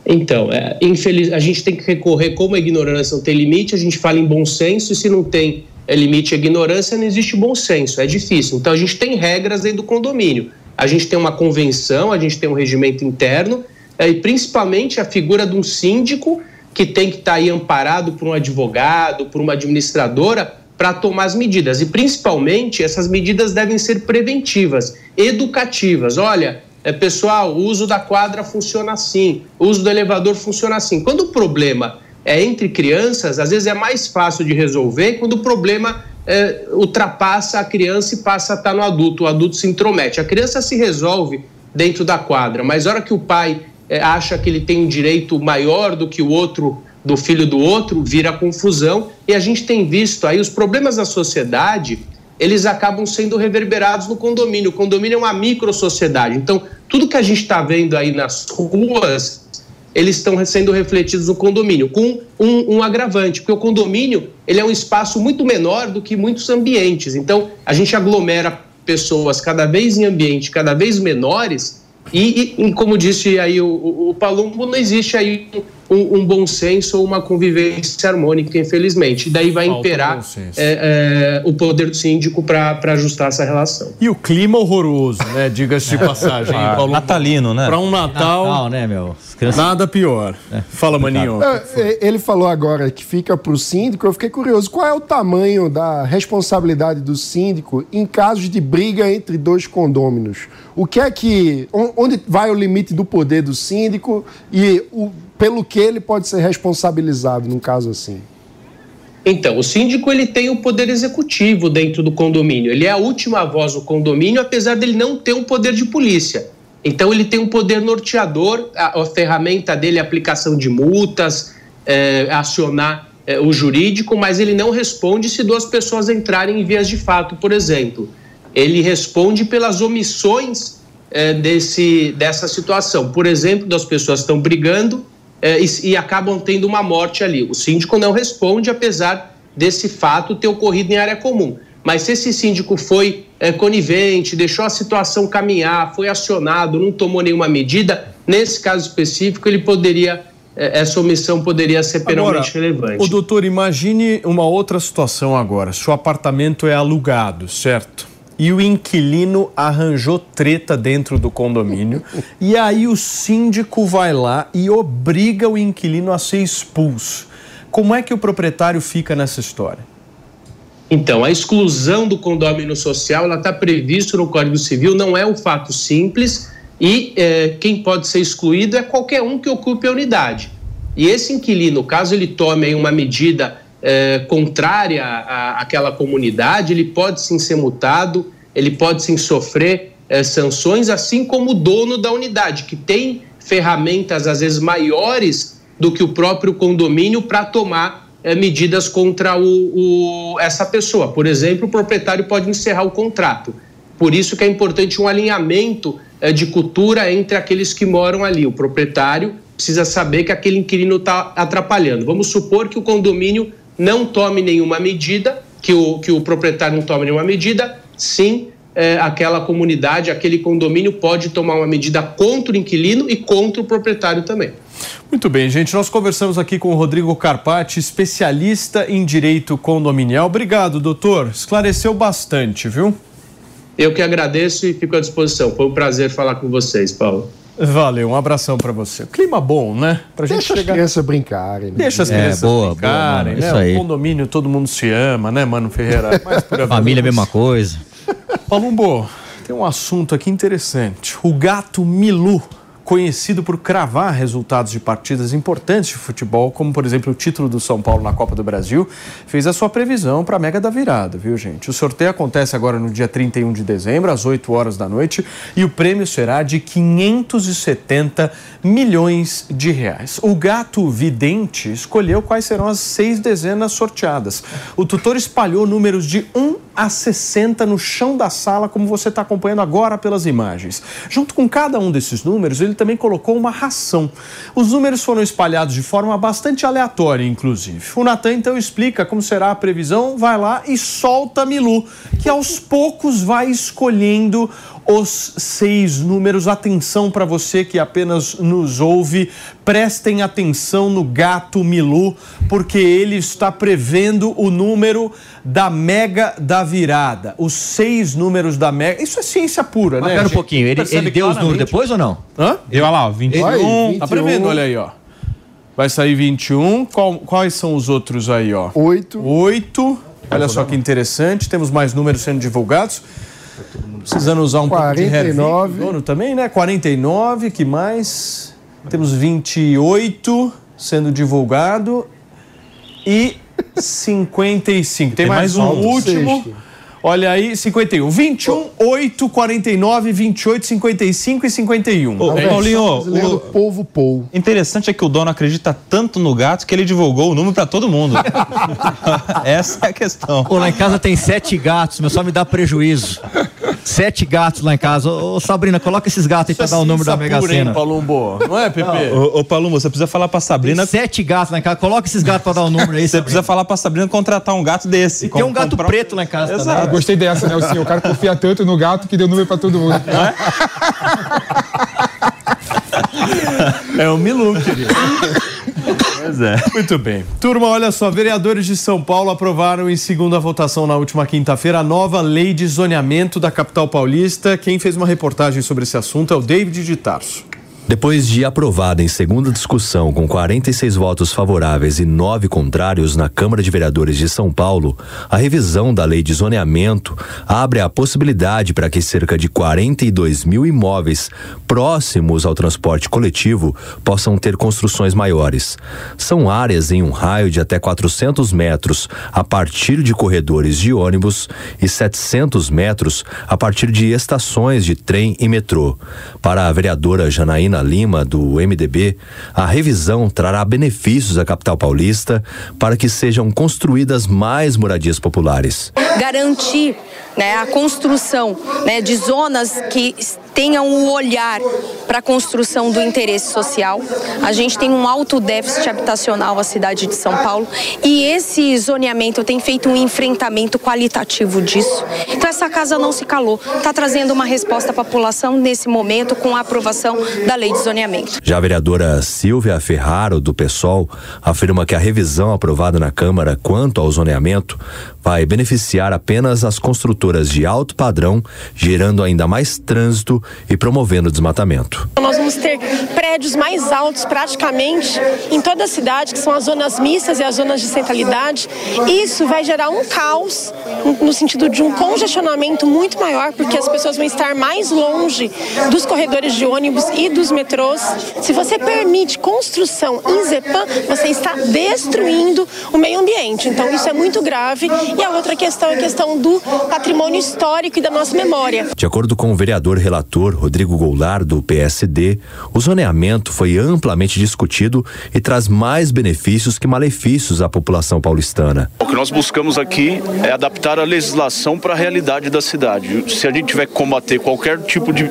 Então, é, infeliz, a gente tem que recorrer, como a ignorância não tem limite, a gente fala em bom senso, e se não tem é, limite a ignorância, não existe bom senso, é difícil. Então, a gente tem regras dentro do condomínio. A gente tem uma convenção, a gente tem um regimento interno, é, e principalmente a figura de um síndico que tem que estar aí amparado por um advogado, por uma administradora, para tomar as medidas. E principalmente essas medidas devem ser preventivas, educativas. Olha, é, pessoal, o uso da quadra funciona assim, o uso do elevador funciona assim. Quando o problema é entre crianças, às vezes é mais fácil de resolver quando o problema é, ultrapassa a criança e passa a estar no adulto, o adulto se intromete. A criança se resolve dentro da quadra, mas a hora que o pai é, acha que ele tem um direito maior do que o outro, do filho do outro, vira confusão. E a gente tem visto aí os problemas da sociedade, eles acabam sendo reverberados no condomínio. O condomínio é uma micro-sociedade. Então, tudo que a gente está vendo aí nas ruas, eles estão sendo refletidos no condomínio, com um, um agravante, porque o condomínio ele é um espaço muito menor do que muitos ambientes. Então, a gente aglomera pessoas cada vez em ambientes cada vez menores e, e, como disse aí o, o, Palumbo, não existe aí um, um, bom senso ou uma convivência harmônica, infelizmente. E daí vai Falta imperar é, é, o poder do síndico para ajustar essa relação. E o clima horroroso, né? Diga-se de passagem. Ah, Paulo. natalino, né? Para um Natal, Natal, né, meu? nada pior. Fala, Maninho. É, Ele falou agora que fica para o síndico. Eu fiquei curioso. Qual é o tamanho da responsabilidade do síndico em casos de briga entre dois condôminos? O que é que. on- Onde vai o limite do poder do síndico e o, pelo que ele pode ser responsabilizado num caso assim? Então, o síndico ele tem o poder executivo dentro do condomínio. Ele é a última voz do condomínio, apesar dele não ter um poder de polícia. Então, ele tem um poder norteador. A, a ferramenta dele é aplicação de multas, é, acionar é, o jurídico, mas ele não responde se duas pessoas entrarem em vias de fato, por exemplo. Ele responde pelas omissões é, desse, dessa situação. Por exemplo, das pessoas estão brigando é, e, e acabam tendo uma morte ali. O síndico não responde, apesar desse fato ter ocorrido em área comum. Mas se esse síndico foi é, conivente, deixou a situação caminhar, foi acionado, não tomou nenhuma medida, nesse caso específico, ele poderia, é, essa omissão poderia ser penalmente Agora, relevante. O doutor, imagine uma outra situação agora. Seu apartamento é alugado, certo? E o inquilino arranjou treta dentro do condomínio. e aí o síndico vai lá e obriga o inquilino a ser expulso. Como é que o proprietário fica nessa história? Então, a exclusão do condomínio social está previsto no Código Civil, não é um fato simples e eh, quem pode ser excluído é qualquer um que ocupe a unidade. E esse inquilino, caso ele tome uma medida eh, contrária à, àquela comunidade, ele pode sim ser multado, ele pode sim sofrer eh, sanções, assim como o dono da unidade, que tem ferramentas às vezes maiores do que o próprio condomínio para tomar eh, medidas contra o, o- essa pessoa. Por exemplo, o proprietário pode encerrar o contrato. Por isso que é importante um alinhamento eh, de cultura entre aqueles que moram ali. O proprietário precisa saber que aquele inquilino está atrapalhando. Vamos supor que o condomínio não tome nenhuma medida, que o, que o proprietário não tome nenhuma medida, sim, é, aquela comunidade, aquele condomínio pode tomar uma medida contra o inquilino e contra o proprietário também. Muito bem, gente. Nós conversamos aqui com o Rodrigo Carpati, especialista em direito condominial. Obrigado, doutor. Esclareceu bastante, viu? Eu que agradeço e fico à disposição. Foi um prazer falar com vocês, Paulo. Valeu, um abração para você. Clima bom, né? Pra gente Deixa chegar... as crianças brincarem. né? Deixa as É, crianças boa, boa, brincarem, mano. né? O condomínio todo mundo se ama, né, Mano Ferreira? Família, verdade. mesma coisa. Palumbo, tem um assunto aqui interessante. O gato Milu, conhecido por cravar resultados de partidas importantes de futebol, como por exemplo o título do São Paulo na Copa do Brasil, fez a sua previsão para a Mega da Virada, viu, gente? O sorteio acontece agora no dia 31 de dezembro, às 8 horas da noite, e o prêmio será de 570 milhões de reais. O gato vidente escolheu quais serão as seis dezenas sorteadas. O tutor espalhou números de 1 a 60 no chão da sala, como você está acompanhando agora pelas imagens. Junto com cada um desses números, ele também colocou uma ração. Os números foram espalhados de forma bastante aleatória, inclusive. O Natan então explica como será a previsão, vai lá e solta Milu, que aos poucos vai escolhendo os seis números. Atenção para você que apenas nos ouve, prestem atenção no gato Milu, porque ele está prevendo o número da mega da virada. Os seis números da mega. Isso é ciência pura, Mas né? pera um pouquinho, ele, ele deu os números depois ou não? Hã? Eu, olha lá, ó, 21. Aí, Tá prevendo? Olha aí, ó. Vai sair 21. Qual- quais são os outros aí, ó? 8. 8. Olha só que interessante. Temos mais números sendo divulgados. Precisando usar um pouco de 49. Dono também, né? 49, que mais? Temos 28 sendo divulgado e 55. Tem, Tem mais, mais um um. último. Sexto. Olha aí, 51. 21, 8, 49, 28, 55 e 51. Ô, É Paulinho, do o- povo Pou. Interessante é que o dono acredita tanto no gato que ele divulgou o número para todo mundo. Essa é a questão. Pô, lá em casa tem sete gatos, meu só me dá prejuízo. Sete gatos lá em casa. Ô, Sabrina, coloca esses gatos aí pra dar o número da Mega hein, Sena. Palumbo? Não é, Pepe? Ô, ô Palumbo, você precisa falar pra Tem Sabrina. sete gatos lá em casa. Coloca esses gatos pra dar o número aí. Você Sabrina. precisa falar pra Sabrina contratar um gato desse. E tem um gato comprar preto lá em casa Exato. também. Gostei dessa, né, o senhor? O cara confia tanto no gato que deu número pra todo mundo. É o Milu, querido. Pois é. Muito bem. Turma, olha só, vereadores de São Paulo aprovaram em segunda votação na última quinta-feira a nova lei de zoneamento da capital paulista. Quem fez uma reportagem sobre esse assunto é o David de Tarso. Depois de aprovada em segunda discussão com 46 votos favoráveis e nove contrários na Câmara de Vereadores de São Paulo, a revisão da lei de zoneamento abre a possibilidade para que cerca de 42 mil imóveis próximos ao transporte coletivo possam ter construções maiores. São áreas em um raio de até 400 metros a partir de corredores de ônibus e 700 metros a partir de estações de trem e metrô. Para a vereadora Janaína Lima, do MDB, a revisão trará benefícios à capital paulista para que sejam construídas mais moradias populares. garantir né, a construção né, de zonas que tenham o olhar para a construção do interesse social. A gente tem um alto déficit habitacional na cidade de São Paulo e esse zoneamento tem feito um enfrentamento qualitativo disso. Então essa casa não se calou, está trazendo uma resposta à população nesse momento com a aprovação da lei de zoneamento. Já a vereadora Silvia Ferraro, do PSOL, afirma que a revisão aprovada na Câmara quanto ao zoneamento vai beneficiar apenas as construtoras de alto padrão, gerando ainda mais trânsito e promovendo o desmatamento. Nós vamos ter prédios mais altos praticamente em toda a cidade, que são as zonas mistas e as zonas de centralidade. Isso vai gerar um caos no sentido de um congestionamento muito maior, porque as pessoas vão estar mais longe dos corredores de ônibus e dos metrôs. Se você permite construção em Zepan, você está destruindo o meio ambiente. Então isso é muito grave. E a outra questão é a questão do patrimônio histórico e da nossa memória. De acordo com o vereador relator eleitor Rodrigo Goulart, do PSD, o zoneamento foi amplamente discutido e traz mais benefícios que malefícios à população paulistana. O que nós buscamos aqui é adaptar a legislação para a realidade da cidade. Se a gente tiver que combater qualquer tipo de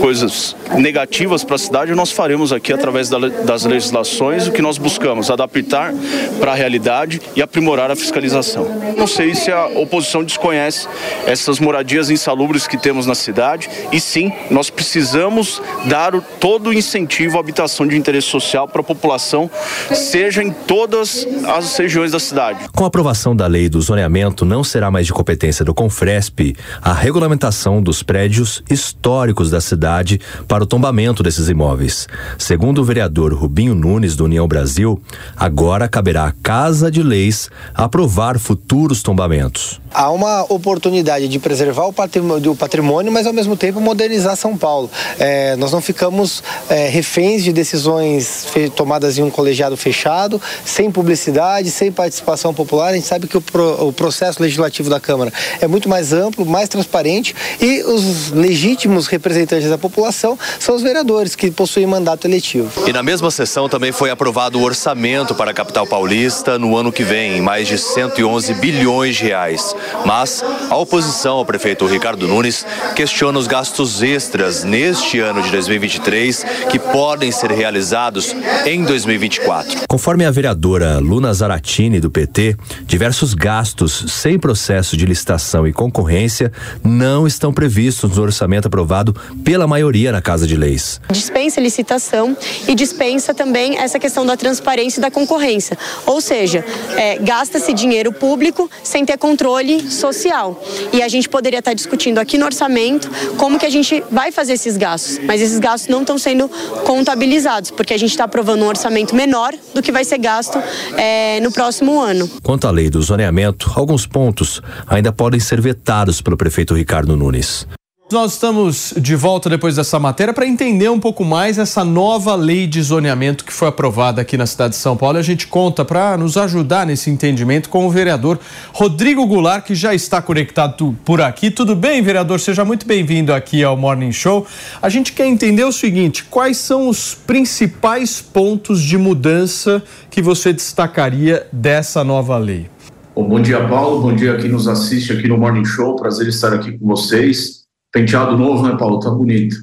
coisas negativas para a cidade, nós faremos aqui através das legislações o que nós buscamos, adaptar para a realidade e aprimorar a fiscalização. Não sei se a oposição desconhece essas moradias insalubres que temos na cidade e sim, nós precisamos dar todo o incentivo à habitação de interesse social para a população, seja em todas as regiões da cidade. Com a aprovação da lei do zoneamento, não será mais de competência do Confresp a regulamentação dos prédios históricos da cidade para o tombamento desses imóveis. Segundo o vereador Rubinho Nunes, do União Brasil, agora caberá à Casa de Leis aprovar futuros tombamentos. Há uma oportunidade de preservar o patrimônio, o patrimônio mas ao mesmo tempo modernizar São Paulo. É, nós não ficamos é, reféns de decisões tomadas em um colegiado fechado, sem publicidade, sem participação popular. A gente sabe que o, pro, o processo legislativo da Câmara é muito mais amplo, mais transparente e os legítimos representantes da população são os vereadores que possuem mandato eletivo. E na mesma sessão também foi aprovado o orçamento para a capital paulista no ano que vem, mais de 111 bilhões de reais. Mas a oposição ao prefeito Ricardo Nunes questiona os gastos extras neste ano de 2023 que podem ser realizados em 2024. Conforme a vereadora Luna Zaratini do PT, diversos gastos sem processo de licitação e concorrência não estão previstos no orçamento aprovado pela maioria na Casa de Leis. Dispensa licitação e dispensa também essa questão da transparência e da concorrência. Ou seja, é, gasta-se dinheiro público sem ter controle social. E a gente poderia estar discutindo aqui no orçamento como que a gente vai fazer esses gastos, mas esses gastos não estão sendo contabilizados, porque a gente está aprovando um orçamento menor do que vai ser gasto é, no próximo ano. Quanto à lei do zoneamento, alguns pontos ainda podem ser vetados pelo prefeito Ricardo Nunes. Nós estamos de volta depois dessa matéria para entender um pouco mais essa nova lei de zoneamento que foi aprovada aqui na cidade de São Paulo. A gente conta para nos ajudar nesse entendimento com o vereador Rodrigo Goulart, que já está conectado por aqui. Tudo bem, vereador? Seja muito bem-vindo aqui ao Morning Show. A gente quer entender o seguinte: quais são os principais pontos de mudança que você destacaria dessa nova lei? Bom, bom dia, Paulo. Bom dia a quem nos assiste aqui no Morning Show. Prazer estar aqui com vocês. Penteado novo, né, Paulo? Tá bonito.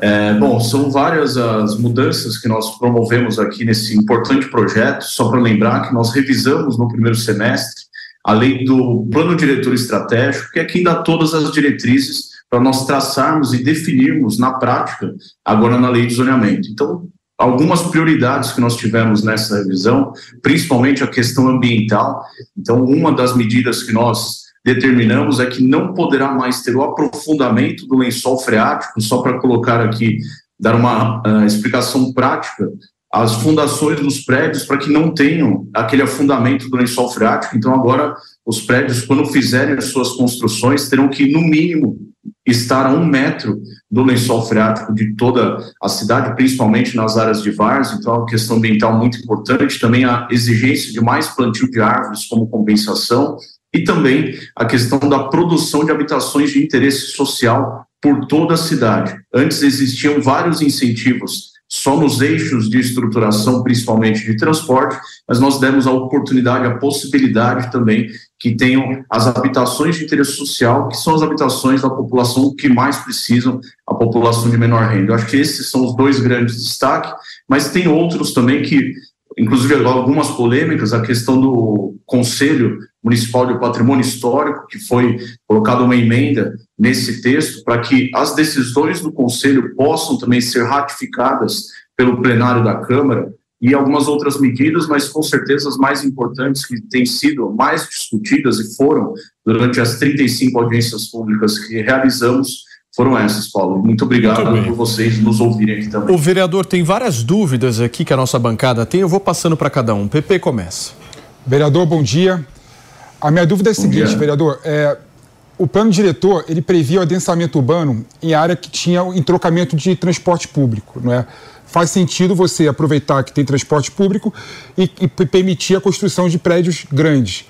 É, bom, são várias as mudanças que nós promovemos aqui nesse importante projeto. Só para lembrar que nós revisamos no primeiro semestre a lei do plano diretor estratégico, que é quem dá todas as diretrizes para nós traçarmos e definirmos na prática, agora na lei de zoneamento. Então, algumas prioridades que nós tivemos nessa revisão, principalmente a questão ambiental. Então, uma das medidas que nós determinamos é que não poderá mais ter o aprofundamento do lençol freático, só para colocar aqui, dar uma uh, explicação prática, as fundações dos prédios para que não tenham aquele afundamento do lençol freático. Então, agora, os prédios, quando fizerem as suas construções, terão que, no mínimo, estar a um metro do lençol freático de toda a cidade, principalmente nas áreas de várzea. Então, é uma questão ambiental muito importante. Também a exigência de mais plantio de árvores como compensação e também a questão da produção de habitações de interesse social por toda a cidade. Antes existiam vários incentivos só nos eixos de estruturação, principalmente de transporte, mas nós demos a oportunidade, a possibilidade também que tenham as habitações de interesse social, que são as habitações da população que mais precisam, a população de menor renda. Eu acho que esses são os dois grandes destaques, mas tem outros também que inclusive algumas polêmicas, a questão do Conselho Municipal de Patrimônio Histórico, que foi colocada uma emenda nesse texto para que as decisões do Conselho possam também ser ratificadas pelo plenário da Câmara e algumas outras medidas, mas com certeza as mais importantes que têm sido mais discutidas e foram durante as 35 audiências públicas que realizamos foram essas, Paulo. Muito obrigado Muito por vocês nos ouvirem aqui também. O vereador tem várias dúvidas aqui que a nossa bancada tem. Eu vou passando para cada um. PP começa. Vereador, bom dia. A minha dúvida é a seguinte, dia. vereador. É, o plano diretor ele previa o adensamento urbano em área que tinha entrocamento de transporte público, não é? Faz sentido você aproveitar que tem transporte público e, e permitir a construção de prédios grandes.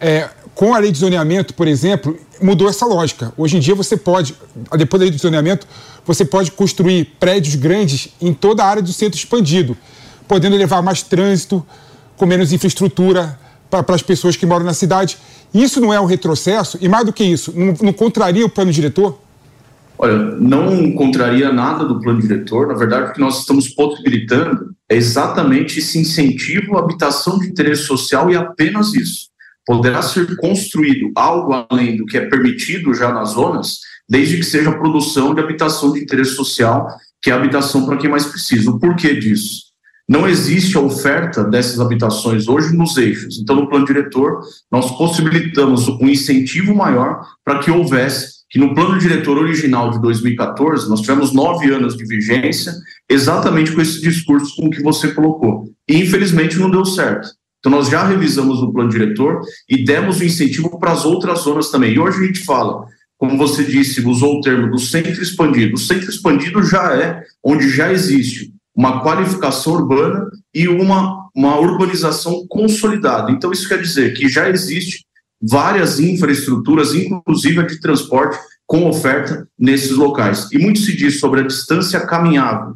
É, com a lei de zoneamento, por exemplo, mudou essa lógica. Hoje em dia você pode, depois da lei de zoneamento, você pode construir prédios grandes em toda a área do centro expandido, podendo levar mais trânsito, com menos infraestrutura para as pessoas que moram na cidade. Isso não é um retrocesso? E mais do que isso, não, não contraria o plano diretor? Olha, não contraria nada do plano diretor. Na verdade, o que nós estamos possibilitando é exatamente esse incentivo à habitação de interesse social e apenas isso. Poderá ser construído algo além do que é permitido já nas zonas, desde que seja a produção de habitação de interesse social, que é a habitação para quem mais precisa. O porquê disso? Não existe a oferta dessas habitações hoje nos eixos. Então, no plano diretor, nós possibilitamos um incentivo maior para que houvesse que no plano diretor original de 2014, nós tivemos nove anos de vigência, exatamente com esse discurso com que você colocou. E, infelizmente, não deu certo. Então, nós já revisamos o plano diretor e demos o incentivo para as outras zonas também. E hoje a gente fala, como você disse, usou o termo do centro expandido. O centro expandido já é onde já existe uma qualificação urbana e uma, uma urbanização consolidada. Então, isso quer dizer que já existe várias infraestruturas, inclusive a de transporte, com oferta nesses locais. E muito se diz sobre a distância caminhável.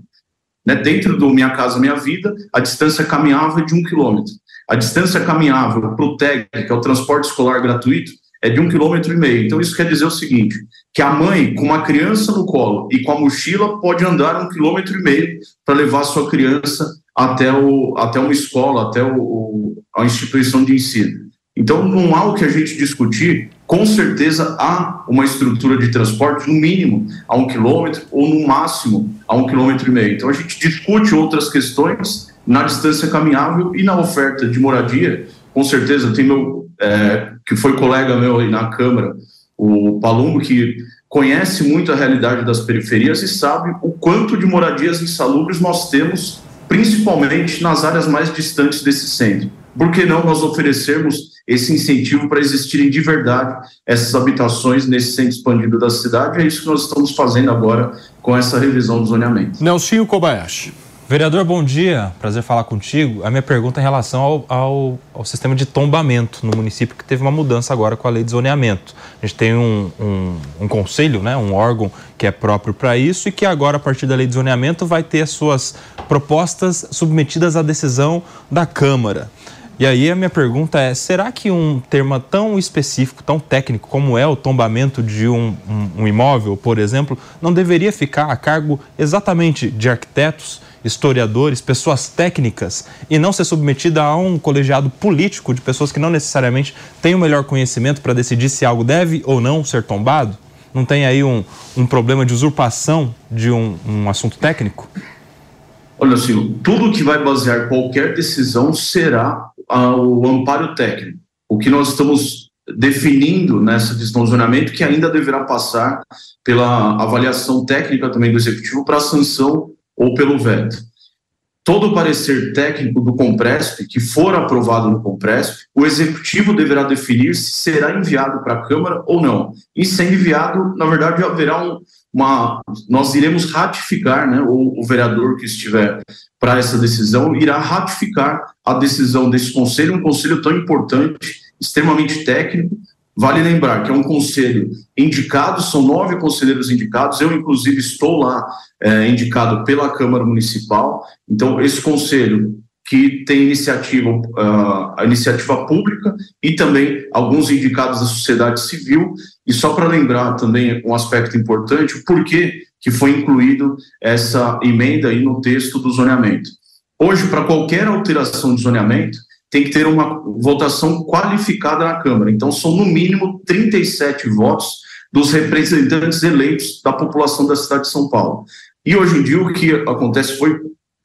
Né? Dentro do Minha Casa Minha Vida, a distância caminhável é de um quilômetro. A distância caminhável para o TEG, que é o transporte escolar gratuito, é de um quilômetro e meio. Então, isso quer dizer o seguinte: que a mãe, com uma criança no colo e com a mochila, pode andar um quilômetro e meio para levar a sua criança até, o, até uma escola, até o, a instituição de ensino. Então, não há o que a gente discutir. Com certeza há uma estrutura de transporte, no mínimo, a um quilômetro, ou no máximo, a um quilômetro e meio. Então, a gente discute outras questões na distância caminhável e na oferta de moradia. Com certeza, tem meu, é, que foi colega meu aí na Câmara, o Palumbo, que conhece muito a realidade das periferias e sabe o quanto de moradias insalubres nós temos, principalmente nas áreas mais distantes desse centro. Por que não nós oferecermos esse incentivo para existirem de verdade essas habitações nesse centro expandido da cidade. É isso que nós estamos fazendo agora com essa revisão do zoneamento. Nelsinho Kobayashi. Vereador, bom dia. Prazer falar contigo. A minha pergunta é em relação ao, ao, ao, sistema de tombamento no município, que teve uma mudança agora com a lei de zoneamento. A gente tem um, um, um conselho, né, um órgão que é próprio para isso e que agora, a partir da lei de zoneamento, vai ter as suas propostas submetidas à decisão da Câmara. E aí a minha pergunta é: será que um termo tão específico, tão técnico como é o tombamento de um, um, um imóvel, por exemplo, não deveria ficar a cargo exatamente de arquitetos, historiadores, pessoas técnicas e não ser submetida a um colegiado político de pessoas que não necessariamente têm o melhor conhecimento para decidir se algo deve ou não ser tombado? Não tem aí um, um problema de usurpação de um, um assunto técnico? Olha, assim, tudo que vai basear qualquer decisão será o amparo técnico. O que nós estamos definindo nessa descondicionamento que ainda deverá passar pela avaliação técnica também do executivo para sanção ou pelo veto. Todo parecer técnico do Compresp que for aprovado no Compresp, o executivo deverá definir se será enviado para a Câmara ou não. E sendo enviado, na verdade, haverá um, uma, nós iremos ratificar, né, o, o vereador que estiver para essa decisão irá ratificar a decisão desse conselho, um conselho tão importante, extremamente técnico. Vale lembrar que é um conselho indicado, são nove conselheiros indicados, eu, inclusive, estou lá é, indicado pela Câmara Municipal. Então, esse conselho que tem iniciativa, uh, a iniciativa pública e também alguns indicados da sociedade civil. E só para lembrar também um aspecto importante, o porquê que foi incluído essa emenda aí no texto do zoneamento. Hoje, para qualquer alteração de zoneamento, tem que ter uma votação qualificada na Câmara. Então, são no mínimo 37 votos dos representantes eleitos da população da cidade de São Paulo. E hoje em dia, o que acontece foi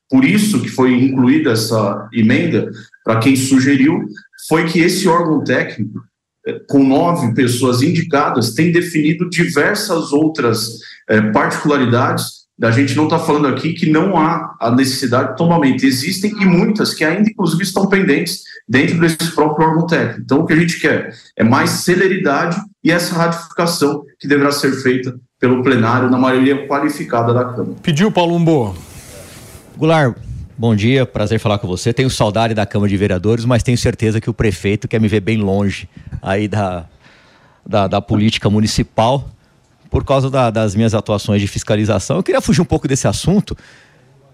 por isso que foi incluída essa emenda, para quem sugeriu, foi que esse órgão técnico, eh, com nove pessoas indicadas, tem definido diversas outras é, particularidades. A gente não está falando aqui que não há a necessidade de tombamento. Existem e muitas que ainda, inclusive, estão pendentes dentro desse próprio órgão técnico. Então, o que a gente quer é mais celeridade e essa ratificação que deverá ser feita pelo plenário na maioria qualificada da Câmara. Pediu, Paulo Umbo. Goulart, bom dia, prazer falar com você. Tenho saudade da Câmara de Vereadores, mas tenho certeza que o prefeito quer me ver bem longe aí da, da, da política municipal por causa da, das minhas atuações de fiscalização. Eu queria fugir um pouco desse assunto.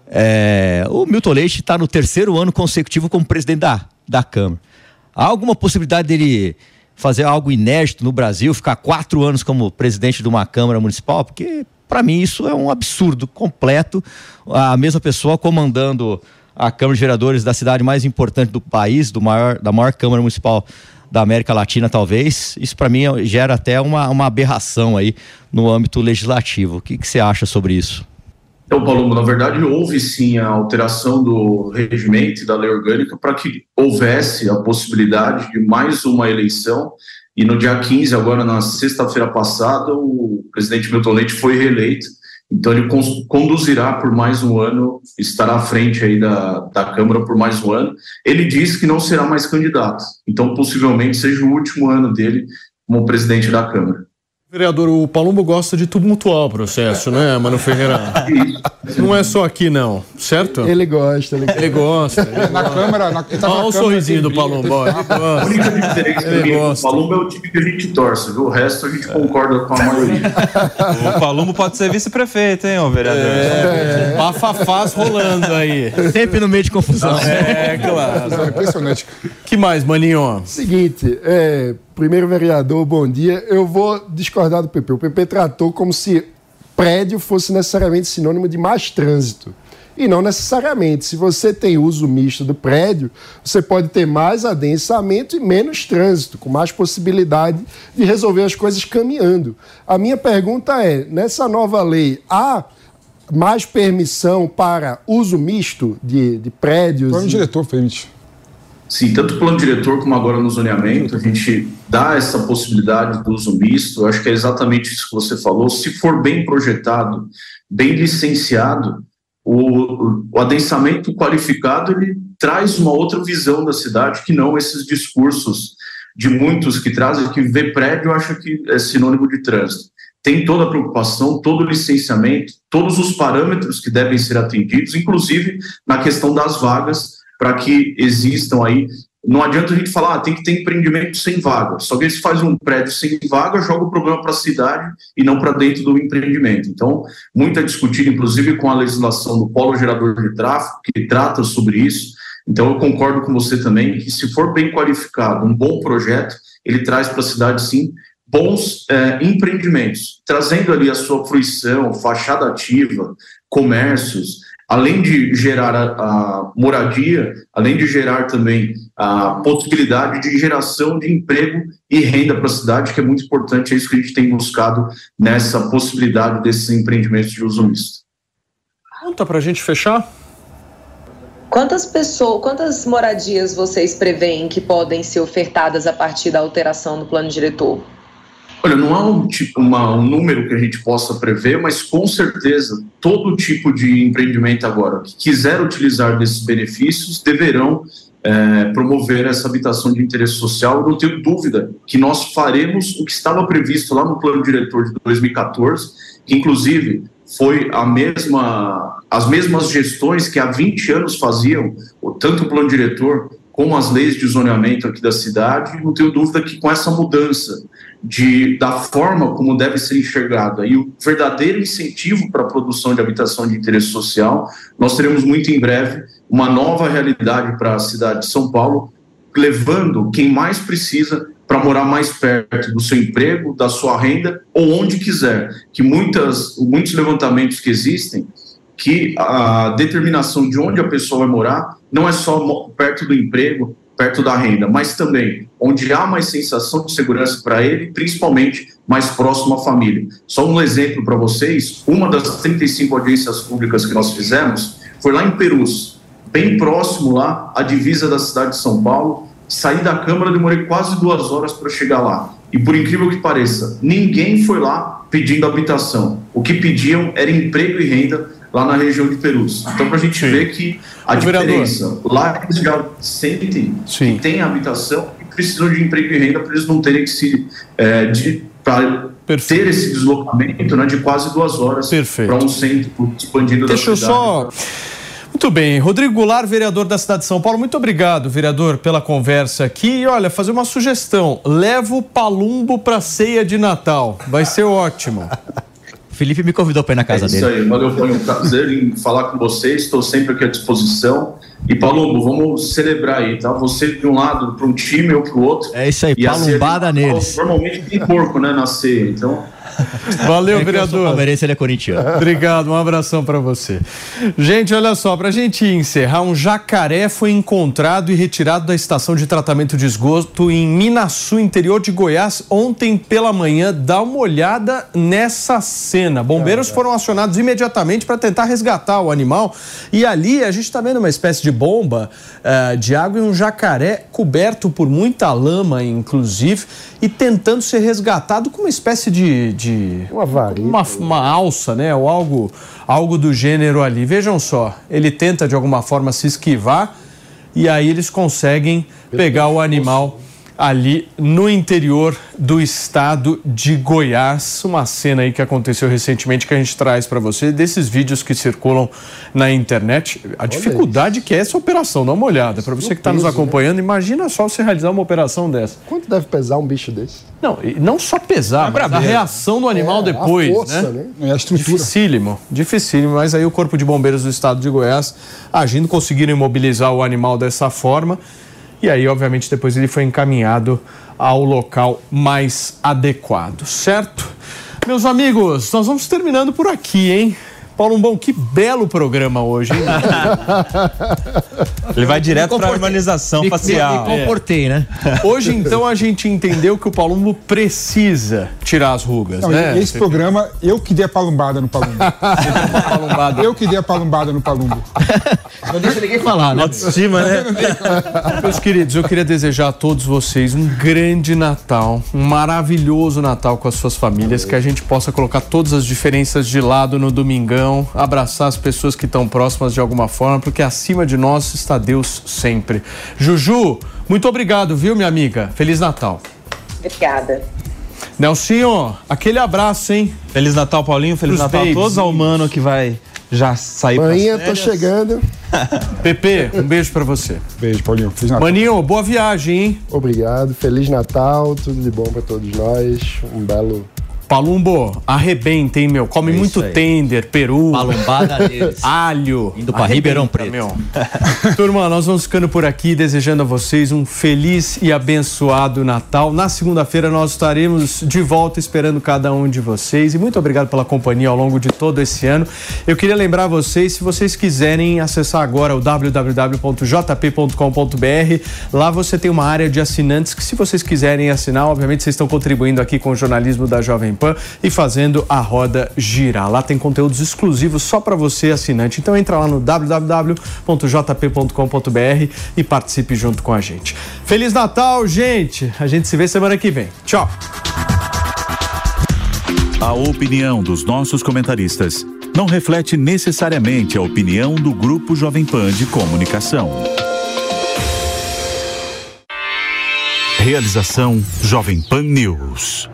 É, o Milton Leite está no terceiro ano consecutivo como presidente da, da Câmara. Há alguma possibilidade dele fazer algo inédito no Brasil, ficar quatro anos como presidente de uma Câmara Municipal? Porque, para mim, isso é um absurdo completo. A mesma pessoa comandando a Câmara de Vereadores da cidade mais importante do país, do maior, da maior Câmara Municipal da América Latina, talvez. Isso, para mim, gera até uma, uma aberração aí no âmbito legislativo. O que, que você acha sobre isso? Então, Paulo, na verdade, houve sim a alteração do regimento da lei orgânica para que houvesse a possibilidade de mais uma eleição. E no dia 15, agora na sexta-feira passada, o presidente Milton Leite foi reeleito. Então, ele conduzirá por mais um ano, estará à frente aí da, da Câmara por mais um ano. Ele disse que não será mais candidato. Então, possivelmente seja o último ano dele como presidente da Câmara. Vereador, o Palumbo gosta de tumultuar o processo, né, Mano Ferreira? Não é só aqui, não, certo? Ele gosta, ele, ele gosta. Ele na gosta. Câmara. Na, tá Olha o sorrisinho do Palumbo. ó, ele A gosta. única diferença Ele é que o gosta. Palumbo é o time que a gente torce, viu? O resto a gente concorda com a maioria. O Palumbo pode ser vice-prefeito, hein, ô vereador? É, bafafás rolando aí. Sempre no meio de confusão. É, claro. Impressionante. que mais, Maninho? Seguinte, é, primeiro vereador, bom dia. Eu vou discordar do PP. O PP tratou como se prédio fosse necessariamente sinônimo de mais trânsito. E não necessariamente. Se você tem uso misto do prédio, você pode ter mais adensamento e menos trânsito, com mais possibilidade de resolver as coisas caminhando. A minha pergunta é: nessa nova lei, há mais permissão para uso misto de, de prédios? O e- diretor permite. Sim, tanto o plano diretor como agora no zoneamento, a gente dá essa possibilidade do uso misto. Eu acho que é exatamente isso que você falou. Se for bem projetado, bem licenciado, o, o adensamento qualificado ele traz uma outra visão da cidade que não esses discursos de muitos que trazem que ver prédio acha que é sinônimo de trânsito. Tem toda a preocupação, todo o licenciamento, todos os parâmetros que devem ser atendidos, inclusive na questão das vagas, para que existam aí. Não adianta a gente falar, ah, tem que ter empreendimento sem vaga. Se alguém faz um prédio sem vaga, joga o problema para a cidade e não para dentro do empreendimento. Então, muito é discutido, inclusive com a legislação do Polo Gerador de Tráfego, que trata sobre isso. Então, eu concordo com você também que, se for bem qualificado, um bom projeto, ele traz para a cidade, sim, bons eh, empreendimentos, trazendo ali a sua fruição, fachada ativa, comércios, além de gerar a, a moradia, além de gerar também a possibilidade de geração de emprego e renda para a cidade, que é muito importante, é isso que a gente tem buscado nessa possibilidade desses empreendimentos de uso misto. Conta pra gente fechar. Quantas pessoas, quantas moradias vocês preveem que podem ser ofertadas a partir da alteração do plano diretor? Olha, não há um, tipo, uma, um número que a gente possa prever, mas com certeza todo tipo de empreendimento agora que quiser utilizar desses benefícios deverão é, promover essa habitação de interesse social. Eu não tenho dúvida que nós faremos o que estava previsto lá no plano diretor de 2014, que inclusive foi a mesma, as mesmas gestões que há 20 anos faziam, tanto o plano diretor como as leis de zoneamento aqui da cidade. Não tenho dúvida que com essa mudança de, da forma como deve ser enxergada e o verdadeiro incentivo para a produção de habitação de interesse social, nós teremos muito em breve uma nova realidade para a cidade de São Paulo, levando quem mais precisa para morar mais perto do seu emprego, da sua renda ou onde quiser. Que muitas, muitos levantamentos que existem, que a determinação de onde a pessoa vai morar não é só perto do emprego, perto da renda, mas também onde há mais sensação de segurança para ele, principalmente mais próximo à família. Só um exemplo para vocês: uma das 35 audiências públicas que nós fizemos foi lá em Perus, bem próximo lá à divisa da cidade de São Paulo. Saí da Câmara, demorei quase duas horas para chegar lá. E por incrível que pareça, ninguém foi lá pedindo habitação. O que pediam era emprego e renda lá na região de Perus. Então, para a gente ver que a Ô, diferença, vereador. lá eles já sentem que tem habitação precisam de emprego e renda para eles não terem que se. É, de, pra ter esse deslocamento né, de quase duas horas para um centro expandido Deixa da eu cidade. só. Muito Muito bem, Rodrigo Goulart, vereador da cidade de São Paulo, muito obrigado, vereador, pela conversa aqui. E olha, fazer uma sugestão: leva o Palumbo para ceia de Natal, vai ser ótimo. Felipe me convidou para ir na casa é isso dele. aí, valeu, foi um prazer em falar com vocês, estou sempre aqui à disposição. E Palumbo, vamos celebrar aí, tá? Você de um lado para um time ou para o outro. É isso aí, E palumbada neles. Normalmente tem porco, né, na ceia, então... Valeu, É que eu sou vereador. ele é corintiano. Obrigado, um abração para você. Gente, olha só, para a gente encerrar, um jacaré foi encontrado e retirado da estação de tratamento de esgoto em Minaçu, interior de Goiás, ontem pela manhã. Dá uma olhada nessa cena. Bombeiros foram acionados imediatamente para tentar resgatar o animal. E ali a gente está vendo uma espécie de bomba eh, de água e um jacaré coberto por muita lama, inclusive, e tentando ser resgatado com uma espécie de. de Uma vareta. uma, uma alça, né? Ou algo, algo do gênero ali. Vejam só, ele tenta de alguma forma se esquivar e aí eles conseguem pegar o animal ali no interior do estado de Goiás. Uma cena aí que aconteceu recentemente que a gente traz para você, desses vídeos que circulam na internet. A dificuldade que é essa operação, dá uma olhada. Para você que está nos né? acompanhando, imagina só você realizar uma operação dessa. Quanto deve pesar um bicho desse? Não, e não só pesar, mas a reação do animal É, a depois, força, né? né? É a estrutura. Dificílimo, dificílimo, mas aí o Corpo de Bombeiros do Estado de Goiás, agindo, conseguiram imobilizar o animal dessa forma. E aí, obviamente, depois ele foi encaminhado ao local mais adequado, certo? Meus amigos, nós vamos terminando por aqui, hein? Paulo Bom, que belo programa hoje, hein? Ele vai direto para a harmonização Me- me- facial. me comportei, né? Hoje, então, a gente entendeu que o Palumbo precisa tirar as rugas, Não, né? esse programa, eu que dei a palumbada no Palumbo. eu que dei a palumbada no Palumbo. Não deixa ninguém falar, né? Autoestima, né? Meus queridos, eu queria desejar a todos vocês um grande Natal, um maravilhoso Natal com as suas famílias, que a gente possa colocar todas as diferenças de lado no domingão, abraçar as pessoas que estão próximas de alguma forma, porque acima de nós está Deus sempre. Juju, muito obrigado, viu, minha amiga? Feliz Natal. Obrigada. Nelsinho, aquele abraço, hein? Feliz Natal, Paulinho. Feliz Pros Natal a todos. Ao mano que vai já sair pras Manhã, tô chegando. Pepe, um beijo pra você. Beijo, Paulinho. Feliz Natal. Maninho, boa viagem, hein? Obrigado. Feliz Natal, tudo de bom pra todos nós. Um belo. Palumbo, arrebenta, hein, meu? Come É muito aí. tender, peru. Palumbada deles. Alho. Indo pra Ribeirão Preto. Meu. Turma, nós vamos ficando por aqui, desejando a vocês um feliz e abençoado Natal. Na segunda-feira nós estaremos de volta esperando cada um de vocês. E muito obrigado pela companhia ao longo de todo esse ano. Eu queria lembrar vocês, se vocês quiserem acessar agora o www.jp.com.br, lá você tem uma área de assinantes que, se vocês quiserem assinar, obviamente vocês estão contribuindo aqui com o jornalismo da Jovem Pan e fazendo a roda girar. Lá tem conteúdos exclusivos só para você, assinante. Então entra lá no www.jp.com.br e participe junto com a gente. Feliz Natal, gente! A gente se vê semana que vem. Tchau! A opinião dos nossos comentaristas não reflete necessariamente a opinião do Grupo Jovem Pan de Comunicação. Realização Jovem Pan News.